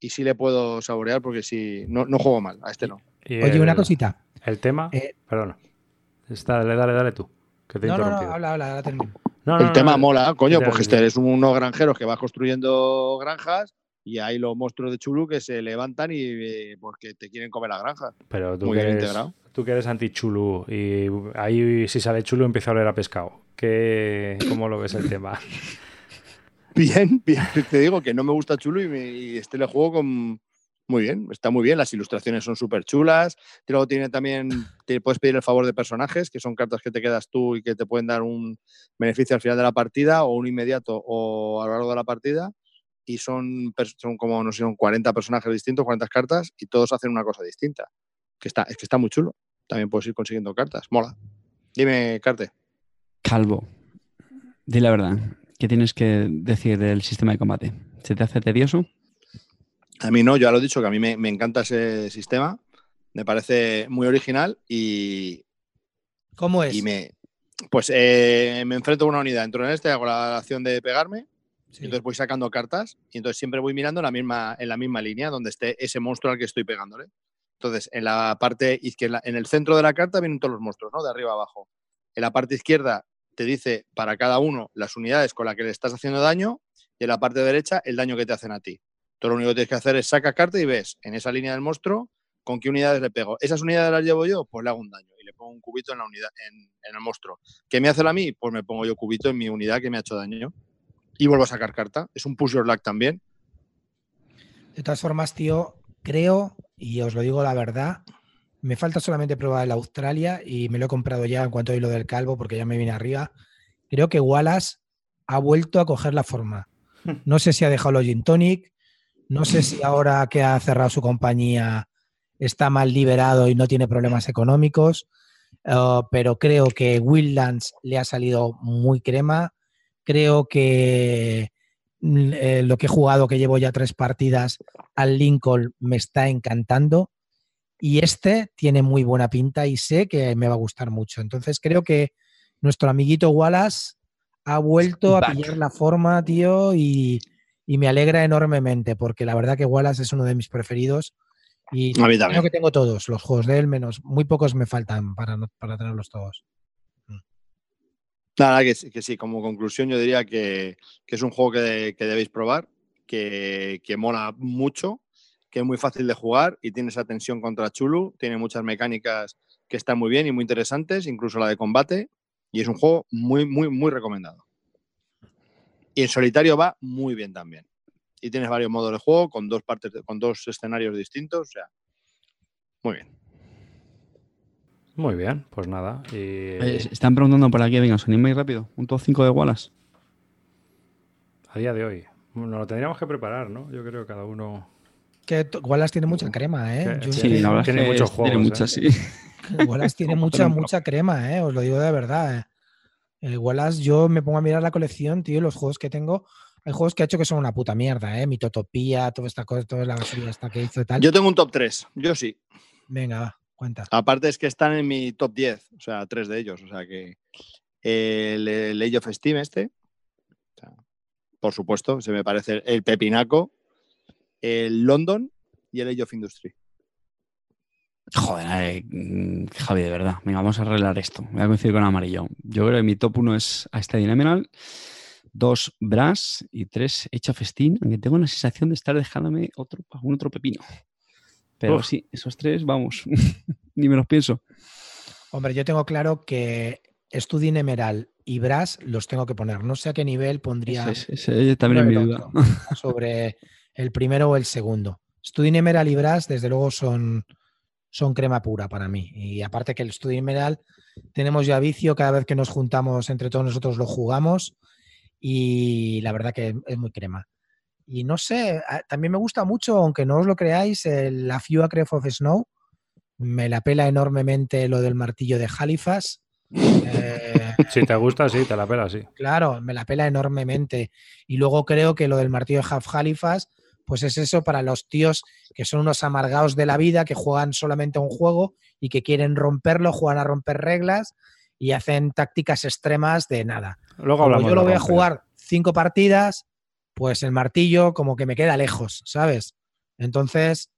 y sí le puedo saborear porque sí, no, no juego mal, a este no. Y Oye, una cosita. El tema. Eh, Perdona. Está, dale, dale, dale tú. Que te he No, no, habla, habla, termino. No, el no, tema no, mola, coño, porque este es unos granjeros que vas construyendo granjas y hay los monstruos de Chulu que se levantan y eh, porque te quieren comer la granja. Pero tú Muy que, bien eres, integrado. tú que eres anti-chulu y ahí si sale chulo empieza a oler a pescado. ¿Qué, ¿Cómo lo ves el tema? Bien, bien. Te digo que no me gusta chulo y, me- y este le juego con. Muy bien, está muy bien. Las ilustraciones son súper chulas. Luego tiene también. Te puedes pedir el favor de personajes, que son cartas que te quedas tú y que te pueden dar un beneficio al final de la partida o un inmediato o a lo largo de la partida. Y son, son como, no sé, son 40 personajes distintos, 40 cartas y todos hacen una cosa distinta. Que está, es que está muy chulo. También puedes ir consiguiendo cartas. Mola. Dime, Carte. Calvo, di la verdad. ¿Qué tienes que decir del sistema de combate? ¿Se te hace tedioso? A mí no, yo ya lo he dicho, que a mí me, me encanta ese sistema. Me parece muy original y, ¿Cómo es? y me. Pues eh, me enfrento a una unidad, entro en este, hago la acción de pegarme, Sí. y entonces voy sacando cartas y entonces siempre voy mirando en la misma, en la misma línea donde esté ese monstruo al que estoy pegándole. Entonces, en la parte izquierda, en el centro de la carta vienen todos los monstruos, ¿no? De arriba a abajo. En la parte izquierda te dice para cada uno las unidades con las que le estás haciendo daño y en la parte derecha el daño que te hacen a ti. Tú lo único que tienes que hacer es sacar carta y ves en esa línea del monstruo con qué unidades le pego. ¿Esas unidades las llevo yo? Pues le hago un daño y le pongo un cubito en la unidad, en, en el monstruo. ¿Qué me hace a mí? Pues me pongo yo cubito en mi unidad que me ha hecho daño. Y vuelvo a sacar carta. Es un push your luck también. De todas formas, tío, creo, y os lo digo la verdad, me falta solamente probar el Australia y me lo he comprado ya en cuanto oí lo del calvo porque ya me viene arriba. Creo que Wallace ha vuelto a coger la forma. No sé si ha dejado los gin tonic, no sé si ahora que ha cerrado su compañía está mal liberado y no tiene problemas económicos, eh, pero creo que Wildlands le ha salido muy crema. Creo que mm, eh, lo que he jugado, que llevo ya tres partidas al Lincoln, me está encantando. Y este tiene muy buena pinta y sé que me va a gustar mucho. Entonces creo que nuestro amiguito Wallace ha vuelto a Back. pillar la forma, tío, y, y me alegra enormemente, porque la verdad que Wallace es uno de mis preferidos. Y creo que tengo todos los juegos de él, menos muy pocos me faltan para, no- para tenerlos todos. Nada, que, sí- que sí, como conclusión yo diría que, que es un juego que, que debéis probar, que, que mola mucho, que es muy fácil de jugar y tiene esa tensión contra Chulu, tiene muchas mecánicas que están muy bien y muy interesantes, incluso la de combate, y es un juego muy, muy, muy recomendado. Y en solitario va muy bien también. Y tienes varios modos de juego con dos partes, de- con dos escenarios distintos, o sea, muy bien. Muy bien, pues nada. y- están preguntando por aquí, venga, os animáis rápido. Un top 5 de Wallace. a día de hoy. Nos lo tendríamos que preparar, ¿no? Yo creo que cada uno. Que Wallace tiene mucha crema, ¿eh? Que- Sí, la verdad tiene es que muchos tiene juegos, ¿eh? sí. Wallace tiene mucha, mucha crema, ¿eh? Os lo digo de verdad. ¿eh? El Wallace, yo me pongo a mirar la colección, tío, los juegos que tengo. Hay juegos que ha hecho que son una puta mierda, ¿eh? Mitotopía, toda esta cosa, toda la basura esta que hizo y tal. Yo tengo un top 3, yo sí. Venga, va, cuenta. Aparte es que están en mi top 10, o sea, tres de ellos. O sea que el, el Age of Steam este, por supuesto, se me parece el pepinaco, el London y el Age of Industry. Joder, eh, mm, Javi, de verdad. Venga, vamos a arreglar esto. Voy a coincidir con amarillo. Yo creo que mi top 1 es a Steady Emerald, 2 Brass y 3 Age of Steam, aunque tengo la sensación de estar dejándome otro, algún otro pepino. Pero Uf. sí, esos tres, vamos, ni me los pienso. Hombre, yo tengo claro que Studin Emerald y Brass los tengo que poner. No sé a qué nivel pondría Ese, ese- también mi duda. sobre el primero o el segundo. Studin Emerald y Brass, desde luego, son, son crema pura para mí. Y aparte que el Studin Emerald tenemos ya vicio, cada vez que nos juntamos entre todos nosotros lo jugamos y la verdad que es muy crema. Y no sé, también me gusta mucho, aunque no os lo creáis, el- la Few Acre of Snow. Me la pela enormemente lo del martillo de Halifax. Eh, Si te gusta, sí, te la pela, sí. Claro, me la pela enormemente. Y luego creo que lo del martillo de Half Halifax, pues es eso para los tíos que son unos amargados de la vida, que juegan solamente a un juego y que quieren romperlo, juegan a romper reglas y hacen tácticas extremas de nada. Luego Como yo lo voy a jugar cinco partidas, pues el martillo como que me queda lejos, ¿sabes? Entonces,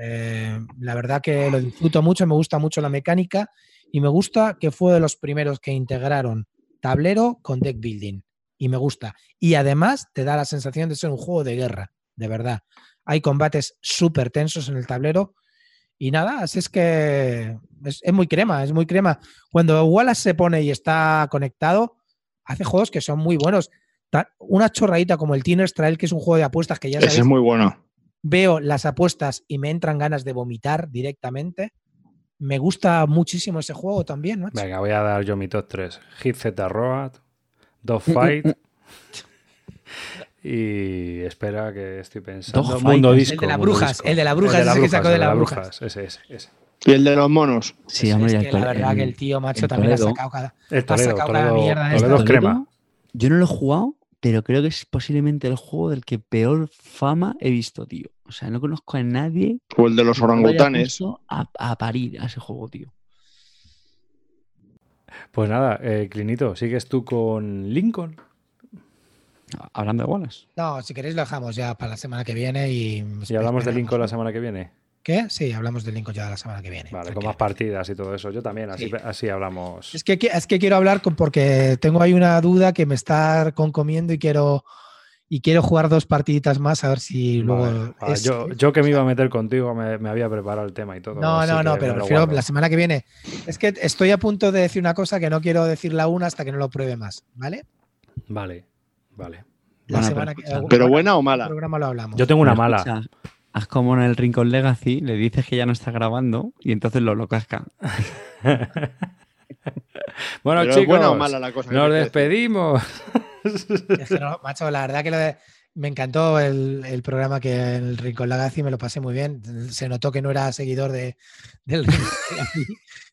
eh, la verdad que lo disfruto mucho, me gusta mucho la mecánica y me gusta que fue de los primeros que integraron tablero con deck building. Y me gusta. Y además te da la sensación de ser un juego de guerra, de verdad. Hay combates súper tensos en el tablero. Y nada, así es que es, es muy crema, es muy crema. Cuando Wallace se pone y está conectado, hace juegos que son muy buenos. Una chorradita como el Teeners Trail, que es un juego de apuestas que ya Ese es muy bueno. veo las apuestas y me entran ganas de vomitar directamente. Me gusta muchísimo ese juego también, macho. Venga, voy a dar yo mi top 3. Hit Z Road, Dogfight y espera que estoy pensando. Dogfight, Mundo el Disco. de la Mundo Brujas, Disco. el de la Brujas, ese que sacó de el la Brujas. Ese, ese, ese. Y el de los monos. Sí, Es hombre, que el la verdad que el el- tío, macho, el también ha sacado cada. El Toledo, sacado cada Toledo, mierda Toledo esta. es crema. Yo no lo he jugado, pero creo que es posiblemente el juego del que peor fama he visto, tío. O sea, no conozco a nadie O el de los que orangutanes. a, a parir a ese juego, tío. Pues nada, eh, Clinito, ¿sigues tú con Lincoln? Hablando de Wallace. No, si queréis lo dejamos ya para la semana que viene y. Y hablamos de. Lincoln la semana que viene. ¿Qué? Sí, hablamos de Lincoln ya la semana que viene. Vale, con más partidas y todo eso. Yo también, así, Sí. así hablamos. Es que, es que quiero hablar con, porque tengo ahí una duda que me está concomiendo y quiero y quiero jugar dos partiditas más a ver si luego. Vale, vale. es- yo, yo que me iba a meter contigo, me, me había preparado el tema y todo. No, no, no, pero prefiero guardo. la semana que viene. Es que estoy a punto de decir una cosa que no quiero decirla una hasta que no lo pruebe más, ¿vale? Vale, vale. La Bueno, semana pero que escucha, ¿Pero bueno, buena o mala? programa lo hablamos. Yo tengo una mala. escucha, haz como en el Rincon Legacy, le dices que ya no está grabando y entonces lo, lo casca. bueno, ¿Pero es chicos, buena o mala la cosa? que nos despedimos. Es que no, macho, la verdad que lo de- me encantó el, el programa que en el Rincón Lagazi me lo pasé muy bien. Se notó que no era seguidor de, del Rincón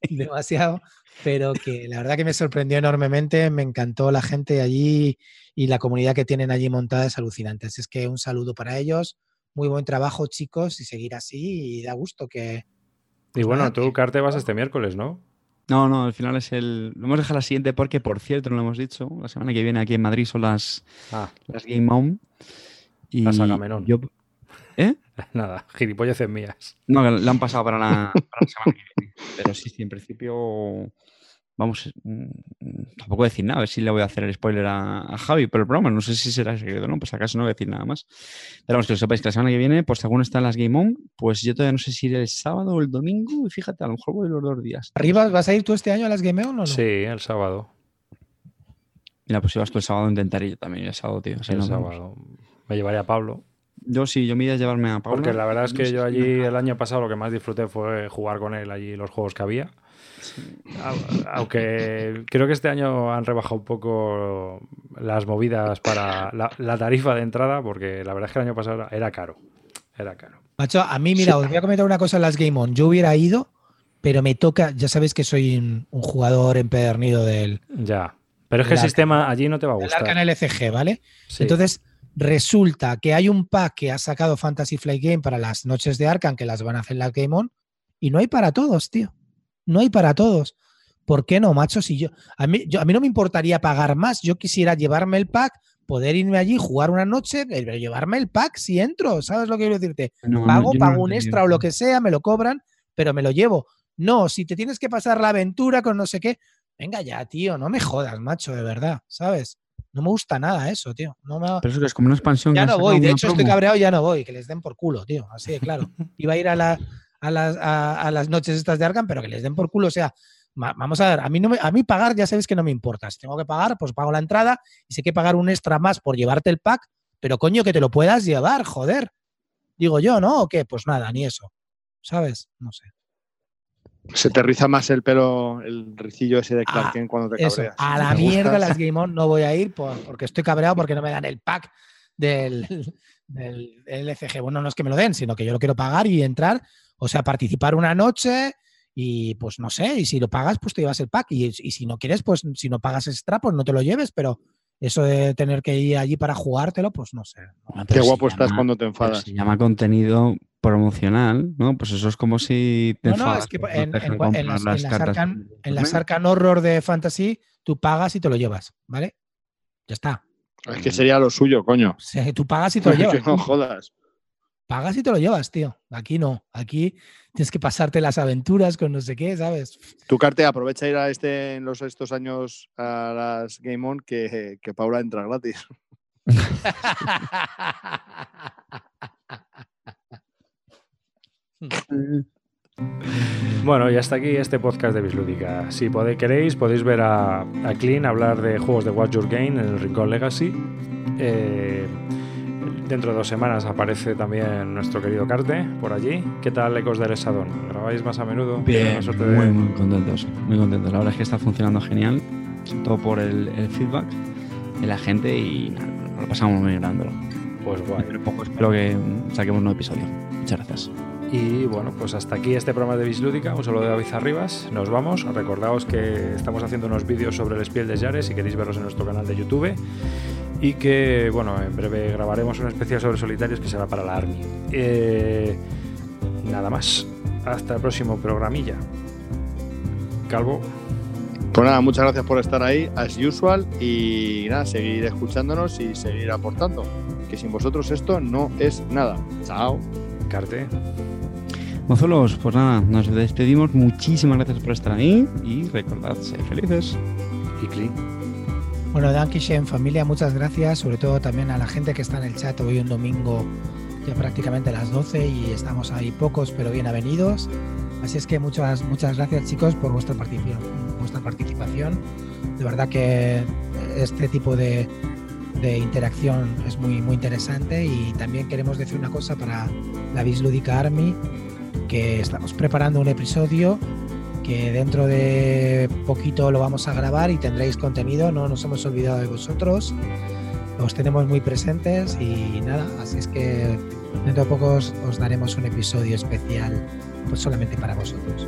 demasiado, pero que la verdad que me sorprendió enormemente. Me encantó la gente allí y la comunidad que tienen allí montada es alucinante. Así es que un saludo para ellos. Muy buen trabajo, chicos, y seguir así. Y da gusto que. Y bueno, nada, tú, Carte, vas este miércoles, ¿no? No, no, al final es el. Lo hemos dejado la siguiente porque, por cierto, no lo hemos dicho. La semana que viene aquí en Madrid son las, Ah, las Game On. Y Las Agamenón. yo- ¿Eh? nada, gilipolleces mías. No, la han pasado para la, para la semana que viene. Pero sí, sí, en principio. Vamos, mm, tampoco voy a decir nada, a ver si le voy a hacer el spoiler a, a Javi, pero el programa no sé si será secreto o no, pues acaso no voy a decir nada más. Pero vamos, que lo sepáis que la semana que viene, pues según están las Game On, pues yo todavía no sé si iré el sábado o el domingo, y fíjate, a lo mejor voy los dos días. ¿Arriba vas a ir tú este año a las Game On o no? Sí, el sábado. Mira, pues si vas tú el sábado, intentaré yo también el sábado, tío. si el sábado. Me llevaría a Pablo. Yo sí, yo me iba a llevarme a Paula. Porque la verdad es que yo allí el año pasado lo que más disfruté fue jugar con él allí los juegos que había. Au- Aunque creo que este año han rebajado un poco las movidas para la, la tarifa de entrada, porque la verdad es que el año pasado era, caro. Era caro. Macho, a mí, mira, os voy a comentar una cosa en las Game On. Yo hubiera ido, pero me toca, ya sabéis que soy un, un jugador empedernido del, Ya. Pero es que el El sistema allí no te va a gustar. Arcane LCG, ¿vale? Sí. Entonces, resulta que hay un pack que ha sacado Fantasy Flight Game para las noches de Arcan, que las van a hacer en la Game On, y no hay para todos, tío. No hay para todos. ¿Por qué no, macho? Si yo a, mí, yo, a mí no me importaría pagar más. Yo quisiera llevarme el pack poder irme allí, jugar una noche, pero llevarme el pack si entro, ¿sabes lo que quiero decirte? No, Pago, no pago un extra o lo que sea, me lo cobran, pero me lo llevo. No, si te tienes que pasar la aventura con no sé qué, venga ya, tío, no me jodas, macho, de verdad, ¿sabes? No me gusta nada eso, tío. No me... Pero eso que es como una expansión. Ya no voy, de hecho estoy cabreado, ya no voy, que les den por culo, tío, así de claro. Iba a ir a, la- a las, a, a las noches estas de Arkham, pero que les den por culo, o sea, vamos a ver, a mí, no me- a mí pagar ya sabéis que no me importa. Si tengo que pagar, pues pago la entrada y sé que pagar un extra más por llevarte el pack, pero coño, que te lo puedas llevar, joder. Digo yo, ¿no? ¿O qué? Pues nada, ni eso. ¿Sabes? No sé. Se te riza más el pelo, el ricillo ese de Clark Ah, cuando te Eso, cabreas. a la mierda gustas- las Game On no voy a ir por- porque estoy cabreado porque no me dan el pack del, del LCG. Bueno, no es que me lo den, sino que yo lo quiero pagar y entrar, o sea, participar una noche y pues no sé, y si lo pagas, pues te llevas el pack y, y si no quieres, pues si no pagas extra, pues no te lo lleves, pero eso de tener que ir allí para jugártelo, pues no sé. Bueno, Qué guapo estás llama- cuando te enfadas. Se llama contenido promocional, ¿no? Pues eso es como si te No, no, es que porque en, en- en las, en Horror de Fantasy, tú pagas y te lo llevas, ¿vale? Ya está. Es que sería lo suyo, coño. O sea, tú pagas y te lo Que llevas. no jodas. Pagas y te lo llevas, tío. Aquí no. Aquí tienes que pasarte las aventuras con no sé qué, ¿sabes? Tu Carte, aprovecha ir a este en los estos años a las Game On que, que Paula entra gratis. Bueno, y hasta aquí este podcast de Bislúdica. Si podéis, queréis, podéis ver a, a Clean hablar de juegos de Watch Your Game en el Rincón Legacy. Eh, dentro de dos semanas aparece también nuestro querido Carte por allí. ¿Qué tal Ecos del Esadón? ¿Grabáis más a menudo? Bien, ¿Tenéis la suerte de- muy, muy contentos, muy contentos. La verdad es que está funcionando genial, todo por el, el feedback de la gente y nada, lo pasamos muy grabándolo. Pues guay. Poco espero que saquemos un nuevo episodio. Muchas gracias. Y bueno, pues hasta aquí este programa de Bislúdica. Un saludo de David Arribas. Nos vamos. Recordaos que estamos haciendo unos vídeos sobre el Spiel de Yares si queréis verlos en nuestro canal de YouTube. Y que, bueno, en breve grabaremos una especial sobre solitarios que será para la Army. Eh, nada más. Hasta el próximo programilla. Calvo. Pues nada, muchas gracias por estar ahí, as usual. Y nada, seguir escuchándonos y seguir aportando. Que sin vosotros esto no es nada. Chao. Carte. Mozuelos, pues nada, nos despedimos. Muchísimas gracias por estar ahí y recordad, ser felices. Y Clean. Bueno, Dankishen, familia, muchas gracias. Sobre todo también a la gente que está en el chat hoy un domingo ya prácticamente a las 12 y estamos ahí pocos pero bien avenidos. Así es que muchas, muchas gracias chicos por vuestra participación. Vuestra participación. De verdad que este tipo de, de interacción es muy, muy interesante y también queremos decir una cosa para la Bislúdica Army, que estamos preparando un episodio que dentro de poquito lo vamos a grabar y tendréis contenido, no nos hemos olvidado de vosotros, os tenemos muy presentes y nada, así es que dentro de poco os, os daremos un episodio especial pues solamente para vosotros.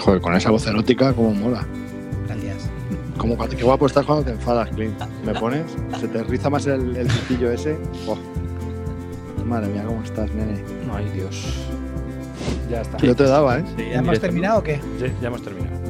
Joder, con esa voz erótica, como mola. Gracias. Como qué guapo estás cuando te enfadas, Clint. ¿Me pones? Se te riza más el, el ese. Oh. Madre mía, ¿cómo estás, nene? Ay, Dios. Ya está. Yo te daba, ¿eh? ¿Ya hemos terminado o qué? Ya hemos terminado.